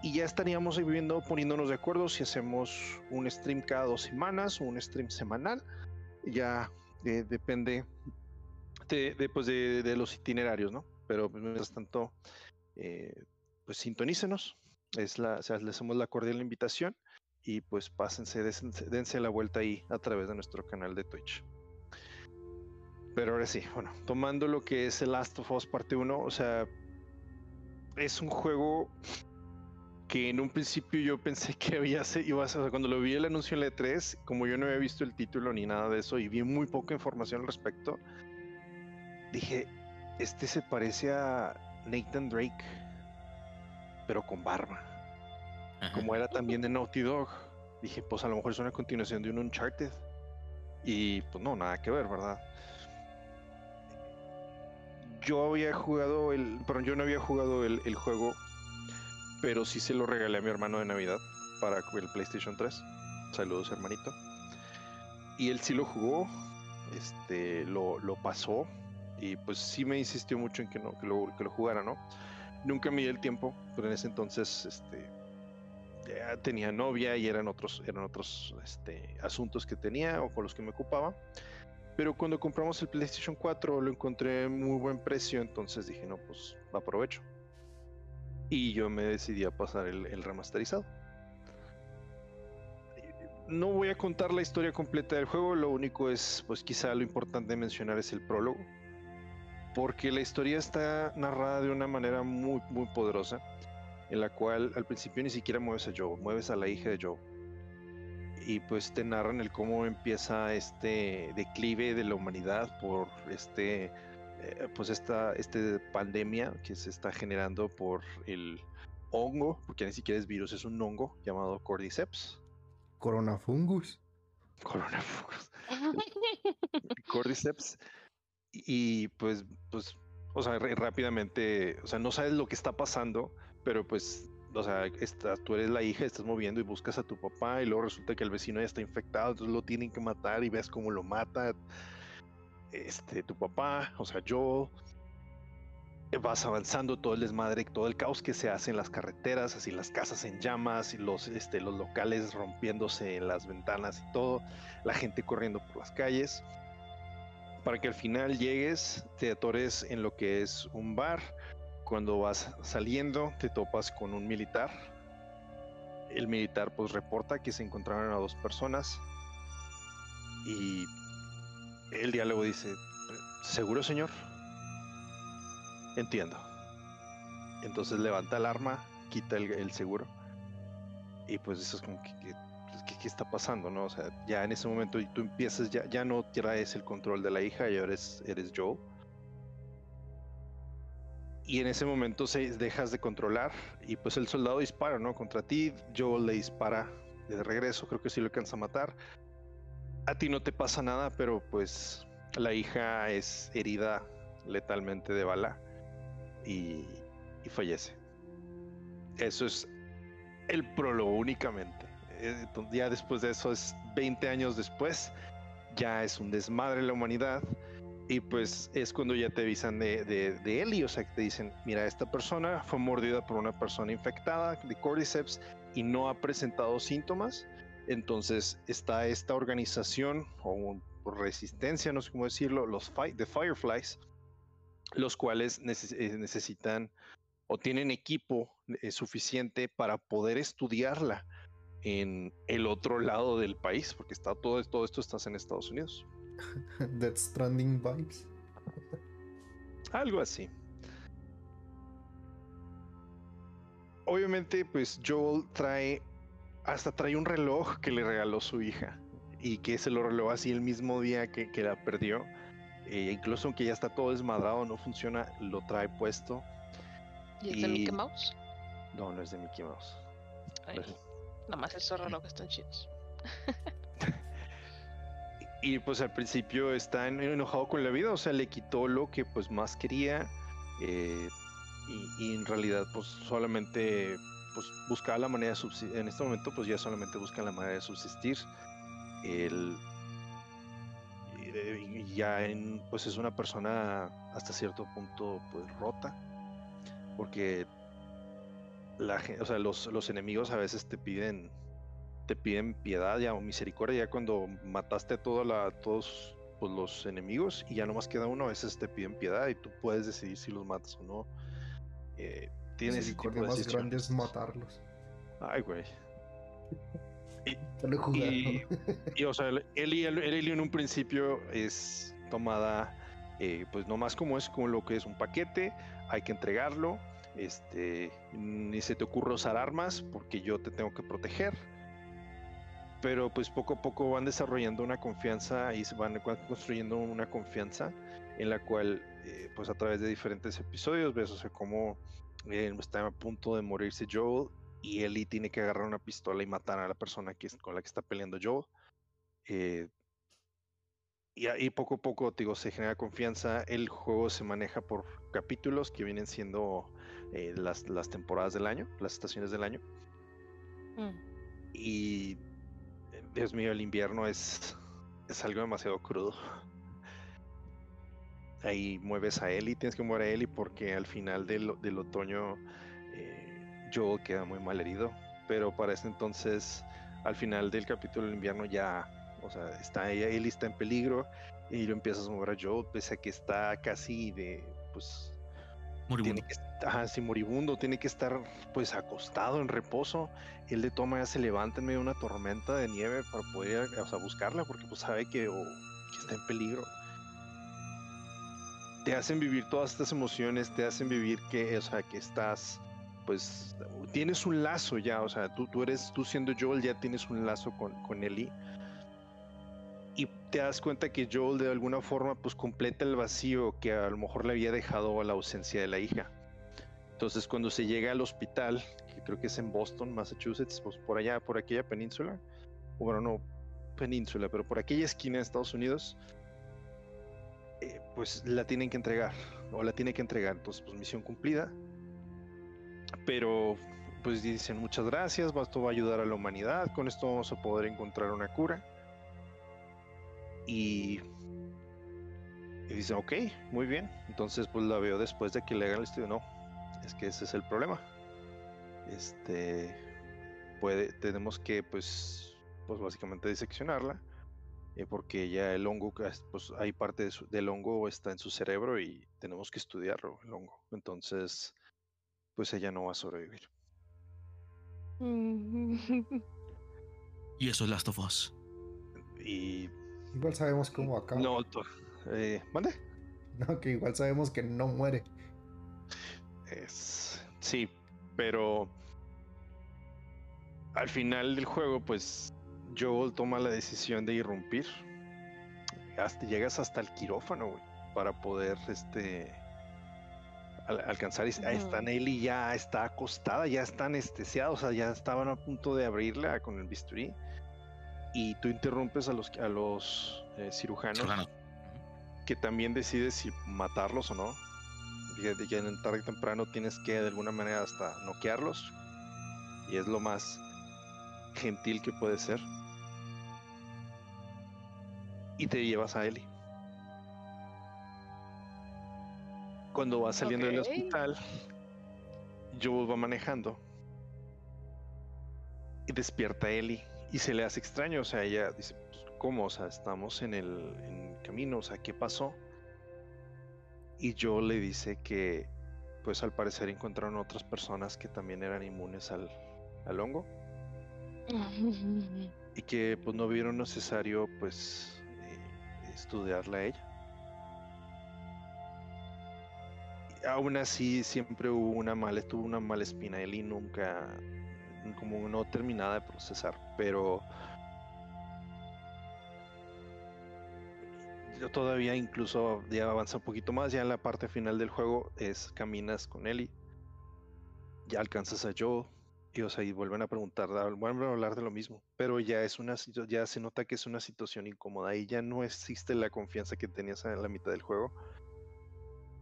Y ya estaríamos ahí viendo, poniéndonos de acuerdo si hacemos un stream cada dos semanas o un stream semanal. Ya eh, depende pues, de- de los itinerarios, ¿no? Pero pues, mientras tanto, eh, pues sintonícenos. Es la, o sea, les hacemos la cordial invitación y pues pásense, dense, la vuelta ahí a través de nuestro canal de Twitch. Pero ahora sí, bueno, tomando lo que es el Last of Us parte 1, o sea, es un juego que en un principio yo pensé que había iba a ser, cuando lo vi el anuncio en la E3, como yo no había visto el título ni nada de eso y vi muy poca información al respecto, dije, este se parece a Nathan Drake, pero con barba Ajá. como era también de Naughty Dog, dije, pues a lo mejor es una continuación de un Uncharted. Y pues no, nada que ver, ¿verdad? Yo había jugado el. Perdón, yo no había jugado el, el juego, pero sí se lo regalé a mi hermano de Navidad para el PlayStation 3. Saludos, hermanito. Y él sí lo jugó, este, lo, lo pasó, y pues sí me insistió mucho en que, no, que, lo, que lo jugara, ¿no? Nunca di el tiempo, pero en ese entonces, este, ya tenía novia y eran otros, eran otros este, asuntos que tenía o con los que me ocupaba. Pero cuando compramos el PlayStation 4 lo encontré muy buen precio, entonces dije, no, pues aprovecho. Y yo me decidí a pasar el, el remasterizado. No voy a contar la historia completa del juego, lo único es, pues quizá lo importante de mencionar es el prólogo. Porque la historia está narrada de una manera muy, muy poderosa en la cual al principio ni siquiera mueves a Joe, mueves a la hija de Joe. Y pues te narran el cómo empieza este declive de la humanidad por este, eh, pues esta, este pandemia que se está generando por el hongo, porque ni siquiera es virus, es un hongo llamado Cordyceps. Coronafungus. Coronavirus. Cordyceps. Y pues, pues, o sea, rápidamente, o sea, no sabes lo que está pasando, pero pues, o sea, estás, tú eres la hija, estás moviendo y buscas a tu papá y luego resulta que el vecino ya está infectado, entonces lo tienen que matar y ves cómo lo mata este, tu papá, o sea, yo. Vas avanzando todo el desmadre, todo el caos que se hace en las carreteras, así las casas en llamas y los, este, los locales rompiéndose en las ventanas y todo, la gente corriendo por las calles para que al final llegues, te atores en lo que es un bar. Cuando vas saliendo, te topas con un militar. El militar pues reporta que se encontraron a dos personas y el diálogo dice, ¿seguro señor? Entiendo. Entonces levanta el arma, quita el, seguro y pues eso es como que, ¿qué, está pasando, no? O sea, ya en ese momento tú empiezas, ya, ya no traes el control de la hija y ahora eres, eres Joe. Y en ese momento se dejas de controlar y pues el soldado dispara, ¿no? Contra ti, Joe le dispara de regreso, creo que sí lo alcanza a matar. A ti no te pasa nada, pero pues la hija es herida letalmente de bala y, y fallece. Eso es el prólogo únicamente. Eh, entonces, ya después de eso es 20 años después, ya es un desmadre la humanidad. Y pues es cuando ya te avisan de, de, de Ellie, o sea que te dicen, mira, esta persona fue mordida por una persona infectada de Cordyceps y no ha presentado síntomas, Entonces está esta organización o resistencia, no sé cómo decirlo, los fi- The Fireflies, los cuales eh, necesitan o tienen equipo eh, suficiente para poder estudiarla en el otro lado del país, porque está todo, todo esto está en Estados Unidos. Death Stranding vibes. Algo así. Obviamente, pues Joel trae, hasta trae un reloj que le regaló su hija y que se lo regaló así el mismo día que, que la perdió. E incluso aunque ya está todo desmadrado, no funciona, lo trae puesto. ¿Y es de Mickey Mouse? No, no es de Mickey Mouse. Ay, nada más esos relojes están chidos. Y pues al principio está en- enojado con la vida, o sea, le quitó lo que pues más quería. eh, y, y en realidad pues solamente pues buscaba la manera de subsistir. En este momento pues ya solamente busca la manera de subsistir. El, y ya en, pues es una persona hasta cierto punto pues rota. Porque la, o sea, los, los enemigos a veces te piden te piden piedad ya o misericordia ya cuando mataste a toda la, todos pues, los enemigos y ya nomás queda uno, a veces te piden piedad y tú puedes decidir si los matas o no. Eh, tienes Misericordia más grande es matarlos. Ay, güey. Jugado. Y- Y o sea, el- Eli, el- Eli en un principio es tomada, eh, pues nomás como es como lo que es un paquete, hay que entregarlo, este, ni se te ocurre usar armas porque yo te tengo que proteger. Pero pues poco a poco van desarrollando una confianza y se van construyendo una confianza en la cual, eh, pues a través de diferentes episodios ves, o sea, cómo eh, está a punto de morirse Joel y Ellie tiene que agarrar una pistola y matar a la persona que con la que está peleando Joel. Eh, y ahí poco a poco, se genera confianza. El juego se maneja por capítulos que vienen siendo eh, las, las temporadas del año, las estaciones del año. Mm. Y, Dios mío, el invierno es, es algo demasiado crudo. Ahí mueves a Ellie, tienes que mover a Ellie porque al final del, del otoño eh, Joel queda muy mal herido. Pero para ese entonces, al final del capítulo del invierno ya, o sea, está ella, Ellie está en peligro y lo empiezas a mover a Joel, pese a que está casi de, pues, tiene Moribundo. que estar así moribundo, tiene que estar pues acostado en reposo. Él de toma ya se levanta en medio de una tormenta de nieve para poder o sea, buscarla porque pues sabe que, o- que está en peligro. Te hacen vivir todas estas emociones, te hacen vivir que, o sea, que estás, pues, tienes un lazo ya, o sea, tú, tú eres, tú siendo Joel ya tienes un lazo con, con Ellie. Y te das cuenta que Joel de alguna forma pues completa el vacío que a lo mejor le había dejado la ausencia de la hija. Entonces cuando se llega al hospital, que creo que es en Boston, Massachusetts, pues por allá, por aquella península, o bueno, no península, pero por aquella esquina de Estados Unidos, eh, pues la tienen que entregar, o la tiene que entregar. Entonces, pues misión cumplida. Pero pues dicen muchas gracias, esto va a ayudar a la humanidad, con esto vamos a poder encontrar una cura. Y, y dicen, ok, muy bien. Entonces, pues la veo después de que le hagan el estudio. No, es que ese es el problema. Este, puede, tenemos que, pues, pues básicamente diseccionarla. eh, porque ya el hongo, pues hay parte de su- del hongo está en su cerebro y tenemos que estudiarlo, el hongo. Entonces, pues ella no va a sobrevivir. Y eso es Last of Us. Y Igual sabemos cómo acaba. no, eh, ¿mande? No, que igual sabemos que no muere. Es, sí, pero al final del juego, pues Joel toma la decisión de irrumpir. Hasta llegas hasta el quirófano, güey, para poder este al- alcanzar. ahí Está. Nelly ya está acostada, ya está anestesiada, o sea, ya estaban a punto de abrirla con el bisturí. Y tú interrumpes a los a los eh, cirujanos Cirujanos. que también decides si matarlos o no. Fíjate que en tarde temprano tienes que de alguna manera hasta noquearlos. Y es lo más gentil que puede ser. Y te llevas a Ellie. Cuando va saliendo del hospital, Joel va manejando. Y despierta a Ellie. y se le hace extraño, o sea, ella dice, pues, ¿cómo? O sea, estamos en el en camino, o sea, ¿qué pasó? Y Joel le dice que, pues al parecer encontraron otras personas que también eran inmunes al, al hongo y que pues no vieron necesario pues eh, estudiarla a ella. Y aún así siempre hubo una mala, tuvo una mala espina él y nunca como no terminada de procesar, pero yo todavía incluso ya avanza un poquito más, ya en la parte final del juego es caminas con Ellie, ya alcanzas a Joe y o sea, y vuelven a preguntar, vuelven a hablar de lo mismo, pero ya es una ya se nota que es una situación incómoda y ya no existe la confianza que tenías en la mitad del juego.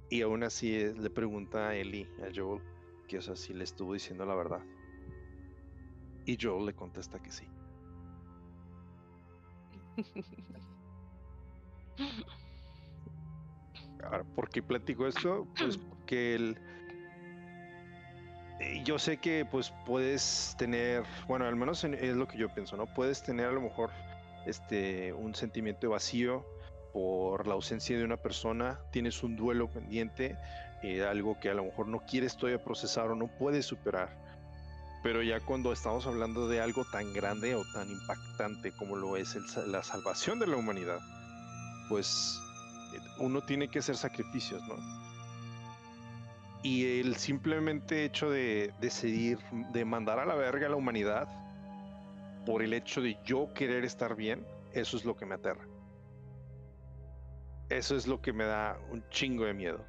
Y aún así eh, le pregunta a Ellie, a Joel, que o sea, si le estuvo diciendo la verdad. Y Joel le contesta que sí. Ahora, ¿por qué platico esto? Pues porque el... eh, Yo sé que pues puedes tener, bueno, al menos en- es lo que yo pienso, ¿no? Puedes tener a lo mejor este un sentimiento de vacío por la ausencia de una persona, tienes un duelo pendiente, eh, algo que a lo mejor no quieres todavía procesar o no puedes superar. Pero ya cuando estamos hablando de algo tan grande o tan impactante como lo es el la salvación de la humanidad, pues eh, uno tiene que hacer sacrificios, ¿no? Y el simplemente hecho de decidir, de mandar a la verga a la humanidad por el hecho de yo querer estar bien, eso es lo que me aterra. Eso es lo que me da un chingo de miedo.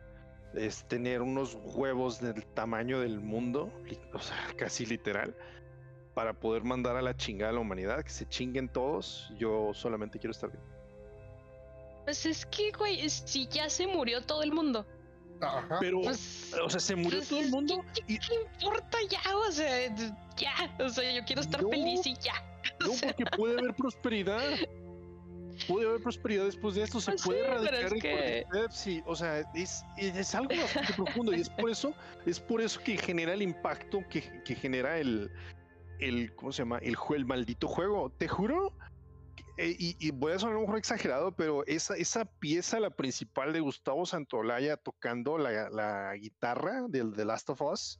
Es tener unos huevos del tamaño del mundo, o sea, casi literal, para poder mandar a la chingada a la humanidad, que se chinguen todos. Yo solamente quiero estar bien. Pues es que, güey, si ya se murió todo el mundo. Ajá. Pero, Pues, o sea, se murió pues, todo el mundo ¿qué, y qué- qué importa ya? O sea, ya. O sea, yo quiero estar No. feliz y ya. O No, sea, porque puede haber prosperidad. Puede haber prosperidad después de esto. Se Pues puede sí, erradicar el que- y, O sea, es, es algo bastante profundo. Y es por eso, es por eso que genera el impacto que, que genera el, el. ¿Cómo se llama? El, el maldito juego. Te juro. Eh, y, y voy a sonar lo mejor exagerado, pero esa, esa pieza, la principal de Gustavo Santolaya tocando la, la guitarra del The Last of Us,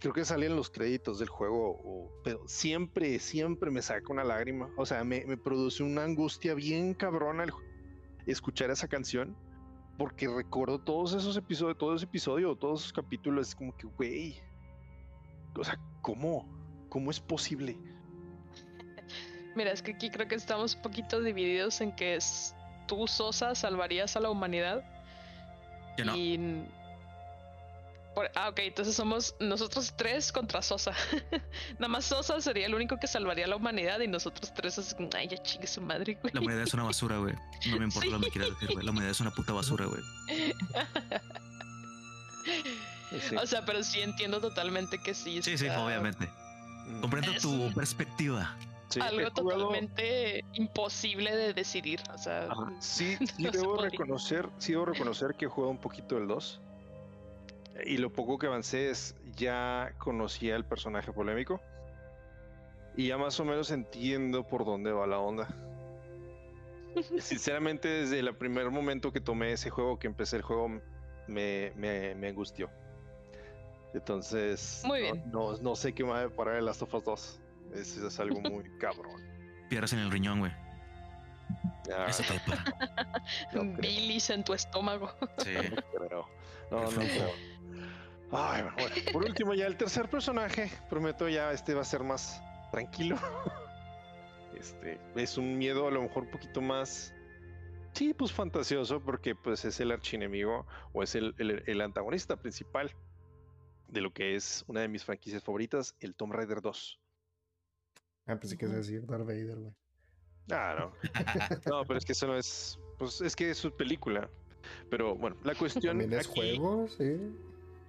creo que sale en los créditos del juego, o- pero siempre, siempre me saca una lágrima. O sea, me, me produce una angustia bien cabrona el escuchar esa canción, porque recuerdo todos esos episodios, todo ese episodio, todos esos capítulos, es como que, güey, o sea, ¿cómo? ¿Cómo es posible? Mira, es que aquí creo que estamos un poquito divididos en que es tú, Sosa, salvarías a la humanidad. Yo no. Y. por- ah, ok, entonces somos nosotros tres contra Sosa. Nada más Sosa sería el único que salvaría a la humanidad y nosotros tres es ay, ya chingue su madre, güey. La humanidad es una basura, güey. No me importa lo que me quieras decir, güey. La humanidad es una puta basura, güey. Sí. O sea, pero sí entiendo totalmente que sí. Sí, sí, obviamente. Mm, Comprendo Es tu perspectiva. Sí, Algo jugado- totalmente imposible de decidir. O sea, Ajá. Sí, sí No debo reconocer, sí debo reconocer que he jugado un poquito el 2. Y lo poco que avancé es ya conocía el personaje polémico. Y ya más o menos entiendo por dónde va la onda. Sinceramente, desde el primer momento que tomé ese juego, que empecé el juego, me, me, me angustió. Entonces, Muy no- bien. No, no sé qué me va a deparar el Last of Us 2. Es, es algo muy cabrón. Piedras en el riñón, güey. Ah, Eso te no bilis en tu estómago. Sí. No creo. No, no creo. Ay, bueno, bueno. Por último, ya el tercer personaje, prometo ya este va a ser más tranquilo. Este es un miedo a lo mejor un poquito más, sí, pues fantasioso, porque pues es el archienemigo o es el, el- el antagonista principal de lo que es una de mis franquicias favoritas, el Tomb Raider 2. Ah, pensé que a decir Darth Vader, güey. Ah, no. No, pero es que eso no es, pues es que es su película. Pero bueno, la cuestión También es aquí- juego, sí.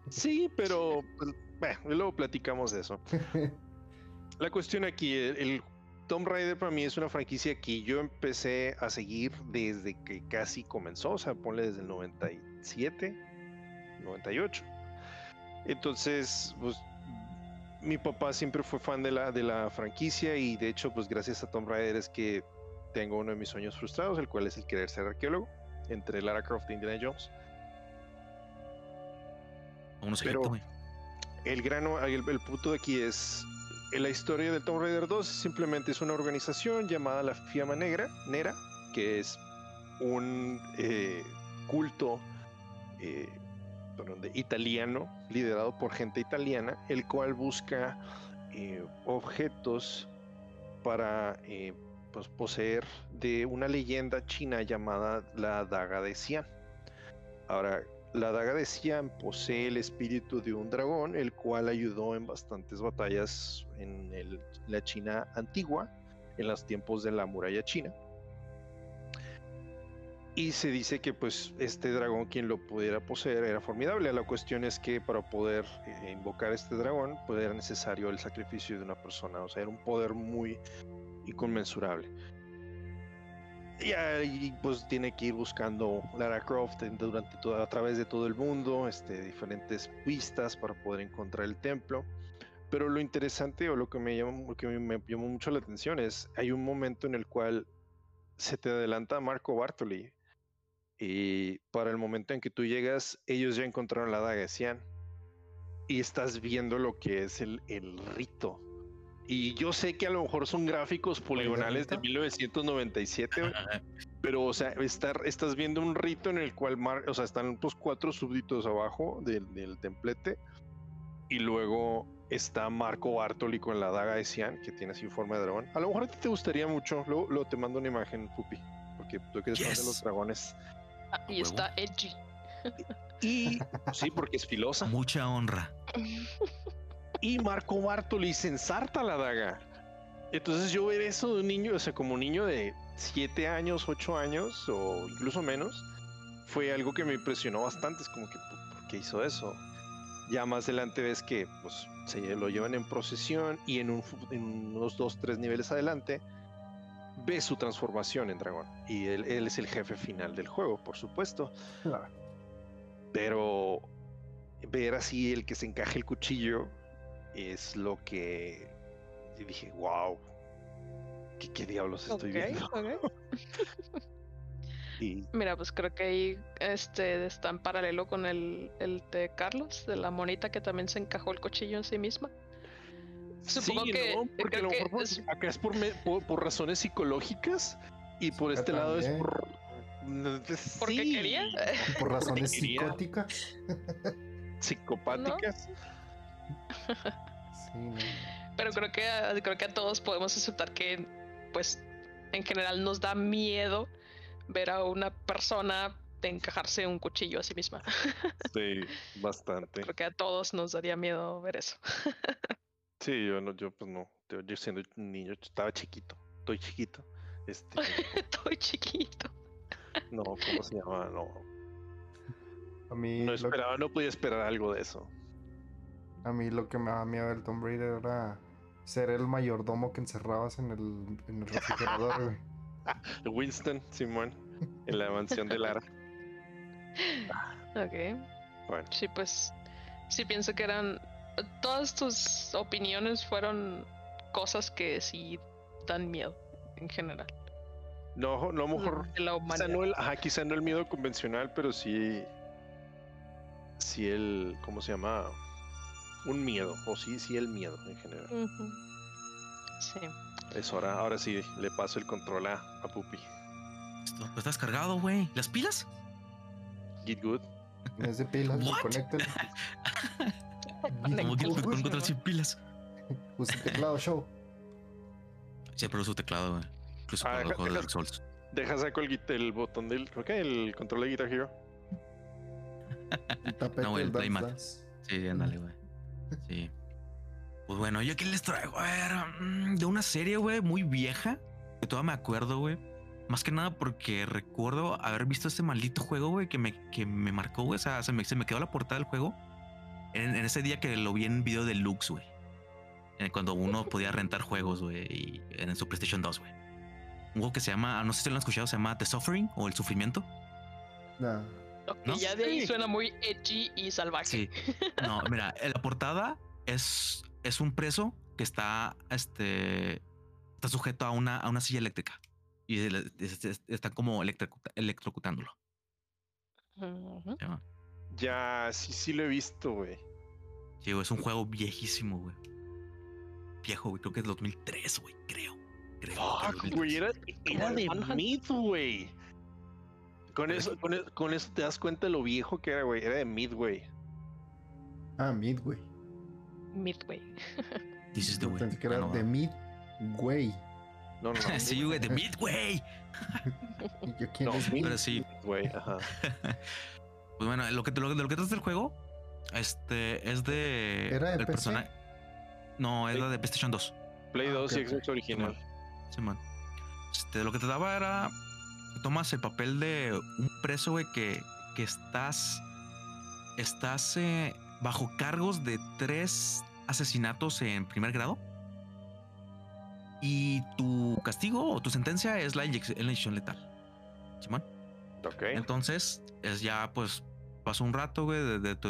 Sí, pero pues, bueno, luego platicamos de eso. La cuestión aquí, el, el Tomb Raider para mí es una franquicia que yo empecé a seguir desde que casi comenzó, o sea, ponle desde el 97, 98. Entonces, pues mi papá siempre fue fan de la, de la franquicia y de hecho, pues gracias a Tomb Raider es que tengo uno de mis sueños frustrados, el cual es el querer ser arqueólogo entre Lara Croft e Indiana Jones. Vámonos Pero- Egipto. El grano, el, el punto de aquí es en la historia de Tomb Raider 2 simplemente es una organización llamada la Fiamma Negra, Nera, que es un eh, culto eh, de italiano liderado por gente italiana, el cual busca eh, objetos para eh, pues, poseer de una leyenda china llamada la daga de Xian. Ahora, la daga de Xian posee el espíritu de un dragón, el cual ayudó en bastantes batallas en la China antigua, en los tiempos de la muralla china. Y se dice que pues este dragón quien lo pudiera poseer era formidable. La cuestión es que para poder eh, invocar este dragón pues era necesario el sacrificio de una persona. O sea, era un poder muy inconmensurable. Y ahí pues tiene que ir buscando Lara Croft durante todo, a través de todo el mundo, este, diferentes pistas para poder encontrar el templo. Pero lo interesante o lo que me llamó, que me llamó mucho la atención es hay un momento en el cual se te adelanta Marco Bartoli y para el momento en que tú llegas ellos ya encontraron la daga de Cian y estás viendo lo que es el, el rito. Y yo sé que a lo mejor son gráficos poligonales de rito? 1997, güey, pero, o sea, estar, estás viendo un rito en el cual, mar- o sea, están los cuatro súbditos abajo del, del templete. Y luego está Marco Bartoli con la daga de Cian, que tiene así forma de dragón. A lo mejor a ti te gustaría mucho. Luego, luego te mando una imagen, Pupi. Porque tú que eres fan de Yes. los dragones. Y huevo. está edgy. Y sí, porque es filosa. Mucha honra. Y Marco Bartoli se ensarta la daga. Entonces yo ver eso de un niño, o sea, como un niño de 7 años, 8 años o incluso menos, fue algo que me impresionó bastante. Es como que, ¿por qué hizo eso? Ya más adelante ves que pues, se lo llevan en procesión y en, un fu- en unos 2, 3 niveles adelante ves su transformación en dragón. Y él, él es el jefe final del juego, por supuesto. Ah, Pero ver así el que se encaje el cuchillo es lo que y dije, wow, ¿qué, qué diablos estoy viendo? Y Mira, pues creo que ahí este está en paralelo con el, el de Carlos, de la monita que también se encajó el cuchillo en sí misma. Supongo sí, que- ¿no? porque a lo mejor por- es- acá es por, me- por, por razones psicológicas y por este lado es por... Porque Sí, quería. Por razones Quería. psicóticas. Psicopáticas. Sí, no. Pero creo que a- creo que a todos podemos aceptar que, pues, en general nos da miedo ver a una persona de encajarse un cuchillo a sí misma. Sí, bastante. Creo que a todos nos daría miedo ver eso. Sí, yo no, yo pues no. Yo, yo siendo un niño, estaba chiquito. Estoy chiquito. Este, Estoy chiquito. no, ¿cómo se llama? No, A mí, no esperaba, no podía esperar algo de eso. a mí lo que me daba miedo del Tomb Raider era ser el mayordomo que encerrabas en el, en el refrigerador, güey. Winston, Simón, en la mansión de Lara. Ok. Bueno, Sí, pues sí pienso que eran todas tus opiniones fueron cosas que sí dan miedo en general. no, no, a lo mejor, la quizá no, el, ajá, quizá no el miedo convencional, pero sí, sí el, ¿cómo se llama? Un miedo, o sí, sí el miedo en general. Sí. Es hora, ahora sí, le paso el control a, a Pupi. Pues estás cargado, güey. ¿Las pilas? Get good. Vez de pilas, What? Como que Ujú. con control sin pilas. Usa teclado show. Siempre uso teclado, güey. Incluso Ah, para deja- los juegos de deja- Dark Souls. Deja saco el, el botón del, creo que el control de Guitar Hero. El tapete No, el playmat. Sí, ándale, güey. Sí. Pues bueno, yo aquí les traigo, a ver, mm, de una serie, güey, muy vieja, que todavía me acuerdo, güey. Más que nada porque recuerdo haber visto este maldito juego, güey, que me, que me marcó, güey. O sea, se me, se me quedó la portada del juego en, en ese día que lo vi en video de Lux, güey. Eh, Cuando uno podía rentar juegos, güey, en su PlayStation 2, güey. Un juego que se llama, no sé si lo han escuchado, se llama The Suffering o El Sufrimiento. No. Ok, ¿No? ya de ahí Sí. suena muy edgy y salvaje. Sí. No, mira, en la portada es es un preso que está, este, está sujeto a una, a una silla eléctrica y le- es- es- están como electrocuta- electrocutándolo. Ujú. ¿sí, va? Ya, sí, sí lo he visto, güey. Sí, güey, es un juego viejísimo, güey. Viejo, güey. Creo que es 2003, güey. Creo. Fuck, 2003. güey, era, de. Mid, güey. Con eso, con, e- con eso te das cuenta de lo viejo que era, güey. Era de Mid, güey. Ah, Midway. Midway. This is the way. pensé que era de va. Midway. No, no, no. sí, güey, de Midway. ¿Y yo quién No, es Mid, Mid? Pero sí. güey. Ajá. Pues bueno, lo que, lo, de lo que trata el juego, este, es de. ¿Era de el PC? personaje. No, es la de PlayStation 2. Play Ah, 2 ok, y ok. Xbox original. Simón. Este, lo que te daba era. Tomas el papel de un preso, güey, que, que estás. Estás eh, bajo cargos de tres asesinatos en primer grado. Y tu castigo o tu sentencia es la inyec- es la inyección letal. Simón. Entonces, es ya, pues, pasó un rato, güey, de, tu,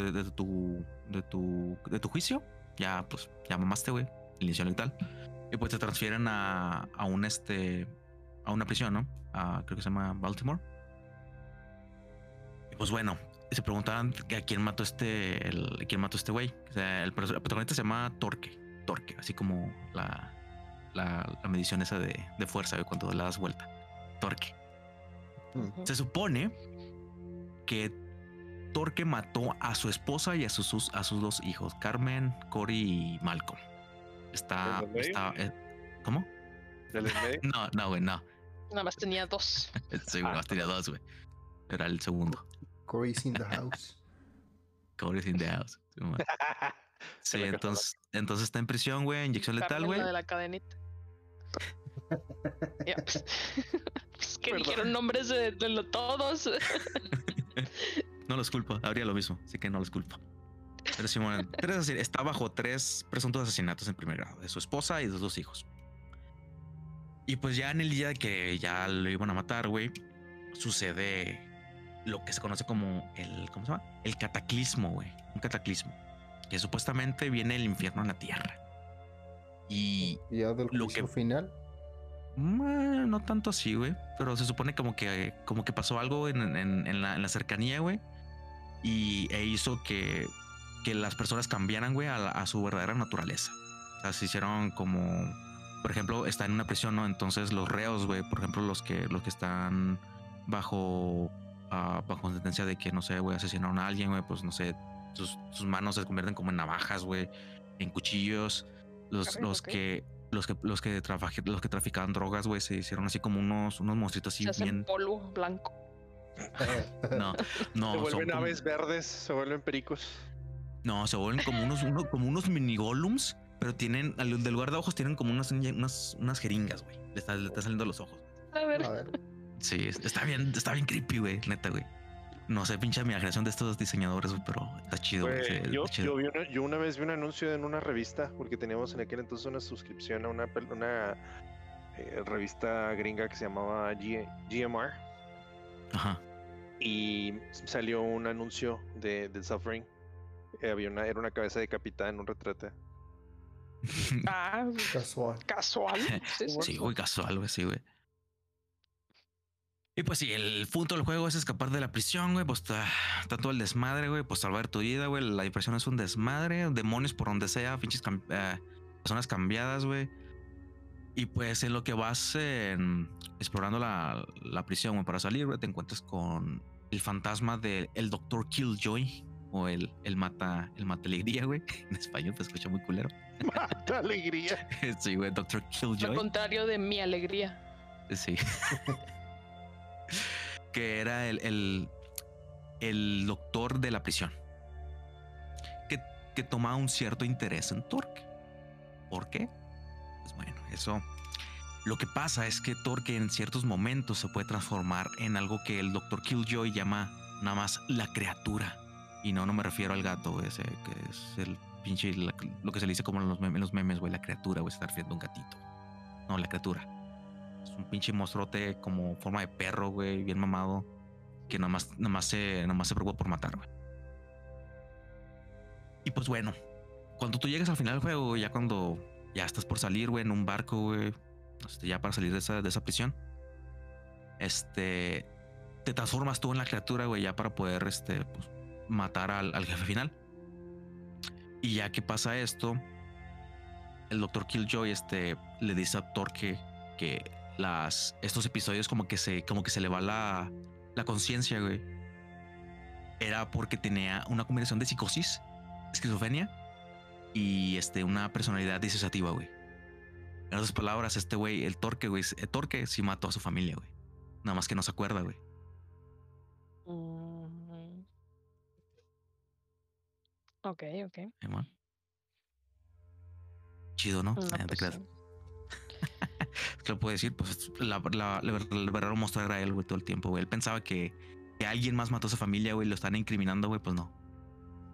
juicio. Ya, pues, ya mamaste, güey, inicio letal. Y pues te transfieren este, a una prisión, ¿no? A- creo que se llama Baltimore. Y pues bueno, se preguntaban a quién mató este, el, quién mató este güey. O sea, el, el protagonista se llama Torque, Torque, así como la medición esa de, de fuerza, güey, cuando le das vuelta. Torque. Se supone que Torque mató a su esposa y a sus, sus- a sus dos hijos, Carmen, Cory y Malcolm. Está, está, eh, ¿cómo? Del en medio. No, no, güey, no. Nada más tenía dos. Sí, güey, Ah. más tenía dos, güey. Era el segundo. Corey's in the house. Cory's in the house. Sí, entonces, entonces está en prisión, güey, inyección letal, güey. la de la cadenita. Pues, pues que Perdón. dijeron nombres de, de lo- todos. No los culpo, habría lo mismo, así que no los culpo. Pero Simón, tres está bajo tres presuntos asesinatos en primer grado de su esposa y de sus dos hijos. Y pues ya en el día que ya lo iban a matar, güey, sucede lo que se conoce como el, ¿cómo se llama? El cataclismo, güey. Un cataclismo. Que supuestamente viene el infierno en la tierra. Y ya del Lo que- final. Mm, no tanto así, güey. Pero se supone como que, como que pasó algo en, en- en la, en la cercanía, güey. Y e hizo que, que las personas cambiaran, güey, a, su verdadera naturaleza. O sea, se hicieron como, por ejemplo, está en una prisión, ¿no? Entonces los reos, güey, por ejemplo, los que, los que están bajo, ah, bajo sentencia de que, no sé, güey, asesinaron a alguien, güey, pues no sé, sus, sus manos se convierten como en navajas, güey, en cuchillos. Los, los que los que los que trabaje- los que traficaban drogas, güey, se hicieron así como unos unos monstruitos así Se hacen bien. polvo blanco. No, no, se son vuelven como- aves verdes, se vuelven pericos. no, se vuelven como unos uno- como unos mini golems, pero tienen al del lugar de ojos tienen como unas unas, unas jeringas, güey. Le está, le está saliendo los ojos. A ver, A ver. Sí, es- está bien, está bien creepy, güey, neta, güey. No sé, pinche imaginación de estos diseñadores, güey, pero está chido, yo, está chido. yo, vi una, yo una vez vi un anuncio en una revista, porque teníamos en aquel entonces una suscripción a una, eh, revista gringa que se llamaba G- GMR, Ajá. y salió un anuncio de, del Suffering. Eh, había una, era una cabeza decapitada en un retrete. ah, Casual. casual. Sí, güey, casual, güey, sí, güey. Y pues sí, el punto del juego es escapar de la prisión, güey. Pues está, está todo el desmadre, güey. Pues salvar tu vida, güey. La impresión es un desmadre. Demonios por donde sea. Pinches cam- eh, personas cambiadas, güey. Y pues en lo que vas en- explorando la, la prisión, güey, para salir, güey, te encuentras con el fantasma del el Doctor Killjoy. O el, el mata, el mata alegría, güey. En español, pues escucha muy culero. ¡Mata alegría! Sí, güey, Doctor Al Killjoy. contrario de mi alegría. Sí. que era el, el, doctor de la prisión. Que, que tomaba un cierto interés en Torque. ¿Por qué? Pues bueno, eso. Lo que pasa es que Torque en ciertos momentos se puede transformar en algo que el doctor Killjoy llama nada más la criatura. Y no, no me refiero al gato, ese que es el pinche, lo que se le dice como en los memes, güey, la criatura, güey, se está refiriendo a un gatito. No, la criatura. Es un pinche monstruote como forma de perro, güey, bien mamado. Que nada más, nada más se, nada más se preocupa por matar, güey. Y pues bueno, cuando tú llegas al final del juego, ya cuando ya estás por salir, güey, en un barco, güey, este, ya para salir de esa, de esa prisión, este, te transformas tú en la criatura, güey, ya para poder, este, pues, matar al, al jefe final. Y ya que pasa esto, el doctor Killjoy, este, le dice a Thor que, que las, estos episodios como que se, como que se le va la, la conciencia, güey. Era porque tenía una combinación de psicosis, esquizofrenia y este, una personalidad disociativa, güey. En otras palabras, este güey, el Torque, güey, el Torque sí mató a su familia, güey. Nada más que no se acuerda, güey. Mm. Ok, ok. Chido, ¿no? Pues sí. ¿Qué le puedo decir? Pues la, la- la el verdadero monstruo era él, güey, todo el tiempo, güey. Él pensaba que, que alguien más mató a su familia, güey, lo están incriminando, güey, pues no.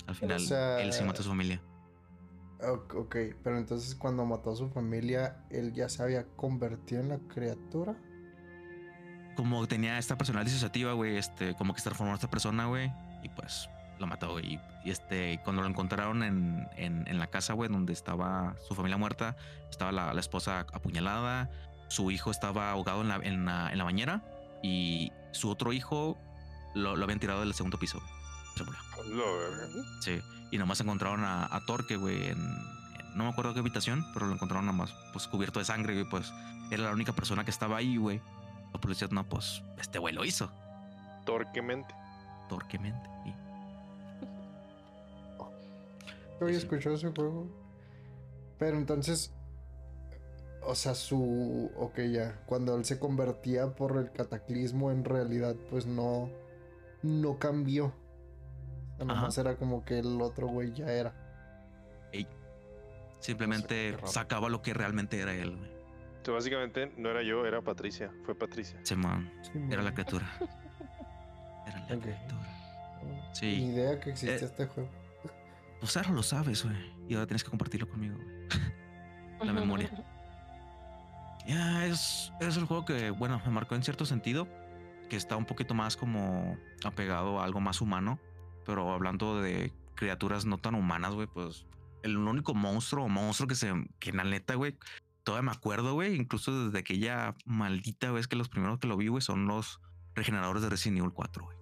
Al final, sea- él sí mató a su familia. Ok, pero entonces cuando mató a su familia, él ya se había convertido en la criatura. Como tenía esta personalidad disociativa, güey, este, como que se transformó esta persona, güey, y pues lo mató. Y, y, este, cuando lo encontraron en, en, en la casa, güey, donde estaba su familia muerta, estaba la, la esposa apuñalada, su hijo estaba ahogado en la, en la, en la bañera, y su otro hijo lo, lo habían tirado del segundo piso. Se murió. Sí, y nomás encontraron a, a Torque, güey, en, no me acuerdo qué habitación, pero lo encontraron nomás, pues cubierto de sangre, güey, pues era la única persona que estaba ahí, güey. La policía, no, pues este güey lo hizo, Torquemente. torquemente. Y Yo había Sí. escuchado ese juego. Pero entonces, o sea, su, ok, ya, cuando él se convertía por el cataclismo, en realidad, pues no, no cambió. Nomás era como que el otro güey ya era. simplemente sacaba lo que realmente era él, güey. O sea, básicamente no era yo, era Patricia. Fue Patricia. Se man, Sí, era la criatura. Era la criatura. Sí. Ni idea que existía Eh, este juego. Pues ahora lo sabes, güey. Y ahora tienes que compartirlo conmigo, güey. La memoria. Ya, es, es el juego que, bueno, me marcó en cierto sentido, que está un poquito más como apegado a algo más humano, pero hablando de criaturas no tan humanas, güey, pues el único monstruo o monstruo que se, que en la neta, güey, todavía me acuerdo, güey, incluso desde aquella maldita vez que los primeros que lo vi, güey, son los regeneradores de Resident Evil 4, güey.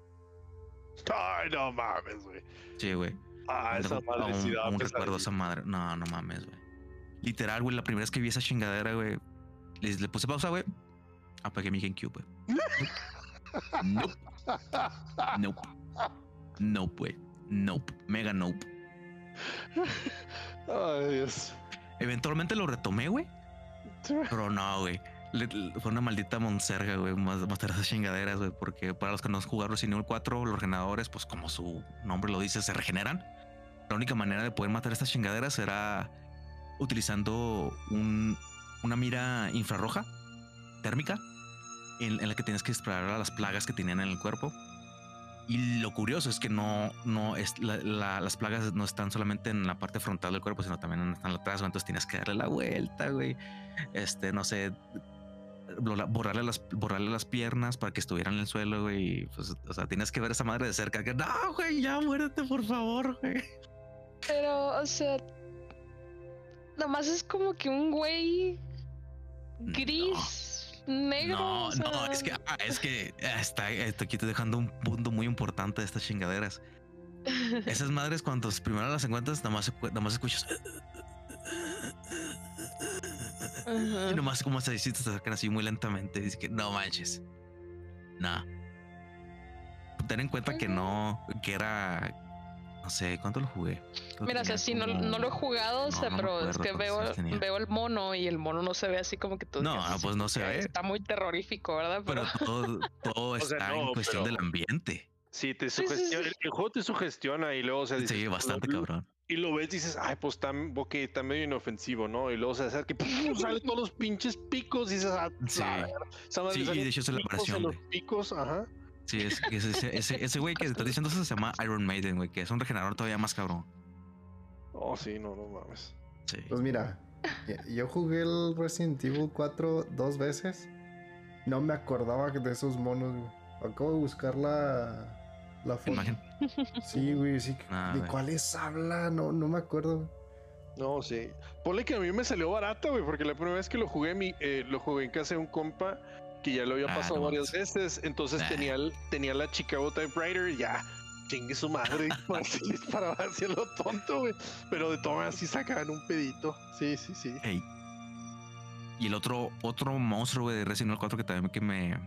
Ay, no mames, güey. Sí, güey. Ah, esa Aún- madre sí daba aún recuerdo esa madre. No, no mames, güey. Literal, güey, la primera vez que vi esa chingadera, güey, le, le puse pausa, güey. Apagué mi GameCube, güey. Nope. Nope. Nope, güey. Nope. Mega nope. Ay, Dios. Eventualmente lo retomé, güey. Pero no, güey. Fue una maldita monserga, güey, más esas chingaderas, güey, porque para los que no jugado Resident Evil 4, los regeneradores, pues como su nombre lo dice, se regeneran. La única manera de poder matar estas chingaderas era utilizando un- una mira infrarroja térmica en, en la que tienes que a las plagas que tenían en el cuerpo. Y lo curioso es que no, no es la- la- las plagas no están solamente en la parte frontal del cuerpo, sino también están atrás. Entonces tienes que darle la vuelta, güey. Este, no sé, borrarle las, borrarle las piernas para que estuvieran en el suelo, güey. Pues, o sea, tienes que ver esa madre de cerca. Que no, güey, ya muérete, por favor, güey. Pero, o sea, nomás es como que un güey gris, negro. No, o sea, no, es que, ah, es que ah, está, aquí estoy dejando un punto muy importante de estas chingaderas. Esas madres, cuando primero las encuentras, nada más, nada más escuchas. Ajá. Y nomás como se dice, te acercan así muy lentamente. Dice que no manches. No. Ten en cuenta que no, que era. No sé, ¿cuánto lo jugué? Mira, o sea, sí, no, no lo he jugado, o sea, no pero es que veo, veo el mono y el mono no se ve así como que tú. No, pues no se "Ok, ve. Está muy terrorífico, ¿verdad? Pero Pero, todo, todo sea, está no, en cuestión pero- del ambiente. Sí, te Sí, sí, sugestiona. sí. El, juego te sugestiona y luego, o sea, dices, Sí, bastante lo- cabrón. Y lo ves, dices, ay, pues está, ok, está medio inofensivo, ¿no? Y luego se acerca y ¡pum! salen todos los pinches picos y dices, ah, Sí. madre Sí, y de hecho esa es la operación, los picos, ajá. Sí, es, es ese, ese, ese güey que te está diciendo eso se llama Iron Maiden, güey, que es un regenerador todavía más cabrón. Oh, sí, no, no mames. Sí. Pues mira, yo jugué el Resident Evil 4 dos veces. No me acordaba de esos monos, güey. Acabo de buscar la, la foto. Imagen. Sí, güey, sí. Ah, ¿De cuáles habla? No, no me acuerdo. No, sí. Ponle que a mí me salió barato, güey, porque la primera vez que lo jugué, mi, eh, lo jugué en casa de un compa que ya lo había Ah, pasado no varias veces. Entonces tenía, tenía la Chicago Typewriter y ya. Chingue su madre. así disparaba hacia lo tonto, güey. Pero de todas así sacaban un pedito. Sí, sí, sí. Ey. Y el otro, otro monstruo, güey, de Resident Evil 4 que también que me,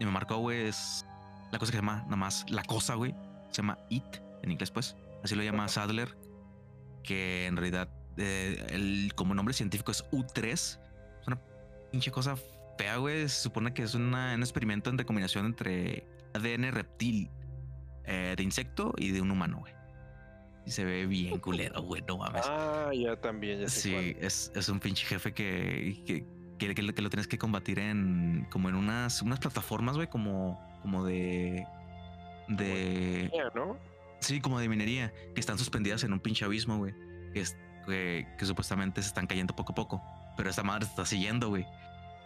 me marcó, güey, es la cosa que se llama nada más la cosa, güey. Se llama It en inglés, pues. Así lo llama Sadler. Que en realidad, eh, el, como nombre científico es U3. Es una pinche cosa fea, güey. Se supone que es una- un experimento entre combinación entre ADN reptil eh, de insecto y de un humano, güey. Y se ve bien culero, güey. No mames. Ah, ya también, ya sé Sí, es, es un pinche jefe que, que, que, que lo tienes que combatir en como en unas, unas plataformas, güey, como, como de. De. Sí, como de minería, que están suspendidas en un pinche abismo, güey. Que, es- que, que supuestamente se están cayendo poco a poco. Pero esta madre te está siguiendo, güey.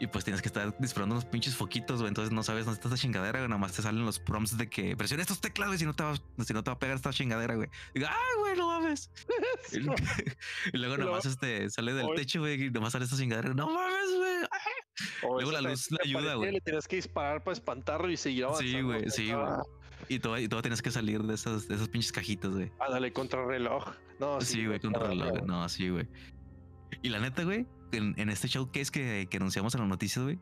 Y pues tienes que estar disparando unos pinches foquitos, güey. Entonces no sabes dónde está esta chingadera, güey. Nomás te salen los prompts de que presiona estos teclados, güey, si no te va, si no te va a pegar esta chingadera, güey. Digo, ah, güey, no mames. Y, y luego luego- nomás este sale del techo, güey, y nomás sale esta chingadera. No mames, güey. Luego la luz le ayuda, güey. Le tenías que disparar para espantarlo y seguir avanzando. Sí, güey, sí, güey. Ah, Y todo, y todo tienes que salir de esas, de esas pinches cajitas, güey. Ándale, contrarreloj. No, Sí, güey, contra contrarreloj, reloj. No, sí, güey. Y la neta, güey, en, en este showcase que, que anunciamos en las noticias, güey,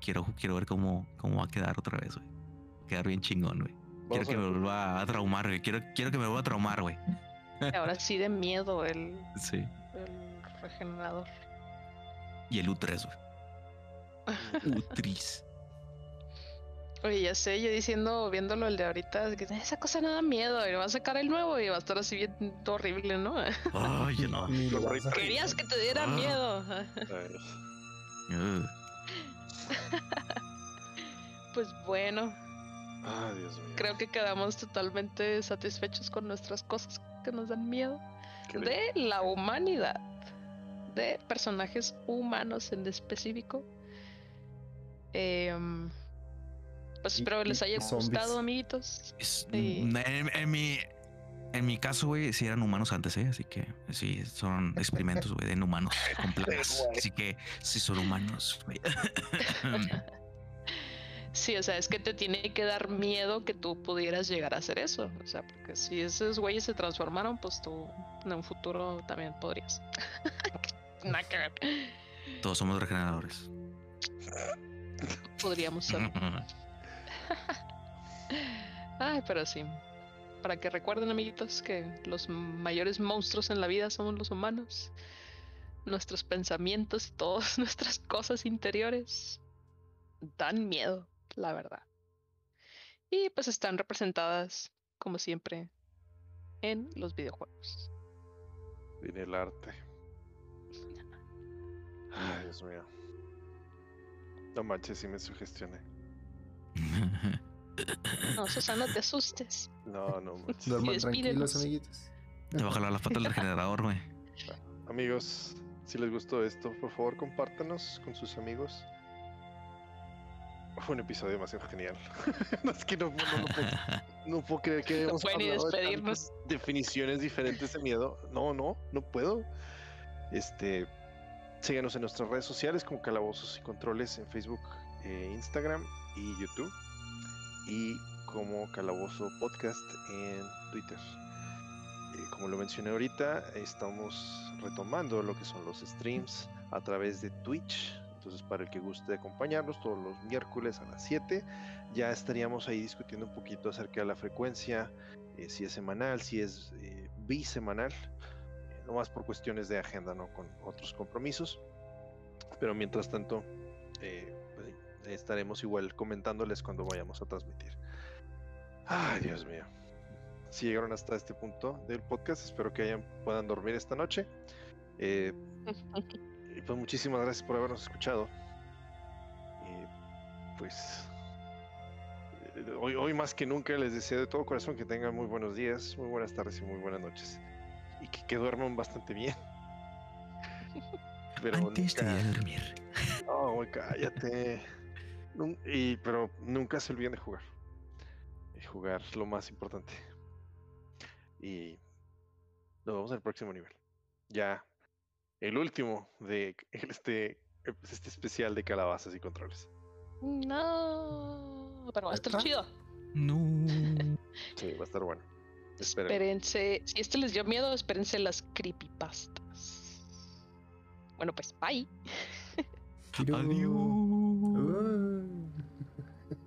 quiero, quiero ver cómo, cómo va a quedar otra vez, güey. Quedar bien chingón, güey. Quiero que me vuelva a traumar, güey. Quiero, quiero que me vuelva a traumar, güey. Ahora sí de miedo el, Sí. el regenerador. Y el U3, güey. U3. Oye, ya sé, yo diciendo, viéndolo el de ahorita, que esa cosa no da miedo, y va a sacar el nuevo y va a estar así bien horrible, ¿no? Ay, yo no. Querías que te diera Ah. miedo. Pues bueno, Ay, Dios mío. creo que quedamos totalmente satisfechos con nuestras cosas que nos dan miedo. Qué bien. de la humanidad, de personajes humanos en específico. Em, pues espero les y- haya zombies. gustado, amiguitos. Es- Sí. en, en mi en mi caso, güey, sí eran humanos antes, ¿eh? Así que sí, son experimentos, güey, en humanos con plagas. Así que sí son humanos, güey. Sí, o sea, es que te tiene que dar miedo que tú pudieras llegar a hacer eso. O sea, porque si esos güeyes se transformaron, pues tú en un futuro también podrías. Nada que ver. Todos somos regeneradores. Podríamos ser. Ay, pero sí. Para que recuerden, amiguitos, que los mayores monstruos en la vida somos los humanos. Nuestros pensamientos y todas nuestras cosas interiores dan miedo, la verdad. Y pues están representadas, como siempre, en los videojuegos. Viene el arte. Ay, Dios mío. No manches, sí me sugestioné. No, Susana, no te asustes. No, no. Duerman tranquilos, amiguitos. Te va a jalar las patas del regenerador, güey. Amigos, si les gustó esto, por favor compártanos con sus amigos. Fue un episodio demasiado genial. no, es que no, no, no puedo, no puedo creer que hemos puede ni hablado de despedirnos. tantas definiciones diferentes de miedo. No, no, no puedo. Este, síganos en nuestras redes sociales como Calabozos y Controles en Facebook, eh, Instagram y YouTube. Y como Calabozo Podcast en Twitter. Eh, como lo mencioné ahorita, estamos retomando lo que son los streams a través de Twitch. Entonces, para el que guste acompañarnos todos los miércoles a las 7, ya estaríamos ahí discutiendo un poquito acerca de la frecuencia, eh, si es semanal, si es eh, bisemanal, eh, no más por cuestiones de agenda, no con otros compromisos. Pero mientras tanto, eh, estaremos igual comentándoles cuando vayamos a transmitir. Ay, Dios mío. Si llegaron hasta este punto del podcast, espero que hayan, puedan dormir esta noche. Eh, y pues muchísimas gracias por habernos escuchado. Pues eh, hoy, hoy más que nunca les deseo de todo corazón que tengan muy buenos días, muy buenas tardes y muy buenas noches. Y que, que duerman bastante bien. Pero Antes de nunca- ir a dormir. no, güey, cállate. Y, pero nunca se olviden de jugar. Y jugar lo más importante. Y nos vemos en el próximo nivel. ya el último de este, este especial de calabazas y controles. No, pero va a estar ¿Neta? chido. No. Sí, va a estar bueno. Esperen. Espérense, si este les dio miedo, espérense las creepypastas. Bueno, pues bye. Adiós.